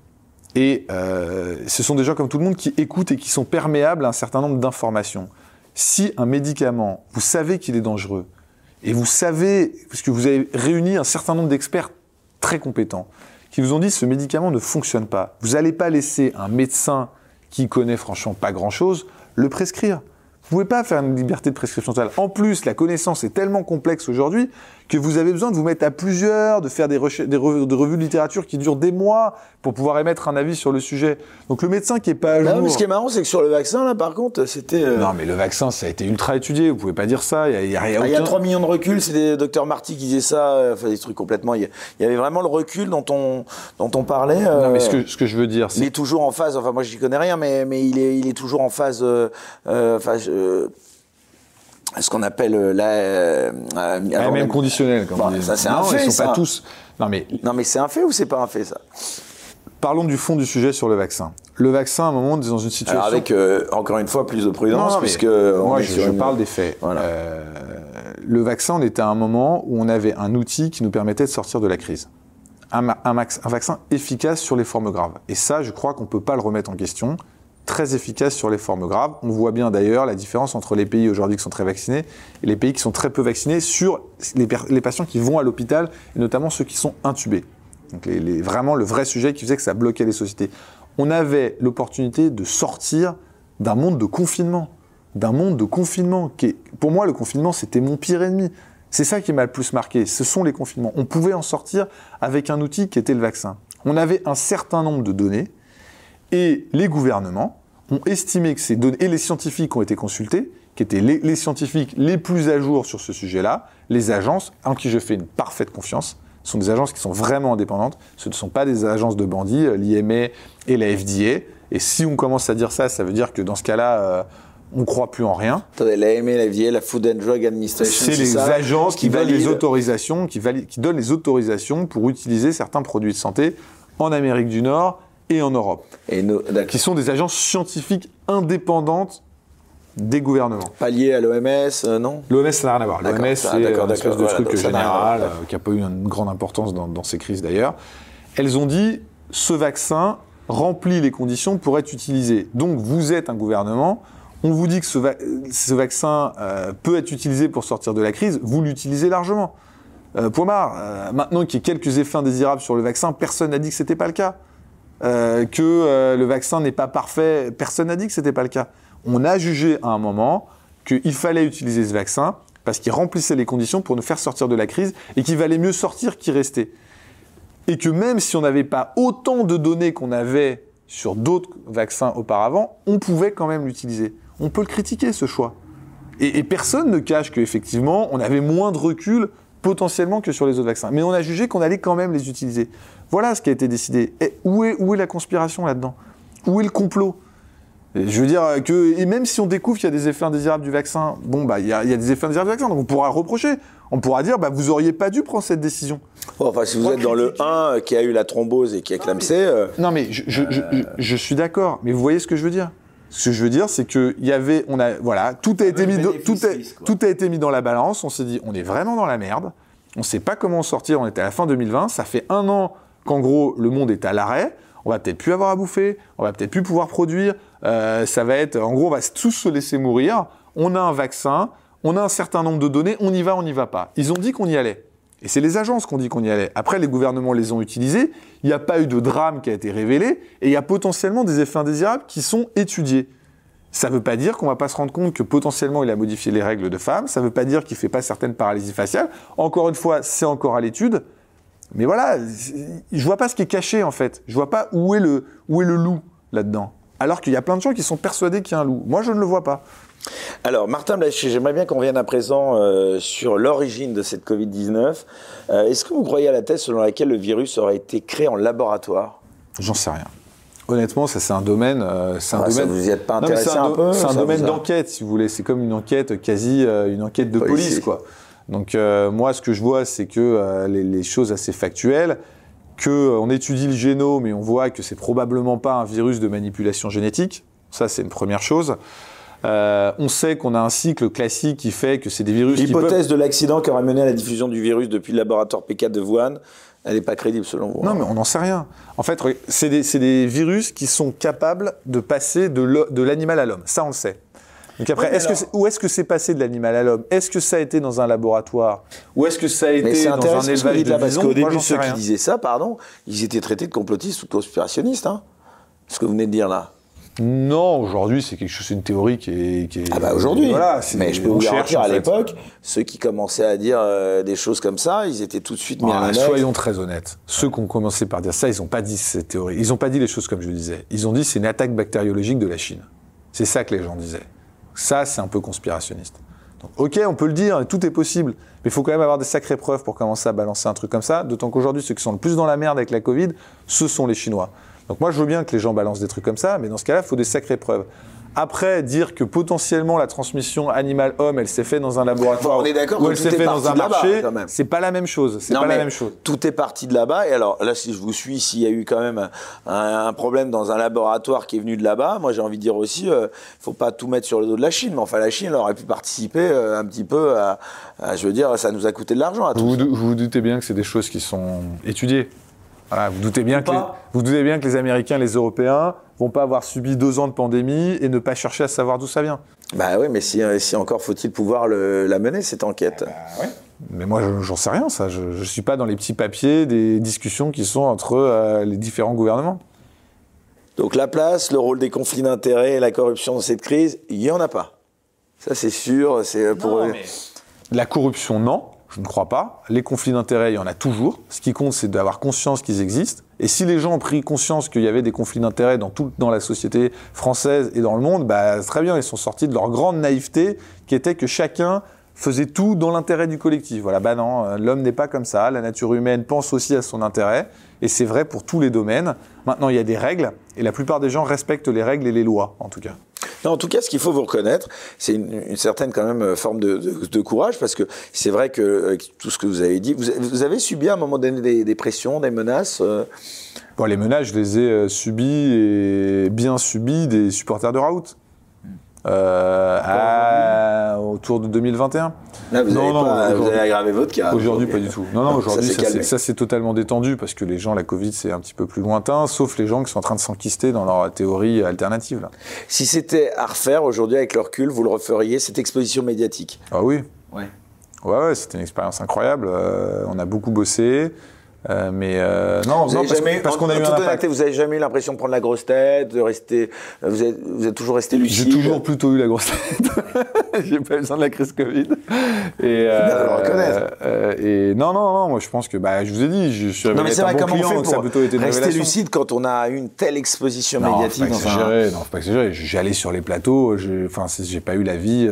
[SPEAKER 2] Et euh, ce sont des gens comme tout le monde qui écoutent et qui sont perméables à un certain nombre d'informations. Si un médicament, vous savez qu'il est dangereux, et vous savez, parce que vous avez réuni un certain nombre d'experts très compétents, qui vous ont dit ce médicament ne fonctionne pas, vous n'allez pas laisser un médecin qui connaît franchement pas grand-chose le prescrire. Vous pouvez pas faire une liberté de prescription totale. En plus, la connaissance est tellement complexe aujourd'hui que vous avez besoin de vous mettre à plusieurs, de faire des, revues, de revues de littérature qui durent des mois pour pouvoir émettre un avis sur le sujet. Donc le médecin qui est pas à jour...
[SPEAKER 1] mais ce qui est marrant, c'est que sur le vaccin, là, par contre, c'était. euh,
[SPEAKER 2] Non, mais le vaccin, ça a été ultra étudié. Vous pouvez pas dire ça. Il y a, il y a- il y a
[SPEAKER 1] Ah, Il y a
[SPEAKER 2] aucun-
[SPEAKER 1] 3 millions de recul, c'est des docteurs Marty qui disaient ça, euh, enfin des trucs complètement. Il y, il avait vraiment le recul dont on, dont on parlait. euh,
[SPEAKER 2] Non, mais ce que, ce que je veux dire,
[SPEAKER 1] Il
[SPEAKER 2] c'est
[SPEAKER 1] est toujours en phase, enfin moi j'y connais rien, mais, mais il, est, il est toujours en phase, euh, euh, enfin, je- ce qu'on appelle euh, la. euh, euh, avant
[SPEAKER 2] même conditionnel. Comme
[SPEAKER 1] Bon,
[SPEAKER 2] on dit.
[SPEAKER 1] ça, c'est un fait,
[SPEAKER 2] Ils sont
[SPEAKER 1] ça.
[SPEAKER 2] pas tous. Non, mais
[SPEAKER 1] Non mais c'est un fait ou c'est pas un fait ça?
[SPEAKER 2] Parlons du fond du sujet sur le vaccin. Le vaccin, à un moment, on est dans une situation.
[SPEAKER 1] Alors avec euh, encore une fois plus de prudence
[SPEAKER 2] Non,
[SPEAKER 1] puisque
[SPEAKER 2] moi, je, parle des faits.
[SPEAKER 1] Voilà.
[SPEAKER 2] Le vaccin, on était à un moment où on avait un outil qui nous permettait de sortir de la crise. Un, un vaccin efficace sur les formes graves. Et ça, je crois qu'on ne peut pas le remettre en question. Très efficace sur les formes graves. On voit bien d'ailleurs la différence entre les pays aujourd'hui qui sont très vaccinés et les pays qui sont très peu vaccinés sur les, patients qui vont à l'hôpital, et notamment ceux qui sont intubés. Donc vraiment le vrai sujet qui faisait que ça bloquait les sociétés. On avait l'opportunité de sortir d'un monde de confinement. D'un monde de confinement. Qui est, pour moi, le confinement, c'était mon pire ennemi. C'est ça qui m'a le plus marqué. Ce sont les confinements. On pouvait en sortir avec un outil qui était le vaccin. On avait un certain nombre de données et les gouvernements ont estimé que ces données, et les scientifiques ont été consultés, qui étaient les, les scientifiques les plus à jour sur ce sujet-là, les agences, en qui je fais une parfaite confiance, ce sont des agences qui sont vraiment indépendantes, ce ne sont pas des agences de bandits, euh, l'IMA et la FDA, et si on commence à dire ça, ça veut dire que dans ce cas-là, euh, on ne croit plus en rien.
[SPEAKER 1] Attendez, l'AMA, la FDA, la Food and Drug Administration,
[SPEAKER 2] C'est les
[SPEAKER 1] ça
[SPEAKER 2] agences qui, les
[SPEAKER 1] valident-
[SPEAKER 2] autorisations, qui, valident- qui donnent les autorisations pour utiliser certains produits de santé en Amérique du Nord et en Europe,
[SPEAKER 1] Et d'accord.
[SPEAKER 2] qui sont des agences scientifiques indépendantes des gouvernements.
[SPEAKER 1] pas liés à l'OMS, euh, non
[SPEAKER 2] L'OMS, ça n'a rien à voir. L'OMS,
[SPEAKER 1] Ah,
[SPEAKER 2] c'est
[SPEAKER 1] d'accord,
[SPEAKER 2] un espèce de
[SPEAKER 1] voilà,
[SPEAKER 2] truc général, euh, qui n'a pas eu une grande importance dans, dans ces crises d'ailleurs. Elles ont dit, ce vaccin remplit les conditions pour être utilisé. Donc vous êtes un gouvernement, on vous dit que ce, va- ce vaccin euh, peut être utilisé pour sortir de la crise, vous l'utilisez largement. Euh, point barre. Euh, maintenant qu'il y ait quelques effets indésirables sur le vaccin, personne n'a dit que c'était pas le cas. Euh, que euh, le vaccin n'est pas parfait, personne n'a dit que c'était pas le cas. On a jugé à un moment qu'il fallait utiliser ce vaccin parce qu'il remplissait les conditions pour nous faire sortir de la crise et qu'il valait mieux sortir qu'y rester. Et que même si on n'avait pas autant de données qu'on avait sur d'autres vaccins auparavant, on pouvait quand même l'utiliser. On peut le critiquer, ce choix. Et, et personne ne cache qu'effectivement, on avait moins de recul potentiellement que sur les autres vaccins. Mais on a jugé qu'on allait quand même les utiliser. Voilà ce qui a été décidé. Et où est, où est la conspiration là-dedans? Où est le complot? Et Je veux dire que, et même si on découvre qu'il y a des effets indésirables du vaccin, bon, bah, il y, a il y a des effets indésirables du vaccin, donc on pourra reprocher. On pourra dire, bah, vous auriez pas dû prendre cette décision.
[SPEAKER 1] Bon, enfin, si vous êtes dans le
[SPEAKER 2] critiquer.
[SPEAKER 1] 1 qui a eu la thrombose et qui a clamsé, euh,
[SPEAKER 2] Non, mais je, je, je- je suis d'accord. Mais vous voyez ce que je veux dire Ce que je veux dire, c'est que y avait, on a, voilà, tout a été mis, dans- tout, a,
[SPEAKER 1] bénéfice-risque, quoi.
[SPEAKER 2] tout a été mis dans la balance. On s'est dit, on est vraiment dans la merde. On sait pas comment en sortir. On était à la fin 2020. Ça fait un an qu'en gros le monde est à l'arrêt. On va peut-être plus avoir à bouffer. On va peut-être plus pouvoir produire. Euh, ça va être, en gros, on va tous se laisser mourir. On a un vaccin. On a un certain nombre de données. On y va, on n'y va pas. Ils ont dit qu'on y allait. Et c'est les agences qui ont dit qu'on y allait. Après, les gouvernements les ont utilisés. Il n'y a pas eu de drame qui a été révélé. Et il y a potentiellement des effets indésirables qui sont étudiés. Ça ne veut pas dire qu'on va pas se rendre compte que potentiellement il a modifié les règles de femmes. Ça ne veut pas dire qu'il fait pas certaines paralysies faciales. Encore une fois, c'est encore à l'étude. Mais voilà, je vois pas ce qui est caché en fait. Je vois pas où est le, où est le loup là-dedans. Alors qu'il y a plein de gens qui sont persuadés qu'il y a un loup. Moi, je ne le vois pas.
[SPEAKER 1] Alors, Martin Blaché, j'aimerais bien qu'on vienne à présent euh, sur l'origine de cette Covid-19. Euh, est-ce que vous croyez à la thèse selon laquelle le virus aurait été créé en laboratoire?
[SPEAKER 2] J'en sais rien. Honnêtement, ça c'est un domaine.
[SPEAKER 1] Euh, c'est un ah, domaine. vous y êtes pas intéressé un, peu
[SPEAKER 2] C'est un domaine d'enquête, si vous voulez. C'est comme une enquête quasi, une enquête de police, quoi. Donc moi, ce que je vois, c'est que les, les, choses assez factuelles, que on étudie le génome et on voit que c'est probablement pas un virus de manipulation génétique. Ça, c'est une première chose. Euh, on sait qu'on a un cycle classique qui fait que c'est des virus.
[SPEAKER 1] L'hypothèse de l'accident qui aurait mené à la diffusion du virus depuis le laboratoire P4 de Wuhan, elle n'est pas crédible selon vous.
[SPEAKER 2] Non, mais on n'en sait rien. En fait, c'est des, virus qui sont capables de passer de l'animal à l'homme. Ça, on le sait. Donc après, où est-ce que c'est passé de l'animal à l'homme? Est-ce que ça a été dans un laboratoire? Ou est-ce que ça a été dans un élevage de là, Parce qu'au
[SPEAKER 1] début, ceux qui disaient ça, pardon, ils étaient traités de complotistes ou de conspirationnistes. Hein ce que vous venez de dire là.
[SPEAKER 2] Non, aujourd'hui, c'est quelque chose, c'est une théorie qui est.
[SPEAKER 1] ah bah aujourd'hui. Voilà, mais je peux vous garantir à l'époque, ceux qui commençaient à dire euh, des choses comme ça, ils étaient tout de suite mis à la
[SPEAKER 2] Soyons très honnêtes. Ceux qui ont commencé par dire ça, ils n'ont pas dit cette théorie. Ils n'ont pas dit les choses comme je disais. Ils ont dit c'est une attaque bactériologique de la Chine. C'est ça que les gens disaient. Ça, c'est un peu conspirationniste. Donc, ok, on peut le dire, tout est possible, mais il faut quand même avoir des sacrées preuves pour commencer à balancer un truc comme ça. D'autant qu'aujourd'hui, ceux qui sont le plus dans la merde avec la Covid, ce sont les Chinois. Donc moi, je veux bien que les gens balancent des trucs comme ça, mais dans ce cas-là, il faut des sacrées preuves. Après, dire que potentiellement la transmission animal-homme, elle s'est faite dans un laboratoire
[SPEAKER 1] on est d'accord
[SPEAKER 2] ou elle s'est faite dans un marché, c'est pas la même chose. C'est pas la même chose.
[SPEAKER 1] Tout est parti de là-bas. Et alors là, si je vous suis, s'il y a eu quand même un, problème dans un laboratoire qui est venu de là-bas, moi j'ai envie de dire aussi, il euh, faut pas tout mettre sur le dos de la Chine. Mais enfin, la Chine aurait pu participer euh, un petit peu à, je veux dire, ça nous a coûté de l'argent à tous.
[SPEAKER 2] Vous vous doutez bien que c'est des choses qui sont étudiées vous, doutez bien que les, vous doutez bien que les Américains, les Européens, vont pas avoir subi deux ans de pandémie et ne pas chercher à savoir d'où ça vient.
[SPEAKER 1] Bah oui, mais si, euh, si encore faut-il pouvoir la mener cette enquête.
[SPEAKER 2] Bah, Mais moi, j'en sais rien, ça. Je ne suis pas dans les petits papiers des discussions qui sont entre euh, les différents gouvernements.
[SPEAKER 1] Donc la place, le rôle des conflits d'intérêts et la corruption dans cette crise, il n'y en a pas. Ça, c'est sûr. C'est euh, pour.
[SPEAKER 2] La corruption, non. Je ne crois pas. Les conflits d'intérêts, il y en a toujours. Ce qui compte, c'est d'avoir conscience qu'ils existent. Et si les gens ont pris conscience qu'il y avait des conflits d'intérêts dans dans la société française et dans le monde, bah, très bien, ils sont sortis de leur grande naïveté qui était que chacun faisait tout dans l'intérêt du collectif. Voilà, bah non, euh, l'homme n'est pas comme ça. La nature humaine pense aussi à son intérêt. Et c'est vrai pour tous les domaines. Maintenant, il y a des règles. Et la plupart des gens respectent les règles et les lois, en tout cas.
[SPEAKER 1] Non, en tout cas, ce qu'il faut vous reconnaître, c'est une, certaine quand même forme de, courage, parce que c'est vrai que tout ce que vous avez dit, vous, avez subi à un moment donné des, pressions, des menaces. Euh?
[SPEAKER 2] Bon, les menaces, je les ai euh, subies et bien subies des supporters de Raoult. Euh, autour de 2021.
[SPEAKER 1] Là, vous, non, avez vous, avez aggravé votre cas.
[SPEAKER 2] Aujourd'hui, pas du tout. Non, non, aujourd'hui, ça s'est totalement détendu parce que les gens, la Covid, c'est un petit peu plus lointain, sauf les gens qui sont en train de s'enquister dans leur théorie alternative. Là.
[SPEAKER 1] Si c'était à refaire aujourd'hui avec le recul, vous le referiez, cette exposition médiatique?
[SPEAKER 2] Ah oui. Ouais. Ouais, ouais, c'était une expérience incroyable. Euh, on a beaucoup bossé. Euh, mais euh, non, non parce, qu'on a eu un impact.
[SPEAKER 1] Vous avez jamais eu l'impression de prendre la grosse tête, de rester. Vous êtes, vous êtes toujours resté lucide.
[SPEAKER 2] J'ai toujours plutôt eu la grosse tête. (laughs) J'ai pas eu besoin de la crise Covid.
[SPEAKER 1] Et, euh.
[SPEAKER 2] Euh, et non, non, non. Moi, je pense que bah, je vous ai dit, je suis non, mais c'est vrai, bon client, on fait pour
[SPEAKER 1] été rester lucide quand on a une telle exposition
[SPEAKER 2] non,
[SPEAKER 1] médiatique.
[SPEAKER 2] Faut pas exagérer. Non, faut pas exagérer. J'allais sur les plateaux. Enfin, j'ai pas eu la vie.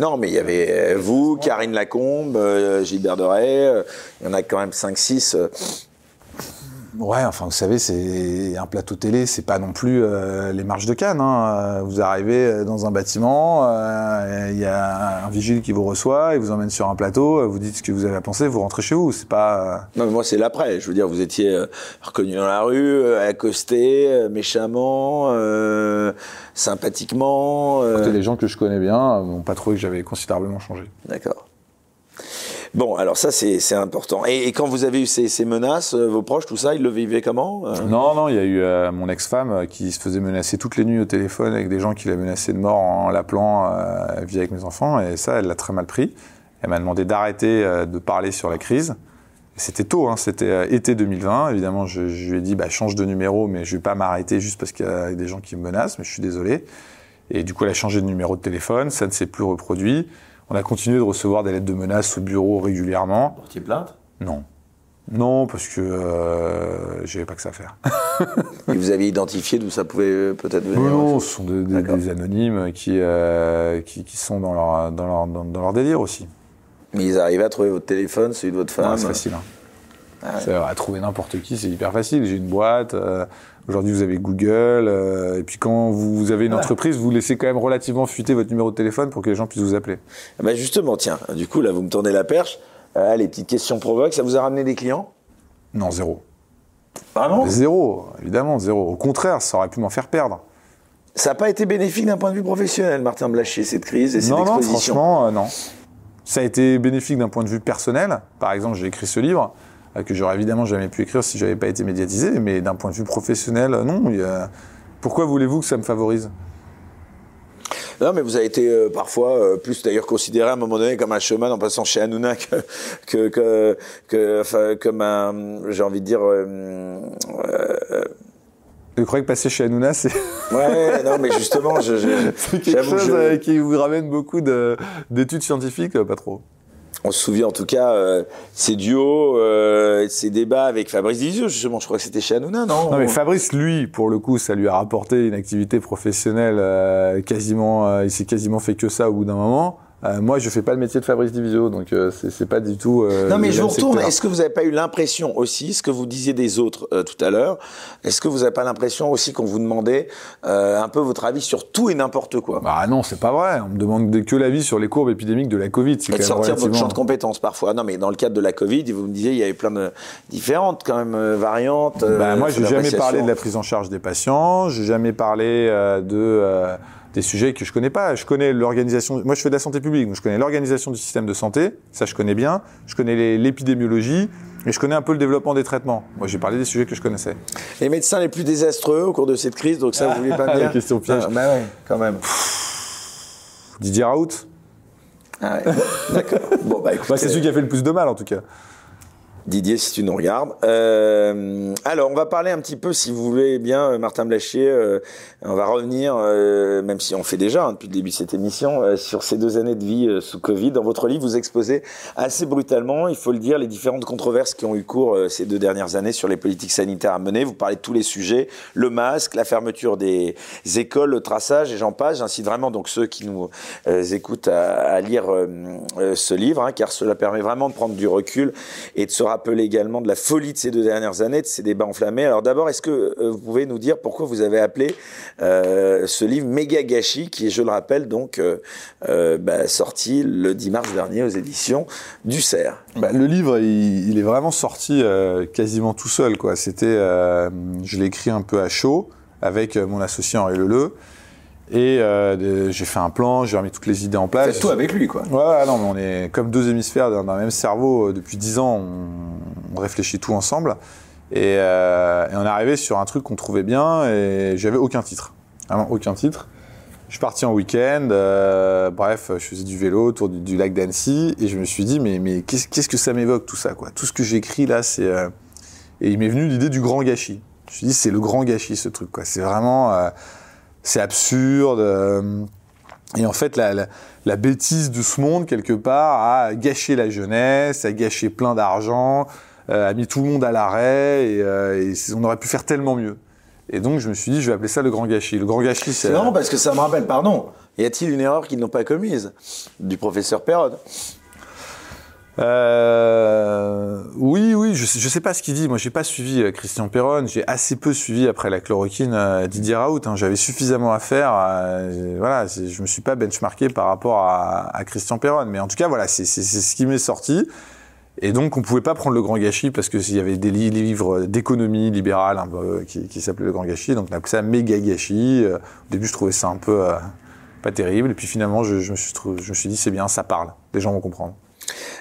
[SPEAKER 1] Non, mais il y avait vous, Karine Lacombe, Gilbert Deray. Il y en a quand même 5-6 euh,
[SPEAKER 2] ouais, enfin, vous savez, c'est un plateau télé, c'est pas non plus euh, les marches de Cannes. Hein. Vous arrivez dans un bâtiment, il y a un vigile qui vous reçoit, il vous emmène sur un plateau, vous dites ce que vous avez à penser, vous rentrez chez vous. C'est pas.
[SPEAKER 1] Non, mais moi, c'est l'après. Je veux dire, vous étiez reconnu dans la rue, accosté, méchamment, sympathiquement.
[SPEAKER 2] les gens que je connais bien n'ont pas trouvé que j'avais considérablement changé.
[SPEAKER 1] D'accord. Bon, alors ça, c'est important. Et, quand vous avez eu ces, menaces, euh, vos proches, tout ça, ils le vivaient comment
[SPEAKER 2] euh? Non, non, il y a eu euh, mon ex-femme qui se faisait menacer toutes les nuits au téléphone avec des gens qui la menaçaient de mort en l'appelant euh, via avec mes enfants. Et ça, elle l'a très mal pris. Elle m'a demandé d'arrêter de parler sur la crise. C'était tôt, hein, c'était été 2020. Évidemment, je, lui ai dit, bah, change de numéro, mais je vais pas m'arrêter juste parce qu'il y a des gens qui me menacent, mais je suis désolé. Et du coup, elle a changé de numéro de téléphone, ça ne s'est plus reproduit. On a continué de recevoir des lettres de menaces au bureau régulièrement.
[SPEAKER 1] Portier plainte?
[SPEAKER 2] Non. Non, parce que euh, j'avais pas que ça à faire. (laughs)
[SPEAKER 1] Et vous avez identifié d'où ça pouvait euh, peut-être venir
[SPEAKER 2] Non, non, ce sont des anonymes qui, euh, qui, qui sont dans leur, dans, leur, dans, dans leur délire aussi.
[SPEAKER 1] Mais ils arrivaient à trouver votre téléphone, celui de votre femme.
[SPEAKER 2] Non, c'est facile. hein.
[SPEAKER 1] Ah ouais.
[SPEAKER 2] À trouver n'importe qui, c'est hyper facile. J'ai une boîte. euh, Aujourd'hui, vous avez Google. euh, et puis, quand vous, avez une
[SPEAKER 1] Ouais.
[SPEAKER 2] entreprise, vous laissez quand même relativement fuiter votre numéro de téléphone pour que les gens puissent vous appeler.
[SPEAKER 1] Ah bah justement, tiens, du coup, là, vous me tournez la perche. Euh, les petites questions provoquent. Ça vous a ramené des clients?
[SPEAKER 2] Non, zéro.
[SPEAKER 1] Vraiment
[SPEAKER 2] Zéro, évidemment, zéro. Au contraire, ça aurait pu m'en faire perdre.
[SPEAKER 1] Ça n'a pas été bénéfique d'un point de vue professionnel, Martin Blachier, cette crise et cette
[SPEAKER 2] Non, non, franchement, non. Ça a été bénéfique d'un point de vue personnel. Par exemple, j'ai écrit ce livre que j'aurais évidemment jamais pu écrire si j'avais pas été médiatisé. Mais d'un point de vue professionnel, euh, non. il y a- Pourquoi voulez-vous que ça me favorise?
[SPEAKER 1] Non, mais vous avez été euh, parfois euh, plus d'ailleurs considéré à un moment donné comme un showman en passant chez Hanouna que, que, que, que- enfin, comme un, j'ai envie de dire, euh, euh,
[SPEAKER 2] Je croyais que passer chez Hanouna, c'est (laughs)
[SPEAKER 1] ouais, non, mais justement, je, je- (laughs)
[SPEAKER 2] c'est quelque chose
[SPEAKER 1] je-
[SPEAKER 2] euh, qui vous ramène beaucoup de- d'études scientifiques, euh, pas trop.
[SPEAKER 1] On se souvient en tout cas euh, ces duos, euh, ces débats avec Fabrice Divisio, justement, je crois que c'était chez Hanouna, non?
[SPEAKER 2] Non, mais Fabrice, lui, pour le coup, ça lui a rapporté une activité professionnelle euh, quasiment. euh, il s'est quasiment fait que ça au bout d'un moment. Euh, moi, je fais pas le métier de Fabrice Divisio, donc euh, c'est pas du tout. euh,
[SPEAKER 1] Non, mais je vous retourne. Est-ce que vous n'avez pas eu l'impression aussi, ce que vous disiez des autres euh, tout à l'heure, est-ce que vous n'avez pas l'impression aussi qu'on vous demandait un peu votre avis sur tout et n'importe quoi?
[SPEAKER 2] Bah non, c'est pas vrai. On me demande de- que l'avis sur les courbes épidémiques de la Covid.
[SPEAKER 1] Et de sortir de votre champ
[SPEAKER 2] relativement-
[SPEAKER 1] de compétences parfois. Non, mais dans le cadre de la Covid, vous me disiez, il y avait plein de différentes quand même variantes.
[SPEAKER 2] Bah, moi, j'ai jamais parlé de la prise en charge des patients. J'ai jamais parlé de des sujets que je connais pas. Je connais l'organisation. Moi, je fais de la santé publique, donc je connais l'organisation du système de santé. Ça, je connais bien. Je connais l'épidémiologie et je connais un peu le développement des traitements. Moi, j'ai parlé des sujets que je connaissais.
[SPEAKER 1] Les médecins les plus désastreux au cours de cette crise, donc ça, vous voulez pas me (laughs)
[SPEAKER 2] La
[SPEAKER 1] dire
[SPEAKER 2] question piège.
[SPEAKER 1] Ah, Bah ouais, quand même.
[SPEAKER 2] Didier Raoult,
[SPEAKER 1] Ah ouais. (laughs) D'accord. Bon, bah
[SPEAKER 2] bah, c'est celui qui a fait le plus de mal, en tout cas.
[SPEAKER 1] Didier, si tu nous regardes. Euh, alors, on va parler un petit peu, si vous voulez bien, euh, Martin Blachier. euh, on va revenir, même si on fait déjà hein, depuis le début de cette émission, sur ces deux années de vie sous Covid. Dans votre livre, vous exposez assez brutalement, il faut le dire, les différentes controverses qui ont eu cours ces deux dernières années sur les politiques sanitaires à mener. Vous parlez de tous les sujets, le masque, la fermeture des écoles, le traçage, et j'en passe. J'incite vraiment donc ceux qui nous écoutent à, lire ce livre, hein, car cela permet vraiment de prendre du recul et de se rappeler également de la folie de ces deux dernières années, de ces débats enflammés. Alors d'abord, est-ce que euh, vous pouvez nous dire pourquoi vous avez appelé euh, ce livre Méga Gâchis, qui est, je le rappelle, donc euh, bah, sorti le 10 mars dernier aux éditions du CERF
[SPEAKER 2] Bah, le livre, il, est vraiment sorti quasiment tout seul. Quoi. C'était, je l'ai écrit un peu à chaud avec mon associé Henri Leleu. Et euh, j'ai fait un plan, j'ai remis toutes les idées en place.
[SPEAKER 1] Faites tout avec lui, quoi.
[SPEAKER 2] Ouais, non, mais on est comme deux hémisphères d'un même cerveau. euh, Depuis dix ans, on, on réfléchit tout ensemble. Et, euh, et on est arrivé sur un truc qu'on trouvait bien et j'avais aucun titre. Vraiment aucun titre. Je suis parti en week-end, euh, bref, je faisais du vélo autour du, du lac d'Annecy et je me suis dit, mais, mais qu'est-ce que ça m'évoque tout ça, quoi? Tout ce que j'écris là, c'est. Et il m'est venu l'idée du grand gâchis. Je me suis dit, c'est le grand gâchis, ce truc, quoi. C'est vraiment. C'est absurde. euh, et en fait, la, bêtise de ce monde, quelque part, a gâché la jeunesse, a gâché plein d'argent, euh, a mis tout le monde à l'arrêt, et, euh, on aurait pu faire tellement mieux. Et donc, je me suis dit, je vais appeler ça le grand gâchis. Le grand gâchis, c'est.
[SPEAKER 1] Marrant parce que ça me rappelle, pardon, y a-t-il une erreur qu'ils n'ont pas commise du professeur Perrode
[SPEAKER 2] Euh, oui, oui, je je sais pas ce qu'il dit. Moi, j'ai pas suivi euh, Christian Perron. J'ai assez peu suivi après la chloroquine euh, Didier Raoult. hein. J'avais suffisamment à faire. euh, voilà, je me suis pas benchmarké par rapport à, Christian Perron. Mais en tout cas, voilà, c'est ce qui m'est sorti. Et donc, on pouvait pas prendre le grand gâchis parce que s'il y avait des li- livres d'économie libérale qui, qui s'appelaient le grand gâchis. Donc, on appelait ça méga gâchis. Au début, je trouvais ça un peu pas terrible. Et puis finalement, je me suis dit, c'est bien, ça parle. Les gens vont comprendre.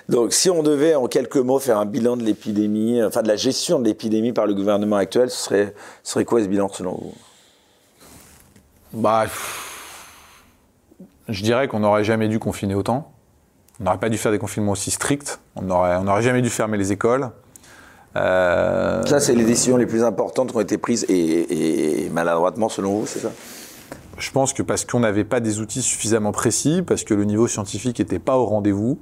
[SPEAKER 1] Donc, si on devait en quelques mots faire un bilan de l'épidémie, enfin de la gestion de l'épidémie par le gouvernement actuel, ce serait, ce serait quoi ce bilan selon vous?
[SPEAKER 2] Bah, je dirais qu'on n'aurait jamais dû confiner autant. On n'aurait pas dû faire des confinements aussi stricts. On n'aurait on jamais dû fermer les écoles. Euh,
[SPEAKER 1] Ça, c'est les décisions les plus importantes qui ont été prises et, et maladroitement selon vous, c'est ça?
[SPEAKER 2] Je pense que parce qu'on n'avait pas des outils suffisamment précis, parce que le niveau scientifique n'était pas au rendez-vous,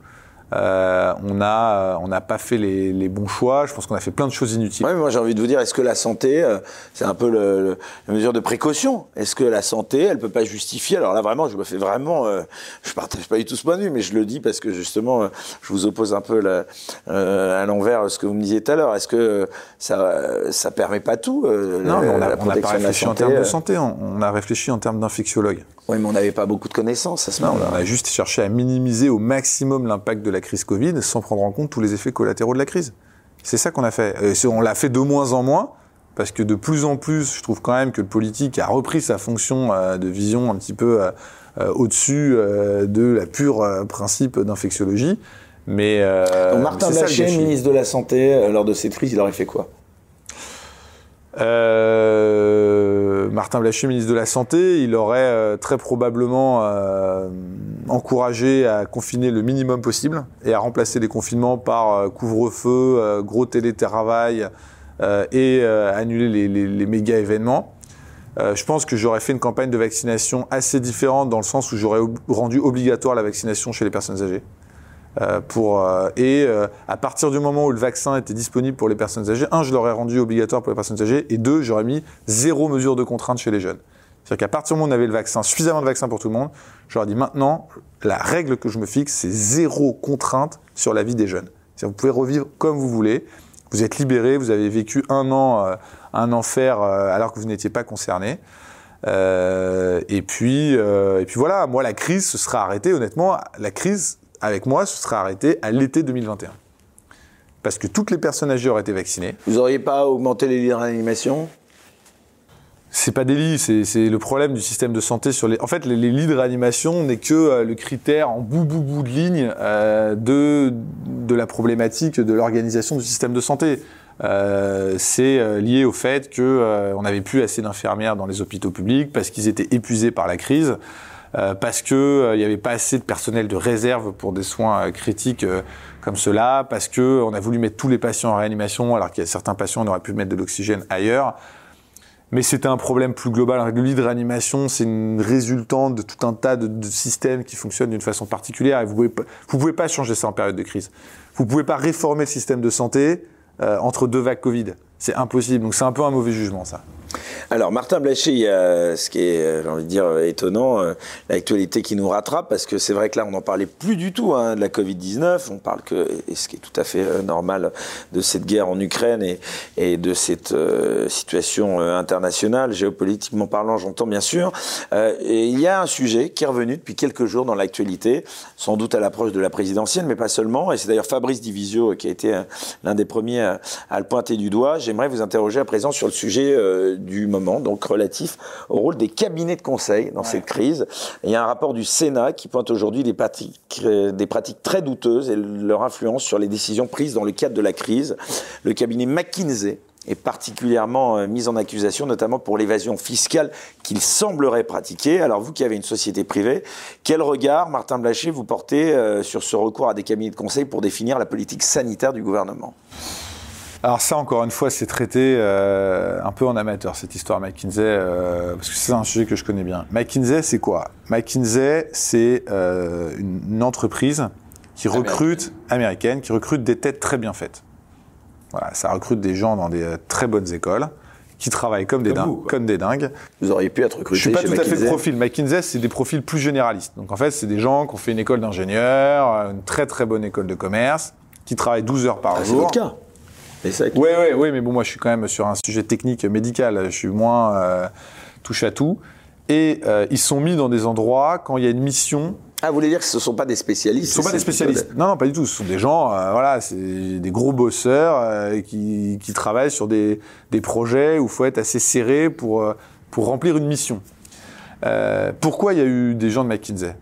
[SPEAKER 2] euh, on a, euh, on n'a pas fait les, les, bons choix. Je pense qu'on a fait plein de choses inutiles.
[SPEAKER 1] Ouais, moi j'ai envie de vous dire, est-ce que la santé, euh, c'est un peu le, le, la mesure de précaution? Est-ce que la santé, elle peut pas justifier? Alors là, vraiment, je me fais vraiment, euh, je partage pas du tout ce point de vue, mais je le dis parce que justement, je vous oppose un peu la, à l'envers ce que vous me disiez tout à l'heure. Est-ce que ça, ça permet pas tout
[SPEAKER 2] Non, mais on n'a pas réfléchi en termes de santé. On, on a réfléchi en termes d'infectiologue.
[SPEAKER 1] Oui, mais on n'avait pas beaucoup de connaisses à ce moment-là.
[SPEAKER 2] On a juste cherché à minimiser au maximum l'impact de la crise Covid sans prendre en compte tous les effets collatéraux de la crise. C'est ça qu'on a fait. Et on l'a fait de moins en moins, parce que de plus en plus, je trouve quand même que le politique a repris sa fonction euh, de vision un petit peu euh, euh, au-dessus de la pure principe d'infectiologie. Mais
[SPEAKER 1] Donc Martin Blachier, ministre de la Santé, lors de cette crise, il aurait fait quoi?
[SPEAKER 2] Euh, Martin Blachier, ministre de la Santé, il aurait euh, très probablement euh, encouragé à confiner le minimum possible et à remplacer les confinements par couvre-feu, gros télétravail et annuler les, méga événements. je pense que j'aurais fait une campagne de vaccination assez différente dans le sens où j'aurais rendu obligatoire la vaccination chez les personnes âgées. Euh, euh, et euh, à partir du moment où le vaccin était disponible pour les personnes âgées, un, je l'aurais rendu obligatoire pour les personnes âgées, et deux, j'aurais mis zéro mesure de contrainte chez les jeunes. C'est-à-dire qu'à partir du moment où on avait le vaccin, suffisamment de vaccins pour tout le monde, j'aurais dit maintenant, la règle que je me fixe, c'est zéro contrainte sur la vie des jeunes. C'est-à-dire vous pouvez revivre comme vous voulez, vous êtes libéré, vous avez vécu un an, un enfer alors que vous n'étiez pas concerné. Et puis, et puis voilà, moi la crise se sera arrêtée. Honnêtement, la crise avec moi, ce sera arrêté à l'été 2021. Parce que toutes les personnes âgées auraient été vaccinées.
[SPEAKER 1] Vous n'auriez pas augmenté les lits de réanimation?
[SPEAKER 2] C'est pas des lits, c'est le problème du système de santé sur les. En fait, les, les lits de réanimation n'est que euh, le critère en bout bout bout de ligne euh, de de la problématique de l'organisation du système de santé. Euh, c'est lié au fait que on n'avait plus assez d'infirmières dans les hôpitaux publics parce qu'ils étaient épuisés par la crise. Euh, parce que il euh, n'y avait pas assez de personnel de réserve pour des soins euh, critiques comme cela, parce que on a voulu mettre tous les patients en réanimation, alors qu'il y a certains patients on aurait pu mettre de l'oxygène ailleurs. Mais c'était un problème plus global. Le lit de réanimation, c'est une résultante de tout un tas de, systèmes qui fonctionnent d'une façon particulière. Et vous pouvez pouvez pas changer ça en période de crise. Vous pouvez pas réformer le système de santé entre deux vagues Covid. C'est impossible. Donc c'est un peu un mauvais jugement, ça.
[SPEAKER 1] Alors, Martin Blachier, il y a ce qui est, j'ai envie de dire, étonnant, euh, l'actualité qui nous rattrape, parce que c'est vrai que là, on n'en parlait plus du tout hein, de la Covid-19. On parle que, et ce qui est tout à fait euh, normal, de cette guerre en Ukraine et, de cette euh, situation euh, internationale, géopolitiquement parlant, j'entends bien sûr. Euh, et il y a un sujet qui est revenu depuis quelques jours dans l'actualité, sans doute à l'approche de la présidentielle, mais pas seulement. Et c'est d'ailleurs Fabrice Divisio qui a été euh, l'un des premiers à, le pointer du doigt. J'aimerais vous interroger à présent sur le sujet du moment, donc relatif au rôle des cabinets de conseil dans ouais. cette crise. Il y a un rapport du Sénat qui pointe aujourd'hui des pratiques, des pratiques très douteuses et leur influence sur les décisions prises dans le cadre de la crise. Le cabinet McKinsey est particulièrement euh, mis en accusation, notamment pour l'évasion fiscale qu'il semblerait pratiquer. Alors vous qui avez une société privée, quel regard, Martin Blachier, vous portez euh, sur ce recours à des cabinets de conseil pour définir la politique sanitaire du gouvernement?
[SPEAKER 2] Alors ça, encore une fois, c'est traité euh, un peu en amateur, cette histoire McKinsey, euh, parce que c'est un sujet que je connais bien. McKinsey, c'est quoi? McKinsey, c'est euh, une entreprise qui recrute, américaine. américaine, qui recrute des têtes très bien faites. Voilà, ça recrute des gens dans des très bonnes écoles qui travaillent comme des, comme dingues.
[SPEAKER 1] Vous auriez pu être recruté
[SPEAKER 2] Je suis pas
[SPEAKER 1] chez
[SPEAKER 2] tout
[SPEAKER 1] McKinsey.
[SPEAKER 2] à fait de profil. McKinsey, c'est des profils plus généralistes. Donc en fait, c'est des gens qui ont fait une école d'ingénieur, une très très bonne école de commerce, qui travaillent 12 heures par
[SPEAKER 1] ah,
[SPEAKER 2] jour.
[SPEAKER 1] C'est votre cas.
[SPEAKER 2] Oui, oui, oui, mais bon, moi, je suis quand même sur un sujet technique médical. Je suis moins euh, touche à tout. Et euh, ils sont mis dans des endroits quand il y a une mission.
[SPEAKER 1] Ah, vous voulez dire que ce ne sont pas des spécialistes
[SPEAKER 2] Ce ne sont pas des spécialistes. Non, non, pas du tout. Ce sont des gens, euh, voilà, c'est des gros bosseurs euh, qui, qui, travaillent sur des, des projets où il faut être assez serré pour, pour remplir une mission. pourquoi il y a eu des gens de McKinsey?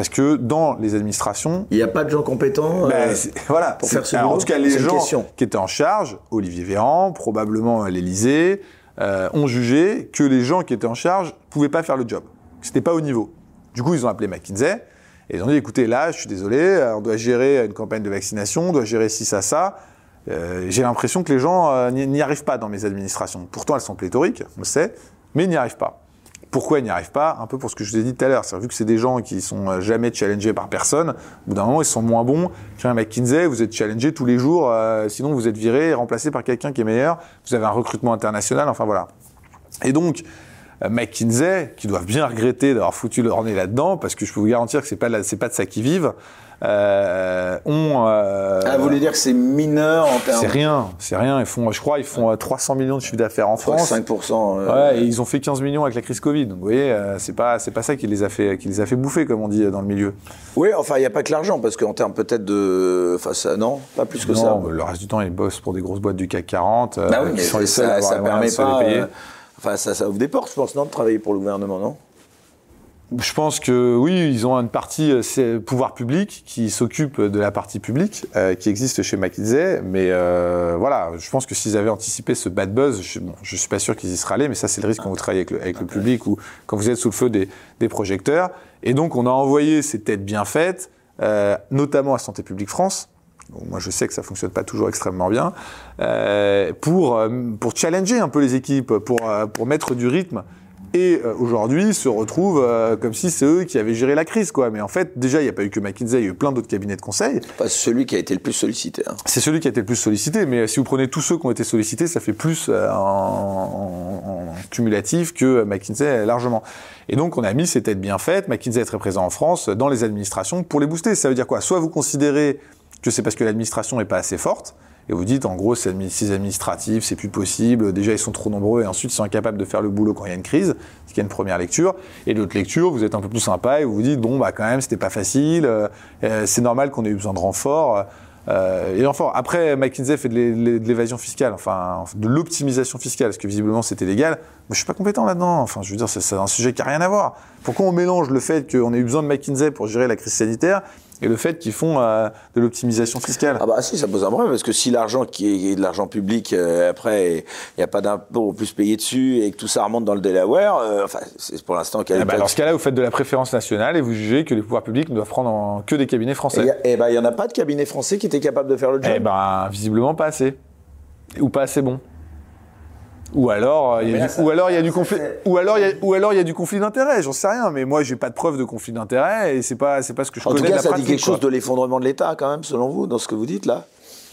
[SPEAKER 2] Parce que dans les administrations,
[SPEAKER 1] il n'y a pas de gens compétents
[SPEAKER 2] ben,
[SPEAKER 1] euh,
[SPEAKER 2] voilà,
[SPEAKER 1] pour faire ce
[SPEAKER 2] alors. En tout cas, les gens
[SPEAKER 1] question.
[SPEAKER 2] qui étaient en charge, Olivier Véran, probablement l'Élysée, euh, ont jugé que les gens qui étaient en charge pouvaient pas faire le job. C'était pas au niveau. Du coup, ils ont appelé McKinsey et ils ont dit écoutez, là, je suis désolé, on doit gérer une campagne de vaccination, on doit gérer ci, ça, ça. Euh, J'ai l'impression que les gens euh, n'y arrivent pas dans mes administrations. Pourtant, elles sont pléthoriques, on le sait, mais ils n'y arrivent pas. Pourquoi ils n'y arrivent pas Un peu pour ce que je vous ai dit tout à l'heure. Vu que c'est des gens qui sont euh, jamais challengés par personne. Au bout d'un moment, ils sont moins bons qu'un McKinsey. Vous êtes challengé tous les jours. euh, sinon, vous êtes viré et remplacé par quelqu'un qui est meilleur. Vous avez un recrutement international. Enfin voilà. Et donc, euh, McKinsey, qui doivent bien regretter d'avoir foutu leur nez là-dedans, parce que je peux vous garantir que c'est pas pas de ça qu'ils vivent, euh, ont. euh,
[SPEAKER 1] Ah, vous voulez dire que c'est mineur en termes
[SPEAKER 2] c'est rien, c'est rien. Ils font, je crois, ils font euh, 300 millions de chiffre d'affaires en France.
[SPEAKER 1] 5%. euh,
[SPEAKER 2] Ouais, et ils ont fait 15 millions avec la crise Covid. Donc, vous voyez, euh, c'est pas, c'est pas ça qui les a fait, qui les a fait bouffer, comme on dit euh, dans le milieu.
[SPEAKER 1] Oui, enfin, il n'y a pas que l'argent, parce qu'en termes peut-être de. Enfin, ça, non, pas plus que ça.
[SPEAKER 2] non, le reste du temps, ils bossent pour des grosses boîtes du CAC 40, euh,
[SPEAKER 1] Bah oui, mais
[SPEAKER 2] sont les seuls à
[SPEAKER 1] ça,
[SPEAKER 2] avoir
[SPEAKER 1] ça
[SPEAKER 2] les
[SPEAKER 1] permet
[SPEAKER 2] de se les
[SPEAKER 1] pas.
[SPEAKER 2] payer.
[SPEAKER 1] euh, Enfin, ça, ça ouvre des portes, je pense, non, de travailler pour le gouvernement, non?
[SPEAKER 2] Je pense que oui, ils ont une partie euh, pouvoir public qui s'occupe de la partie publique euh, qui existe chez McKinsey, mais euh, voilà, je pense que s'ils avaient anticipé ce bad buzz, je, bon, suis pas sûr qu'ils y seraient allés, mais ça c'est le risque quand vous travaillez avec le, public ou quand vous êtes sous le feu des, projecteurs. Et donc on a envoyé ces têtes bien faites, notamment à Santé publique France. Moi, je sais que ça fonctionne pas toujours extrêmement bien pour challenger un peu les équipes, pour mettre du rythme et euh, aujourd'hui se retrouvent euh, comme si c'est eux qui avaient géré la crise, quoi. Mais en fait, déjà, il n'y a pas eu que McKinsey, il y a eu plein d'autres cabinets de conseil.
[SPEAKER 1] Enfin, celui qui a été le plus sollicité. hein.
[SPEAKER 2] C'est celui qui a été le plus sollicité, mais si vous prenez tous ceux qui ont été sollicités, ça fait plus euh, en, en- en cumulatif que McKinsey largement. Et donc, on a mis ces têtes bien faites. McKinsey est très présent en France dans les administrations pour les booster. Ça veut dire quoi? Soit vous considérez que c'est parce que l'administration n'est pas assez forte, et vous dites en gros c'est admi- c'est administratif, c'est plus possible, déjà ils sont trop nombreux et ensuite ils sont incapables de faire le boulot quand il y a une crise, ce qui est une première lecture. Et l'autre lecture, vous êtes un peu plus sympa et vous vous dites bon bah quand même c'était pas facile, euh, euh, c'est normal qu'on ait eu besoin de renforts. Euh, et enfin, après, McKinsey fait de l'é- l'é- de l'évasion fiscale, enfin, de l'optimisation fiscale, parce que visiblement c'était légal. Mais je suis pas compétent là-dedans. Enfin, je veux dire, c'est un sujet qui a rien à voir. Pourquoi on mélange le fait qu'on ait eu besoin de McKinsey pour gérer la crise sanitaire et le fait qu'ils font euh, de l'optimisation fiscale
[SPEAKER 1] Ah bah si, ça pose un problème, parce que si l'argent qui est de l'argent public, euh, après, il n'y a pas d'impôt plus payé dessus, et que tout ça remonte dans le Delaware, euh, enfin, c'est pour l'instant
[SPEAKER 2] Eh ben, dans ce cas-là, vous faites de la préférence nationale et vous jugez que les pouvoirs publics ne doivent prendre en- que des cabinets français.
[SPEAKER 1] Et ben, il n'y en a pas de cabinet français qui était capable de faire le job.
[SPEAKER 2] Eh ben, visiblement pas assez. Ou pas assez bon. Ou alors, euh, il y a du,
[SPEAKER 1] ça-
[SPEAKER 2] ou alors il y a du conflit, ou alors il y a, ou alors il y a du conflit d'intérêts. J'en sais rien, mais moi j'ai pas de preuve de conflit d'intérêts et c'est pas, c'est pas ce que je
[SPEAKER 1] en tout
[SPEAKER 2] connais
[SPEAKER 1] cas,
[SPEAKER 2] de la
[SPEAKER 1] ça dit quelque
[SPEAKER 2] quoi.
[SPEAKER 1] chose de l'effondrement de l'État, quand même, selon vous, dans ce que vous dites là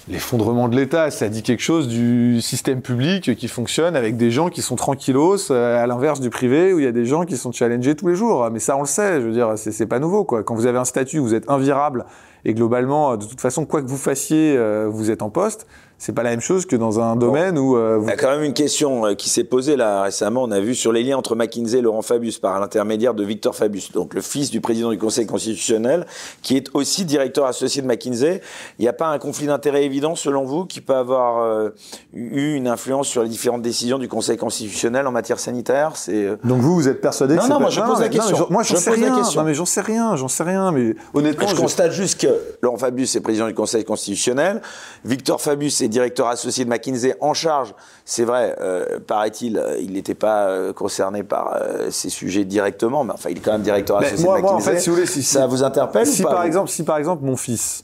[SPEAKER 2] L'effondrement de l'État, ça dit quelque chose du système public qui fonctionne avec des gens qui sont tranquillos, euh, à l'inverse du privé où il y a des gens qui sont challengés tous les jours. Mais ça, on le sait. Je veux dire, c'est c'est pas nouveau, quoi. Quand vous avez un statut, vous êtes invirable et globalement, de toute façon, quoi que vous fassiez, euh, vous êtes en poste. C'est pas la même chose que dans un domaine où euh, vous
[SPEAKER 1] Il y a quand même une question euh, qui s'est posée là récemment. On a vu sur les liens entre McKinsey et Laurent Fabius par l'intermédiaire de Victor Fabius, donc le fils du président du Conseil constitutionnel, qui est aussi directeur associé de McKinsey. Il n'y a pas un conflit d'intérêts évident selon vous qui peut avoir euh, eu une influence sur les différentes décisions du Conseil constitutionnel en matière sanitaire? C'est
[SPEAKER 2] Donc vous, vous êtes persuadé
[SPEAKER 1] Non,
[SPEAKER 2] que c'est
[SPEAKER 1] non,
[SPEAKER 2] pas-
[SPEAKER 1] moi, je pose la question.
[SPEAKER 2] moi, j'en
[SPEAKER 1] Je
[SPEAKER 2] sais rien. Non, mais j'en sais rien, j'en sais rien. Mais honnêtement,
[SPEAKER 1] je
[SPEAKER 2] je-
[SPEAKER 1] constate juste que Laurent Fabius est président du Conseil constitutionnel, Victor Fabius est directeur associé de McKinsey en charge. C'est vrai, euh, paraît-il, euh, il n'était pas euh, concerné par euh, ces sujets directement, mais enfin, il est quand même directeur
[SPEAKER 2] Mais
[SPEAKER 1] associé
[SPEAKER 2] moi-
[SPEAKER 1] de
[SPEAKER 2] moi, en
[SPEAKER 1] McKinsey.
[SPEAKER 2] fait, si vous voulez, si-
[SPEAKER 1] ça
[SPEAKER 2] si-
[SPEAKER 1] vous interpelle
[SPEAKER 2] si
[SPEAKER 1] ou pas
[SPEAKER 2] par exemple, si par exemple mon fils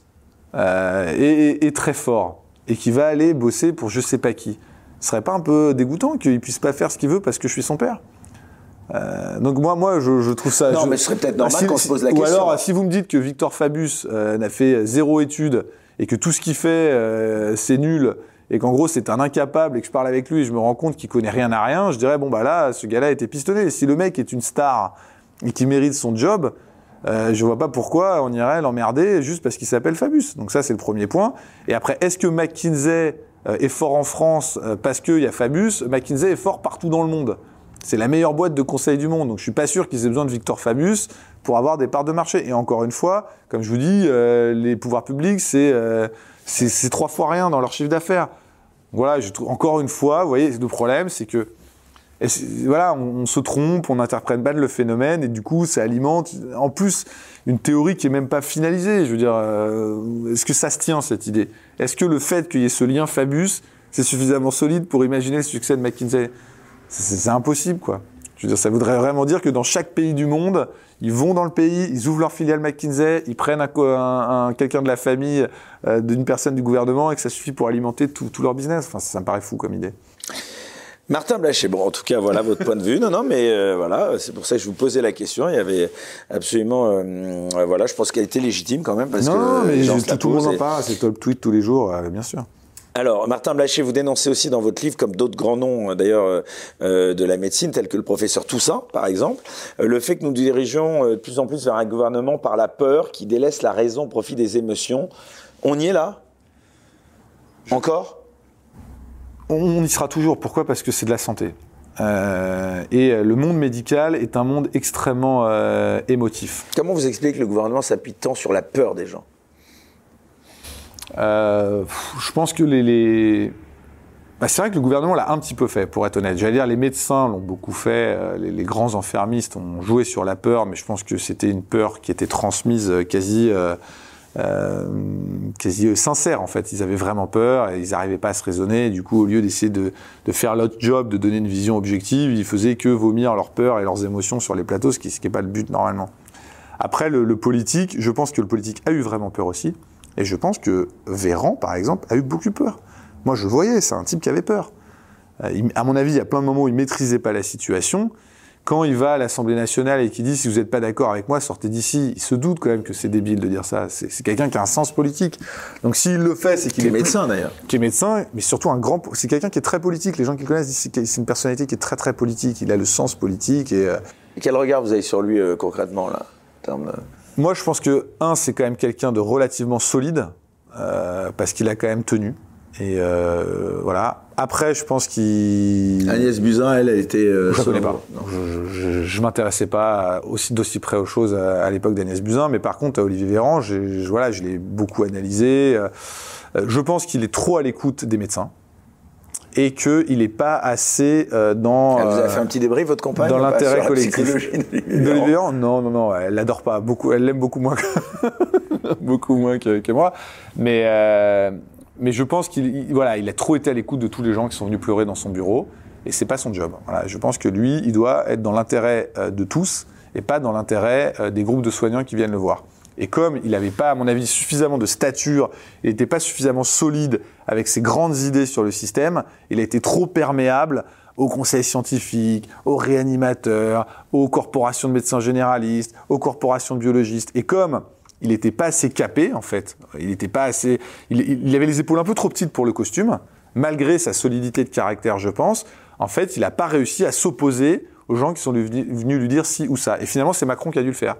[SPEAKER 2] euh, est, très fort et qui va aller bosser pour je sais pas qui, ce serait pas un peu dégoûtant qu'il puisse pas faire ce qu'il veut parce que je suis son père? Euh, donc moi, moi, je, je trouve ça.
[SPEAKER 1] Non,
[SPEAKER 2] je-
[SPEAKER 1] mais ce serait peut-être normal
[SPEAKER 2] Si-
[SPEAKER 1] qu'on se pose la
[SPEAKER 2] ou
[SPEAKER 1] question.
[SPEAKER 2] alors, si vous me dites que Victor Fabius euh, n'a fait zéro étude et que tout ce qu'il fait euh, c'est nul et qu'en gros c'est un incapable et que je parle avec lui et je me rends compte qu'il connaît rien à rien, je dirais bon bah là, ce gars-là a été pistonné. Si le mec est une star et qui mérite son job, euh, je vois pas pourquoi on irait l'emmerder juste parce qu'il s'appelle Fabius. Donc ça, c'est le premier point. Et après, est-ce que McKinsey euh, est fort en France euh, parce qu'il y a Fabius McKinsey est fort partout dans le monde. C'est la meilleure boîte de conseil du monde. Donc je suis pas sûr qu'ils aient besoin de Victor Fabius pour avoir des parts de marché. Et encore une fois, comme je vous dis, euh, les pouvoirs publics, c'est euh, c'est trois fois rien dans leur chiffre d'affaires. Voilà, encore une fois, vous voyez, le problème, c'est que voilà, on, se trompe, on n'interprète mal le phénomène, et du coup, ça alimente, en plus, une théorie qui est même pas finalisée. Je veux dire, euh, est-ce que ça se tient, cette idée? Est-ce que le fait qu'il y ait ce lien Fabius, c'est suffisamment solide pour imaginer le succès de McKinsey? C'est impossible, quoi. Je veux dire, ça voudrait vraiment dire que dans chaque pays du monde, ils vont dans le pays, ils ouvrent leur filiale McKinsey, ils prennent un, co- un- un- quelqu'un de la famille, euh, d'une personne du gouvernement, et que ça suffit pour alimenter tout, tout leur business. Enfin, ça me paraît fou comme idée.
[SPEAKER 1] Martin Blaché, bon, en tout cas, voilà votre point de vue. Non, non, mais euh, voilà, c'est pour ça que je vous posais la question. Il y avait absolument, euh, voilà, je pense qu'elle était légitime quand même parce
[SPEAKER 2] non,
[SPEAKER 1] que
[SPEAKER 2] mais
[SPEAKER 1] gens la
[SPEAKER 2] tout le monde en parle, c'est top tweet tous les jours, bien sûr.
[SPEAKER 1] Alors, Martin Blaché, vous dénoncez aussi dans votre livre, comme d'autres grands noms euh, d'ailleurs euh, euh, de la médecine, tels que le professeur Toussaint, par exemple, euh, le fait que nous dirigeons euh, de plus en plus vers un gouvernement par la peur qui délaisse la raison au profit des émotions. On y est là? Encore?
[SPEAKER 2] On, on y sera toujours. Pourquoi? Parce que c'est de la santé. Euh, et le monde médical est un monde extrêmement euh, émotif.
[SPEAKER 1] Comment vous expliquez que le gouvernement s'appuie tant sur la peur des gens?
[SPEAKER 2] Euh, je pense que les. Bah, c'est vrai que le gouvernement l'a un petit peu fait, pour être honnête. J'allais dire, les médecins l'ont beaucoup fait, euh, les, grands enfermistes ont joué sur la peur, mais je pense que c'était une peur qui était transmise euh, quasi. quasi sincère en fait. Ils avaient vraiment peur et ils n'arrivaient pas à se raisonner. Et du coup, au lieu d'essayer de, faire leur job, de donner une vision objective, ils faisaient que vomir leur peur et leurs émotions sur les plateaux, ce qui n'est pas le but normalement. Après, le politique, je pense que le politique a eu vraiment peur aussi. Et je pense que Véran, par exemple, a eu beaucoup peur. Moi, je le voyais, c'est un type qui avait peur. Euh, il- à mon avis, il y a plein de moments où il maîtrisait pas la situation. Quand il va à l'Assemblée nationale et qu'il dit si vous n'êtes pas d'accord avec moi, sortez d'ici, il se doute quand même que c'est débile de dire ça. C'est c'est quelqu'un qui a un sens politique. Donc s'il le fait, c'est qu'il
[SPEAKER 1] Qui
[SPEAKER 2] est
[SPEAKER 1] est
[SPEAKER 2] plus-
[SPEAKER 1] médecin d'ailleurs.
[SPEAKER 2] qui est médecin, mais surtout un grand. C'est quelqu'un qui est très politique. Les gens qui le connaissent disent c'est une personnalité qui est très très politique. Il a le sens politique et. euh,
[SPEAKER 1] Et quel regard vous avez sur lui euh, concrètement là en termes de-
[SPEAKER 2] Moi, je pense que, un, c'est quand même quelqu'un de relativement solide, euh, parce qu'il a quand même tenu. Et euh, voilà. Après, je pense qu'il.
[SPEAKER 1] Agnès Buzyn, elle, elle était. euh,
[SPEAKER 2] Je ne connais pas. Je, je m'intéressais pas aussi d'aussi près aux choses à, à l'époque d'Agnès Buzyn, mais par contre, à Olivier Véran, je, voilà, je l'ai beaucoup analysé. Euh, Je pense qu'il est trop à l'écoute des médecins et qu'il n'est pas assez euh, dans.
[SPEAKER 1] Elle vous
[SPEAKER 2] euh,
[SPEAKER 1] a fait un petit débrief, votre compagne
[SPEAKER 2] dans l'intérêt collectif. De
[SPEAKER 1] Véran
[SPEAKER 2] Non, non, non, elle l'adore pas. Beaucoup, elle l'aime beaucoup moins que, (laughs) beaucoup moins que, que moi. Mais, euh, mais je pense qu'il il- voilà, il a trop été à l'écoute de tous les gens qui sont venus pleurer dans son bureau. Et c'est pas son job. Voilà, je pense que lui, il doit être dans l'intérêt euh, de tous et pas dans l'intérêt euh, des groupes de soignants qui viennent le voir. Et comme il n'avait pas, à mon avis, suffisamment de stature, il n'était pas suffisamment solide avec ses grandes idées sur le système, il a été trop perméable aux conseils scientifiques, aux réanimateurs, aux corporations de médecins généralistes, aux corporations de biologistes. Et comme il n'était pas assez capé, en fait, il n'était pas assez, il, il- avait les épaules un peu trop petites pour le costume, malgré sa solidité de caractère, je pense. En fait, il n'a pas réussi à s'opposer aux gens qui sont venus lui dire ci ou ça. Et finalement, c'est Macron qui a dû le faire.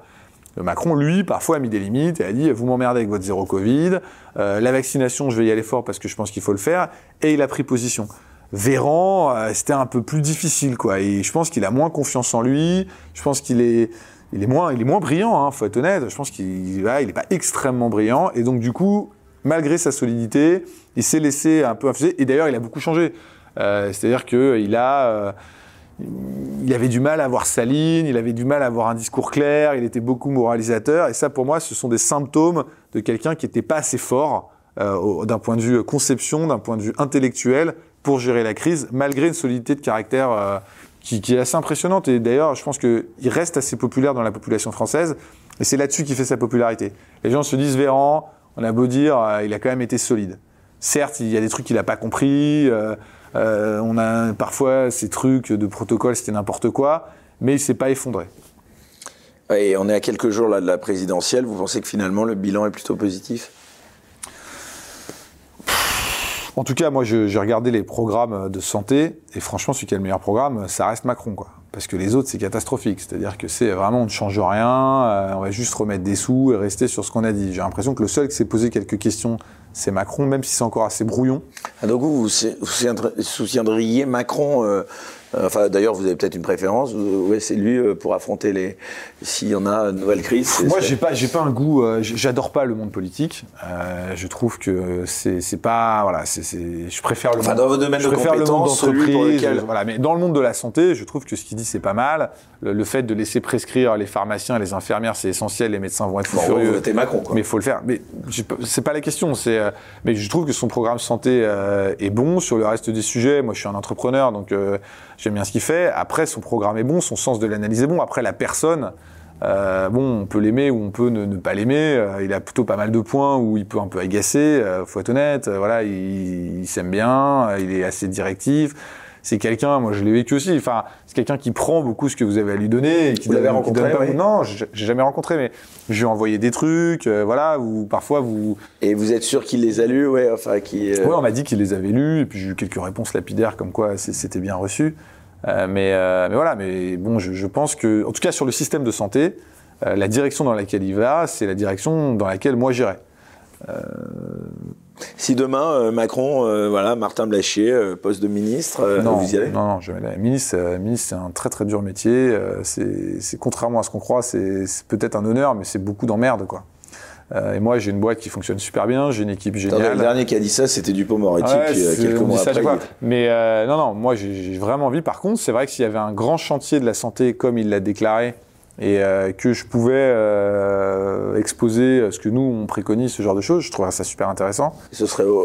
[SPEAKER 2] Euh, Macron, lui, parfois a mis des limites et a dit vous m'emmerdez avec votre zéro Covid, euh, la vaccination, je vais y aller fort parce que je pense qu'il faut le faire, et il a pris position. Véran, euh, c'était un peu plus difficile, quoi. Et je pense qu'il a moins confiance en lui. Je pense qu'il est, il est moins, il est moins brillant, hein, faut être honnête. Je pense qu'il, voilà, il pas extrêmement brillant. Et donc, du coup, malgré sa solidité, il s'est laissé un peu infuser. Et d'ailleurs, il a beaucoup changé. C'est-à-dire qu'il a, il avait du mal à avoir sa ligne, il avait du mal à avoir un discours clair, il était beaucoup moralisateur. Et ça, pour moi, ce sont des symptômes de quelqu'un qui n'était pas assez fort euh, d'un point de vue conception, d'un point de vue intellectuel, pour gérer la crise, malgré une solidité de caractère euh, qui, qui est assez impressionnante. Et d'ailleurs, je pense qu'il reste assez populaire dans la population française. Et c'est là-dessus qu'il fait sa popularité. Les gens se disent Véran, on a beau dire, euh, il a quand même été solide. Certes, il y a des trucs qu'il n'a pas compris. Euh, on a parfois ces trucs de protocole, c'était n'importe quoi, mais il s'est pas effondré.
[SPEAKER 1] Et on est à quelques jours là, de la présidentielle. Vous pensez que finalement le bilan est plutôt positif?
[SPEAKER 2] En tout cas, moi, j'ai regardé les programmes de santé, et franchement, celui qui a le meilleur programme, ça reste Macron, quoi. Parce que les autres, c'est catastrophique. C'est-à-dire que c'est vraiment, on ne change rien, euh, on va juste remettre des sous et rester sur ce qu'on a dit. J'ai l'impression que le seul qui s'est posé quelques questions, c'est Macron, même si c'est encore assez brouillon.
[SPEAKER 1] Donc vous, soutiendriez Macron euh, Enfin, d'ailleurs, vous avez peut-être une préférence. euh, ouais, c'est lui euh, pour affronter les. S'il y en a une nouvelle crise.
[SPEAKER 2] Moi, j'ai pas, j'ai pas un goût. euh, J'adore pas le monde politique. Euh, je trouve que c'est, c'est pas, voilà, c'est, je préfère le
[SPEAKER 1] Enfin,
[SPEAKER 2] monde.
[SPEAKER 1] dans vos domaines
[SPEAKER 2] je
[SPEAKER 1] de
[SPEAKER 2] préfère le monde d'entreprise.
[SPEAKER 1] lequel-
[SPEAKER 2] euh, Voilà, mais dans le monde de la santé, je trouve que ce qu'il dit c'est pas mal. Le, le fait de laisser prescrire les pharmaciens et les infirmières, c'est essentiel. Les médecins vont être
[SPEAKER 1] Bon,
[SPEAKER 2] furieux.
[SPEAKER 1] votez Macron, quoi.
[SPEAKER 2] Mais il faut le faire. Mais c'est pas la question. C'est, euh, mais je trouve que son programme santé euh, est bon sur le reste des sujets. Moi, je suis un entrepreneur, donc euh, j'aime bien ce qu'il fait. Après, son programme est bon, son sens de l'analyse est bon. Après, la personne. euh, bon, on peut l'aimer ou on peut ne, ne pas l'aimer. Euh, il a plutôt pas mal de points où il peut un peu agacer. Euh, faut être honnête. Euh, voilà, il, il s'aime bien. il est assez directif. c'est quelqu'un, moi je l'ai vécu aussi, enfin, c'est quelqu'un qui prend beaucoup ce que vous avez à lui donner. Et qui
[SPEAKER 1] Vous l'avez
[SPEAKER 2] donne- qui
[SPEAKER 1] rencontré,
[SPEAKER 2] donne
[SPEAKER 1] oui.
[SPEAKER 2] Non, j'ai jamais rencontré, mais je lui ai envoyé des trucs, voilà, ou parfois vous.
[SPEAKER 1] Et vous êtes sûr qu'il les a lus, ouais, enfin, qui.
[SPEAKER 2] Ouais, on m'a dit qu'il les avait lus, et puis j'ai eu quelques réponses lapidaires comme quoi c'était bien reçu. Euh, mais, euh, mais voilà, mais bon, je, je pense que, en tout cas sur le système de santé, euh, la direction dans laquelle il va, c'est la direction dans laquelle moi j'irai.
[SPEAKER 1] Si demain euh, Macron, euh, voilà, Martin Blachier, euh, poste de ministre,
[SPEAKER 2] non,
[SPEAKER 1] vous y allez?
[SPEAKER 2] non, non, jamais. Ministre, ministre, c'est un très très dur métier. c'est contrairement à ce qu'on croit, c'est c'est peut-être un honneur, mais c'est beaucoup d'emmerde, quoi. Euh, et moi, j'ai une boîte qui fonctionne super bien, j'ai une équipe géniale.
[SPEAKER 1] Le dernier qui a dit ça, c'était Dupont-Moretti,
[SPEAKER 2] Ouais,
[SPEAKER 1] puis euh, quelques mois après. il-.
[SPEAKER 2] Mais euh, non, non, moi j'ai j'ai vraiment envie. Par contre, c'est vrai que s'il y avait un grand chantier de la santé comme il l'a déclaré et euh, que je pouvais euh, exposer ce que nous on préconise, ce genre de choses, je trouverais ça super intéressant.
[SPEAKER 1] Ce serait au,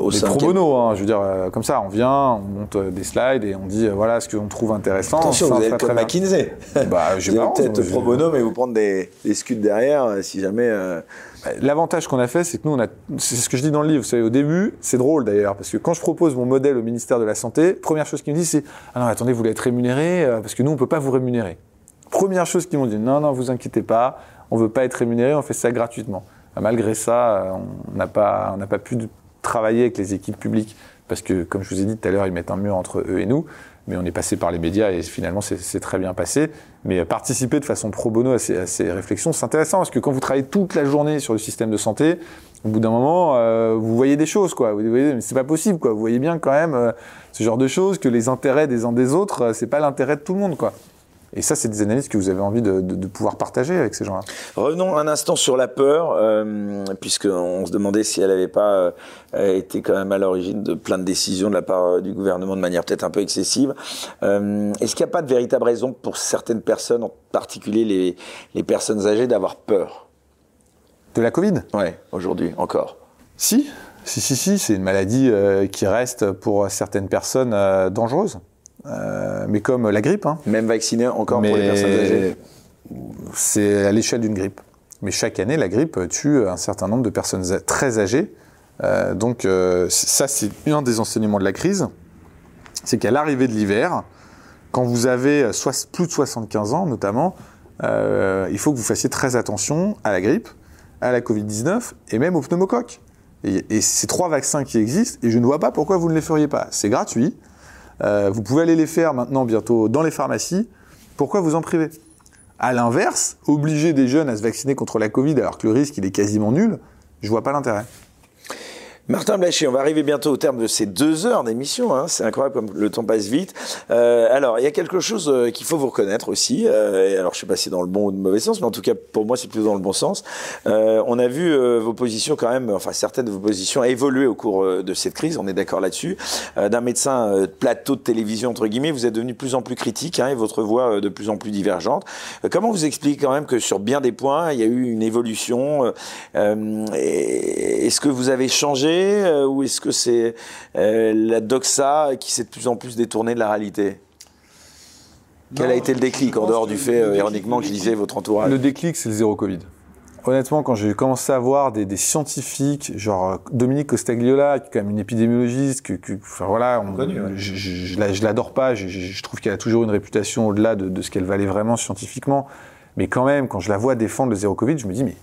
[SPEAKER 1] au, sein
[SPEAKER 2] pro bono, hein, je veux dire, euh, comme ça, on vient, on monte des slides et on dit voilà ce qu'on trouve intéressant.
[SPEAKER 1] Attention, vous être comme
[SPEAKER 2] bien.
[SPEAKER 1] McKinsey.
[SPEAKER 2] Bah, (laughs) j'ai
[SPEAKER 1] peut-être pro bono, mais vous prendre des, des scuds derrière, si jamais. euh,
[SPEAKER 2] L'avantage qu'on a fait, c'est que nous, on a, c'est ce que je dis dans le livre, vous savez, au début, c'est drôle d'ailleurs, parce que quand je propose mon modèle au ministère de la Santé, première chose qu'ils me disent, c'est Ah non, attendez, vous voulez être rémunéré, parce que nous, on peut pas vous rémunérer. Première chose qu'ils m'ont dit, non, non, vous inquiétez pas, on veut pas être rémunéré, on fait ça gratuitement. Euh, Malgré ça, on n'a pas, pas pu travailler avec les équipes publiques, parce que, comme je vous ai dit tout à l'heure, ils mettent un mur entre eux et nous, mais on est passé par les médias et finalement, c'est très bien passé. Mais euh, participer de façon pro bono à ces, à ces réflexions, c'est intéressant, parce que quand vous travaillez toute la journée sur le système de santé, au bout d'un moment, euh, vous voyez des choses, quoi. Vous voyez, mais c'est pas possible, quoi. Vous voyez bien quand même euh, ce genre de choses, que les intérêts des uns des autres, euh, c'est pas l'intérêt de tout le monde, quoi. Et ça, c'est des analyses que vous avez envie de, de- de pouvoir partager avec ces gens-là.
[SPEAKER 1] Revenons un instant sur la peur, euh, puisqu'on se demandait si elle n'avait pas euh, été quand même à l'origine de plein de décisions de la part euh, du gouvernement de manière peut-être un peu excessive. Euh, Est-ce qu'il n'y a pas de véritable raison pour certaines personnes, en particulier les, les personnes âgées, d'avoir peur?
[SPEAKER 2] De la Covid?
[SPEAKER 1] Ouais, aujourd'hui encore.
[SPEAKER 2] Si, si, si, si, c'est une maladie qui reste pour certaines personnes dangereuse. Euh, mais comme la grippe, hein.
[SPEAKER 1] Même vaccinée encore pour les
[SPEAKER 2] Mais
[SPEAKER 1] personnes âgées
[SPEAKER 2] C'est à l'échelle d'une grippe. Mais chaque année, la grippe tue un certain nombre de personnes très âgées. Euh, donc euh, ça, c'est un des enseignements de la crise. C'est qu'à l'arrivée de l'hiver, quand vous avez soix- plus de 75 ans notamment, il faut que vous fassiez très attention à la grippe, à la Covid-19 et même au pneumocoque. Et, et ces trois vaccins qui existent, et je ne vois pas pourquoi vous ne les feriez pas. C'est gratuit. Euh, vous pouvez aller les faire maintenant bientôt dans les pharmacies. Pourquoi vous en privez? À l'inverse, obliger des jeunes à se vacciner contre la Covid alors que le risque il est quasiment nul, je vois pas l'intérêt.
[SPEAKER 1] Martin Blachier, on va arriver bientôt au terme de ces deux heures d'émission. Hein. C'est incroyable comme le temps passe vite. Euh, alors, il y a quelque chose euh, qu'il faut vous reconnaître aussi. Euh, alors, je sais pas si c'est dans le bon ou le mauvais sens, mais en tout cas, pour moi, c'est plutôt dans le bon sens. Euh, on a vu euh, vos positions quand même, enfin certaines de vos positions évoluer au cours de cette crise. On est d'accord là-dessus. D'un médecin de plateau de télévision entre guillemets, vous êtes devenu de plus en plus critique hein, et votre voix de plus en plus divergente. Comment vous expliquez quand même que sur bien des points, il y a eu une évolution Est-ce que vous avez changé euh, ou est-ce que c'est euh, la doxa qui s'est de plus en plus détournée de la réalité? Quel a été le déclic en dehors du fait, euh, ironiquement, que je disais votre entourage?
[SPEAKER 2] Le déclic, c'est le zéro Covid. Honnêtement, quand j'ai commencé à voir des, des scientifiques, genre Dominique Costagliola, qui est quand même une épidémiologiste, que, que- enfin voilà, on-
[SPEAKER 1] Connu, ouais.
[SPEAKER 2] je, je, je la- je l'adore pas, je, je- je trouve qu'elle a toujours une réputation au-delà de, de ce qu'elle valait vraiment scientifiquement. Mais quand même, quand je la vois défendre le zéro Covid, je me dis, mais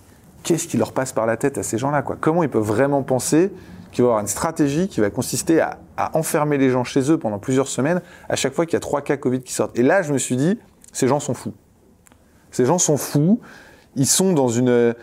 [SPEAKER 2] qu'est-ce qui leur passe par la tête à ces gens-là quoi Comment ils peuvent vraiment penser qu'il va y avoir une stratégie qui va consister à, enfermer les gens chez eux pendant plusieurs semaines à chaque fois qu'il y a trois cas Covid qui sortent Et là, je me suis dit, ces gens sont fous. Ces gens sont fous. Ils sont dans une.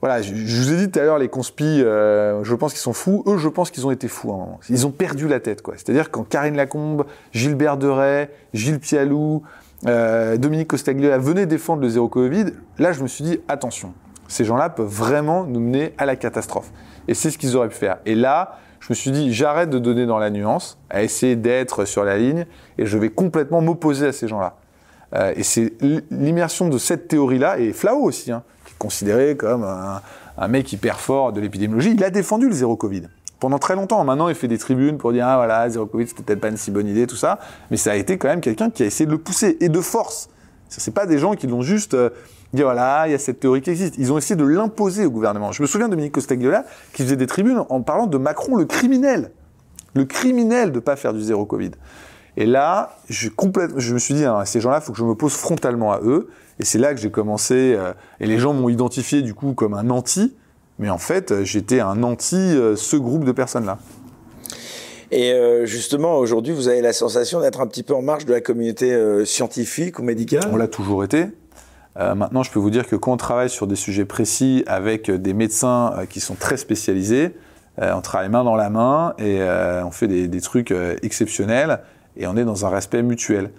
[SPEAKER 2] Voilà, je, vous ai dit tout à l'heure, les conspis, euh, je pense qu'ils sont fous. Eux, je pense qu'ils ont été fous moment. Ils ont perdu la tête, quoi. C'est-à-dire quand Karine Lacombe, Gilbert Deray, Gilles Pialou, euh, Dominique Costagliola venaient défendre le zéro Covid, là, je me suis dit, attention, ces gens-là peuvent vraiment nous mener à la catastrophe. Et c'est ce qu'ils auraient pu faire. Et là, je me suis dit, j'arrête de donner dans la nuance, à essayer d'être sur la ligne, et je vais complètement m'opposer à ces gens-là. Euh, et c'est l'immersion de cette théorie-là, et Flao aussi, hein, qui est considéré comme un, mec hyper fort de l'épidémiologie, il a défendu le zéro Covid. Pendant très longtemps, maintenant il fait des tribunes pour dire ah voilà zéro Covid c'était peut-être pas une si bonne idée tout ça, mais ça a été quand même quelqu'un qui a essayé de le pousser et de force. Ce c'est pas des gens qui l'ont juste euh, dit voilà il y a cette théorie qui existe. Ils ont essayé de l'imposer au gouvernement. Je me souviens de Dominique Costagliola qui faisait des tribunes en parlant de Macron le criminel, le criminel de pas faire du zéro Covid. Et là, je, complète, je me suis dit, hein, ces gens-là, il faut que je me pose frontalement à eux. Et c'est là que j'ai commencé, euh, et les gens m'ont identifié du coup comme un anti, mais en fait, j'étais un anti euh, ce groupe de personnes-là.
[SPEAKER 1] Et euh, justement, aujourd'hui, vous avez la sensation d'être un petit peu en marge de la communauté euh, scientifique ou médicale?
[SPEAKER 2] On l'a toujours été. Euh, maintenant, je peux vous dire que quand on travaille sur des sujets précis avec des médecins qui sont très spécialisés, on travaille main dans la main et on fait des, des, trucs exceptionnels et on est dans un respect mutuel.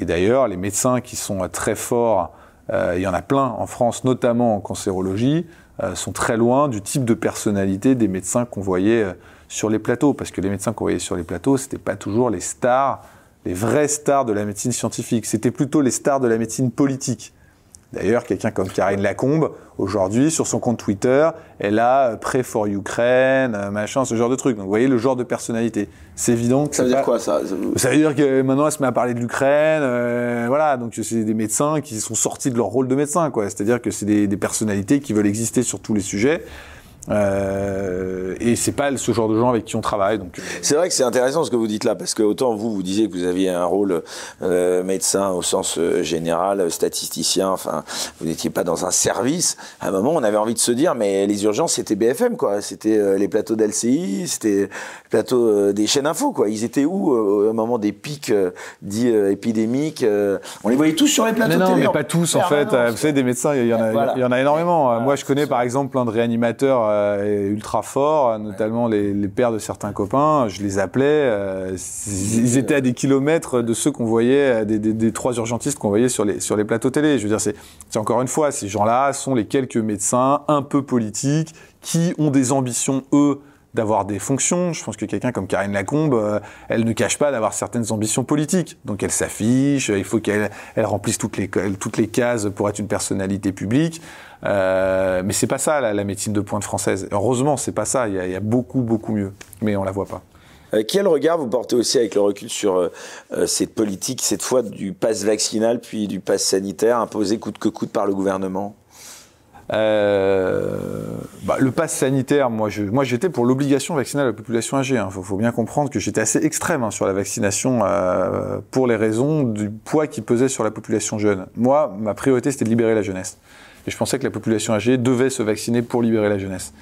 [SPEAKER 2] Et d'ailleurs, les médecins qui sont très forts, il y en a plein en France, notamment en cancérologie, sont très loin du type de personnalité des médecins qu'on voyait sur les plateaux, parce que les médecins qu'on voyait sur les plateaux, c'était pas toujours les stars, les vraies stars de la médecine scientifique, c'était plutôt les stars de la médecine politique. D'ailleurs, quelqu'un comme Karine Lacombe, aujourd'hui, sur son compte Twitter, elle a euh, Pray for Ukraine, euh, machin, ce genre de truc. Donc, vous voyez le genre de personnalité. C'est évident que
[SPEAKER 1] ça veut dire quoi ça?
[SPEAKER 2] Ça veut dire que maintenant, elle se met à parler de l'Ukraine, euh, voilà. Donc, c'est des médecins qui sont sortis de leur rôle de médecin, quoi. C'est-à-dire que c'est des, des personnalités qui veulent exister sur tous les sujets. Euh, et c'est pas ce genre de gens avec qui on travaille. Donc euh.
[SPEAKER 1] c'est vrai que c'est intéressant ce que vous dites là parce que autant vous vous disiez que vous aviez un rôle euh, médecin au sens euh, général, statisticien. Enfin, vous n'étiez pas dans un service. À un moment, on avait envie de se dire mais les urgences c'était BFM quoi. C'était les plateaux d'LCI, c'était les plateaux des chaînes info quoi. Ils étaient où au moment des pics dits épidémiques On les voyait tous sur les plateaux.
[SPEAKER 2] Mais
[SPEAKER 1] non,
[SPEAKER 2] mais pas tous en fait. Vous savez, des médecins, il y en a, il y en a énormément. Moi, je connais par exemple plein de réanimateurs euh, ultra fort, notamment les, les, pères de certains copains. Je les appelais. Euh, ils étaient à des kilomètres de ceux qu'on voyait, des, des, des, trois urgentistes qu'on voyait sur les, sur les plateaux télé. Je veux dire, c'est encore une fois, ces gens-là sont les quelques médecins un peu politiques qui ont des ambitions, eux, d'avoir des fonctions. Je pense que quelqu'un comme Karine Lacombe, euh, elle ne cache pas d'avoir certaines ambitions politiques. Donc elle s'affiche, il faut qu'elle elle remplisse toutes les, cases pour être une personnalité publique. Euh, mais c'est pas ça la, médecine de pointe française. Heureusement, c'est pas ça. Il y, a, beaucoup, beaucoup mieux, mais on la voit pas.
[SPEAKER 1] Euh, quel regard vous portez aussi avec le recul sur euh, cette politique, cette fois du pass vaccinal puis du pass sanitaire imposé coûte que coûte par le gouvernement?
[SPEAKER 2] Bah, le pass sanitaire, moi, je, moi, j'étais pour l'obligation vaccinale de la population âgée. Il hein. faut, faut, bien comprendre que j'étais assez extrême hein, sur la vaccination euh, pour les raisons du poids qui pesait sur la population jeune. Moi, ma priorité, c'était de libérer la jeunesse. Et je pensais que la population âgée devait se vacciner pour libérer la jeunesse.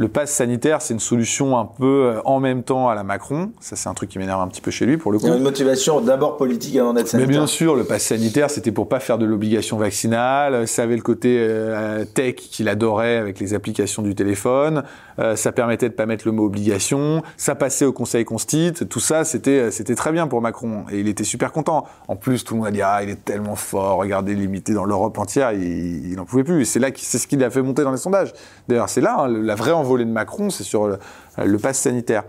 [SPEAKER 2] Le pass sanitaire, c'est une solution un peu euh, en même temps à la Macron. Ça, c'est un truc qui m'énerve un petit peu chez lui, pour le coup.
[SPEAKER 1] Il y a une motivation d'abord politique avant d'être sanitaire.
[SPEAKER 2] Mais bien sûr, le pass sanitaire, c'était pour pas faire de l'obligation vaccinale. Ça avait le côté euh, tech qu'il adorait avec les applications du téléphone. Euh, ça permettait de pas mettre le mot obligation. Ça passait au Conseil Constit. Tout ça, c'était c'était très bien pour Macron et il était super content. En plus, tout le monde a dit ah, il est tellement fort. Regardez, limité dans l'Europe entière, il n'en pouvait plus. Et c'est là, c'est ce qui l'a fait monter dans les sondages. D'ailleurs, c'est là hein, la vraie volée de Macron, c'est sur le, le pass sanitaire.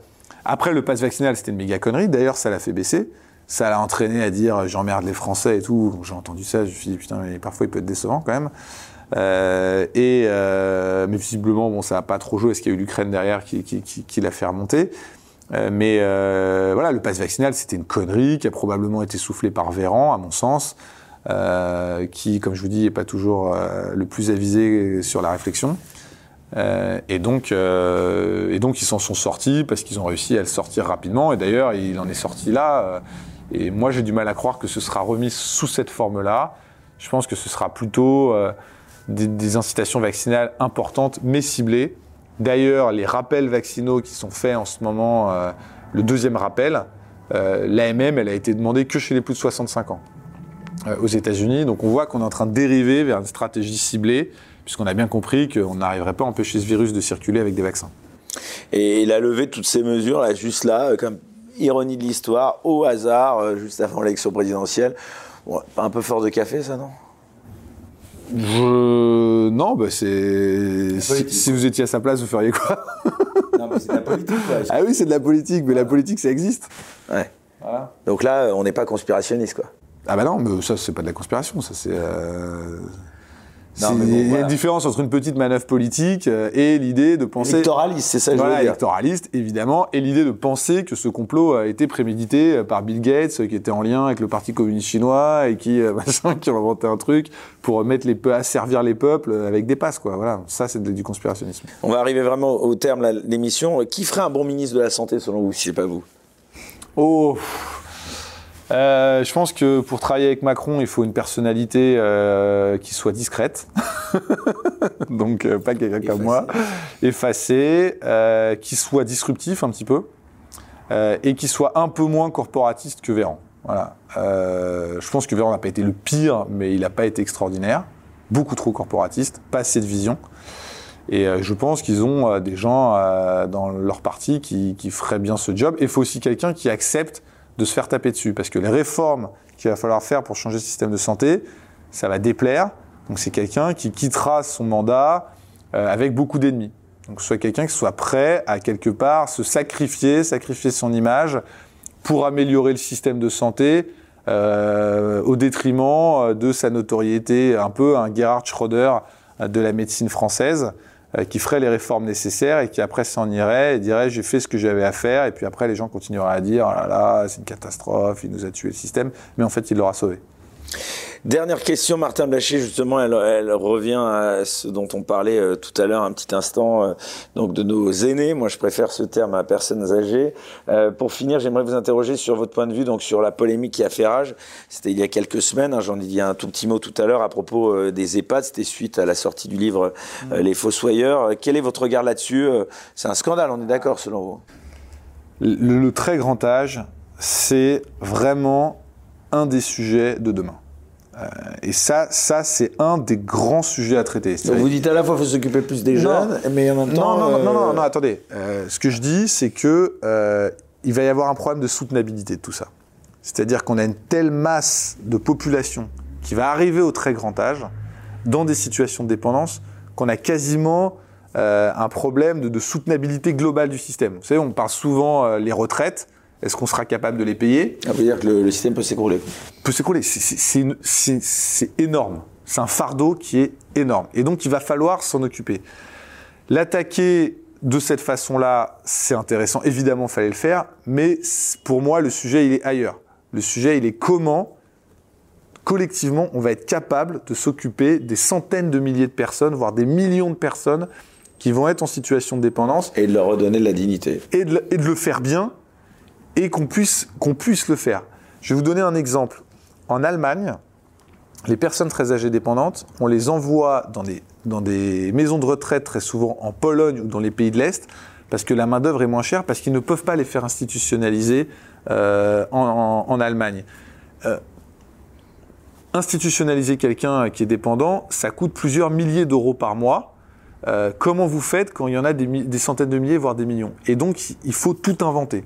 [SPEAKER 2] Après, le pass vaccinal, c'était une méga connerie. D'ailleurs, ça l'a fait baisser. Ça l'a entraîné à dire j'emmerde les Français et tout. J'ai entendu ça, je me suis dit putain, mais parfois il peut être décevant quand même. Euh, euh, mais visiblement, bon, ça n'a pas trop joué. Est-ce qu'il y a eu l'Ukraine derrière qui, l'a fait remonter? Euh, Mais euh, voilà, le pass vaccinal, c'était une connerie qui a probablement été soufflée par Véran, à mon sens, euh, qui, comme je vous dis, n'est pas toujours euh, le plus avisé sur la réflexion. Euh, et, donc, euh, et donc, ils s'en sont sortis parce qu'ils ont réussi à le sortir rapidement. Et d'ailleurs, il en est sorti là. Euh, et moi, j'ai du mal à croire que ce sera remis sous cette forme-là. Je pense que ce sera plutôt des, des, incitations vaccinales importantes, mais ciblées. D'ailleurs, les rappels vaccinaux qui sont faits en ce moment, le deuxième rappel, l'AMM, elle a été demandée que chez les plus de 65 ans aux États-Unis. Donc, on voit qu'on est en train de dériver vers une stratégie ciblée puisqu'on a bien compris qu'on n'arriverait pas à empêcher ce virus de circuler avec des vaccins.
[SPEAKER 1] Et la levée de toutes ces mesures, là, juste là, comme ironie de l'histoire, au hasard, euh, juste avant l'élection présidentielle, bon, pas un peu fort de café, ça, non?
[SPEAKER 2] Je... Non, bah c'est... Si, si, vous étiez à sa place, vous feriez quoi?
[SPEAKER 1] Non, mais c'est de la politique, quoi.
[SPEAKER 2] Ah oui, c'est de la politique, mais la politique, ça existe.
[SPEAKER 1] Ouais. Voilà. Donc là, on n'est pas conspirationniste, quoi.
[SPEAKER 2] Ah bah non, mais ça, c'est pas de la conspiration, ça, c'est... Euh... Non, bon, il y a une différence entre une petite manœuvre politique euh, et l'idée de penser.
[SPEAKER 1] Électoraliste, c'est ça que
[SPEAKER 2] voilà,
[SPEAKER 1] je veux dire.
[SPEAKER 2] électoraliste, évidemment, et l'idée de penser que ce complot a été prémédité par Bill Gates, qui était en lien avec le Parti communiste chinois et qui, euh, (laughs) machin, qui a inventé un truc pour mettre les asservir les peuples avec des passes, quoi. Voilà, ça, c'est du conspirationnisme.
[SPEAKER 1] On va arriver vraiment au terme de l'émission. Qui ferait un bon ministre de la Santé, selon vous, si c'est pas vous?
[SPEAKER 2] Oh Euh, je pense que pour travailler avec Macron, il faut une personnalité euh, qui soit discrète, (laughs) donc euh, pas quelqu'un comme moi, effacé, qui soit disruptif un petit peu, et qui soit un peu moins corporatiste que Véran. Voilà. Je pense que Véran n'a pas été le pire, mais il n'a pas été extraordinaire, beaucoup trop corporatiste, pas assez de vision. Et je pense qu'ils ont des gens dans leur parti qui, qui feraient bien ce job. Et il faut aussi quelqu'un qui accepte de se faire taper dessus. Parce que les réformes qu'il va falloir faire pour changer le système de santé, ça va déplaire. Donc c'est quelqu'un qui quittera son mandat euh, avec beaucoup d'ennemis. Donc soit quelqu'un qui soit prêt à quelque part se sacrifier, sacrifier son image pour améliorer le système de santé euh, au détriment de sa notoriété, un peu un Gerhard Schröder de la médecine française euh, qui ferait les réformes nécessaires et qui après s'en irait et dirait j'ai fait ce que j'avais à faire et puis après les gens continueraient à dire oh là là c'est une catastrophe il nous a tué le système mais en fait il l'aura sauvé.
[SPEAKER 1] Dernière question, Martin Blaché, justement, elle, elle, revient à ce dont on parlait euh, tout à l'heure un petit instant, euh, donc de nos aînés. Moi, je préfère ce terme à personnes âgées. Euh, pour finir, j'aimerais vous interroger sur votre point de vue, donc sur la polémique qui a fait rage. C'était il y a quelques semaines. Hein, J'en ai dit un tout petit mot tout à l'heure à propos des EHPAD. C'était suite à la sortie du livre mmh. Les Fossoyeurs. Quel est votre regard là-dessus C'est un scandale, on est d'accord, selon vous?
[SPEAKER 2] Le, le très grand âge, c'est vraiment un des sujets de demain. Euh, et ça, ça c'est un des grands sujets à traiter.
[SPEAKER 1] Donc vous dites à la fois qu'il faut s'occuper plus des jeunes, mais en même temps.
[SPEAKER 2] Non, non, euh... non, non, non, attendez. Euh, ce que je dis, c'est que euh, il va y avoir un problème de soutenabilité de tout ça. C'est-à-dire qu'on a une telle masse de population qui va arriver au très grand âge, dans des situations de dépendance, qu'on a quasiment euh, un problème de, de, soutenabilité globale du système. Vous savez, on parle souvent les retraites. Est-ce qu'on sera capable de les payer?
[SPEAKER 1] Ça veut dire que le, le système peut s'écrouler.
[SPEAKER 2] Peut s'écrouler. C'est énorme. C'est un fardeau qui est énorme. Et donc, il va falloir s'en occuper. L'attaquer de cette façon-là, c'est intéressant. Évidemment, il fallait le faire. Mais pour moi, le sujet, il est ailleurs. Le sujet, il est comment, collectivement, on va être capable de s'occuper des centaines de milliers de personnes, voire des millions de personnes qui vont être en situation de dépendance.
[SPEAKER 1] Et de leur redonner de la dignité.
[SPEAKER 2] Et de, et de le faire bien et qu'on puisse, qu'on puisse le faire. Je vais vous donner un exemple. En Allemagne, les personnes très âgées dépendantes, on les envoie dans des, dans des maisons de retraite très souvent en Pologne ou dans les pays de l'Est parce que la main-d'œuvre est moins chère, parce qu'ils ne peuvent pas les faire institutionnaliser euh, en, Allemagne. Euh, institutionnaliser quelqu'un qui est dépendant, ça coûte plusieurs milliers d'euros par mois. Euh, comment vous faites quand il y en a des, centaines de milliers, voire des millions? Et donc, il faut tout inventer.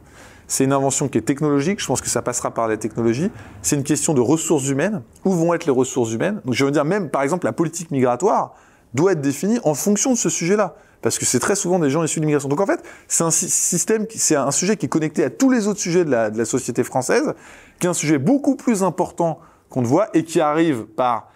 [SPEAKER 2] C'est une invention qui est technologique. Je pense que ça passera par la technologie. C'est une question de ressources humaines. Où vont être les ressources humaines? Donc, je veux dire, même par exemple, la politique migratoire doit être définie en fonction de ce sujet-là. Parce que c'est très souvent des gens issus de l'immigration. Donc en fait, c'est un système, c'est un sujet qui est connecté à tous les autres sujets de la, de la société française, qui est un sujet beaucoup plus important qu'on ne voit et qui arrive par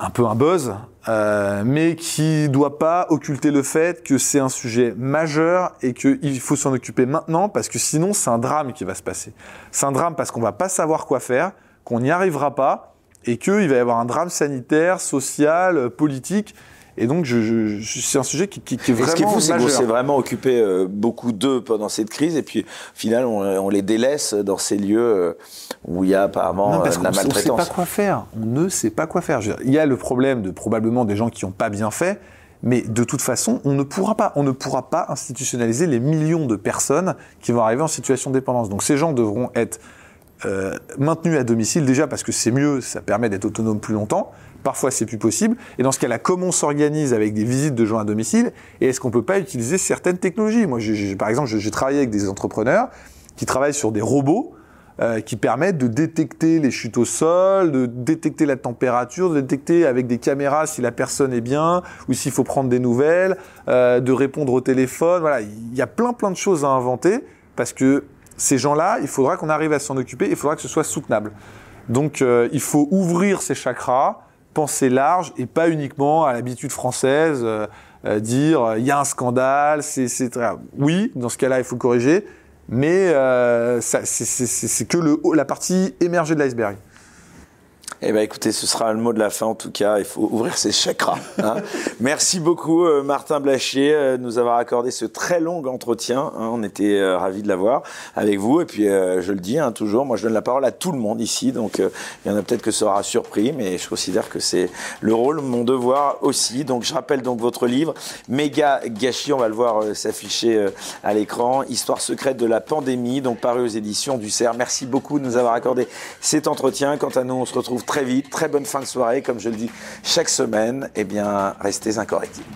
[SPEAKER 2] un peu un buzz, euh, mais qui doit pas occulter le fait que c'est un sujet majeur et qu'il faut s'en occuper maintenant parce que sinon c'est un drame qui va se passer. C'est un drame parce qu'on va pas savoir quoi faire, qu'on n'y arrivera pas et qu'il va y avoir un drame sanitaire, social, politique et donc, je, je, c'est un sujet qui, qui, qui est vraiment.
[SPEAKER 1] Et ce qui est fou,
[SPEAKER 2] c'est
[SPEAKER 1] qu'on s'est vraiment occupé euh, beaucoup d'eux pendant cette crise, et puis, au final, on, on, les délaisse dans ces lieux euh, où il y a apparemment
[SPEAKER 2] non, parce
[SPEAKER 1] euh, la maltraitance.
[SPEAKER 2] On ne sait pas quoi faire. On ne sait pas quoi faire. Dire, il y a le problème de probablement des gens qui n'ont pas bien fait, mais de toute façon, on ne pourra pas, on ne pourra pas institutionnaliser les millions de personnes qui vont arriver en situation de dépendance. Donc, ces gens devront être euh, maintenus à domicile déjà parce que c'est mieux, ça permet d'être autonome plus longtemps. Parfois, c'est plus possible. Et dans ce cas-là, comment on s'organise avec des visites de gens à domicile? Et est-ce qu'on peut pas utiliser certaines technologies? Moi, par exemple, j'ai travaillé avec des entrepreneurs qui travaillent sur des robots euh, qui permettent de détecter les chutes au sol, de détecter la température, de détecter avec des caméras si la personne est bien ou s'il faut prendre des nouvelles, euh, de répondre au téléphone. Voilà, il y a plein plein de choses à inventer parce que ces gens-là, il faudra qu'on arrive à s'en occuper, il faudra que ce soit soutenable. Donc, euh, il faut ouvrir ces chakras penser large et pas uniquement à l'habitude française, dire il y a un scandale, c'est. Oui, dans ce cas-là, il faut corriger, mais euh, c'est que le, la partie émergée de l'iceberg.
[SPEAKER 1] Eh ben écoutez, ce sera le mot de la fin en tout cas. Il faut ouvrir ses chakras. Hein. (laughs) Merci beaucoup euh, Martin Blachier euh, de nous avoir accordé ce très long entretien. Hein. On était euh, ravis de l'avoir avec vous. Et puis je le dis hein, toujours, moi je donne la parole à tout le monde ici. Donc il y en a peut-être que ça aura surpris, mais je considère que c'est le rôle, mon devoir aussi. Donc je rappelle donc votre livre, Méga Gâchis, on va le voir s'afficher à l'écran, Histoire secrète de la pandémie, donc paru aux éditions du CERF. Merci beaucoup de nous avoir accordé cet entretien. Quant à nous, on se retrouve très vite. Très bonne fin de soirée, comme je le dis chaque semaine. Eh bien, restez incorrectibles.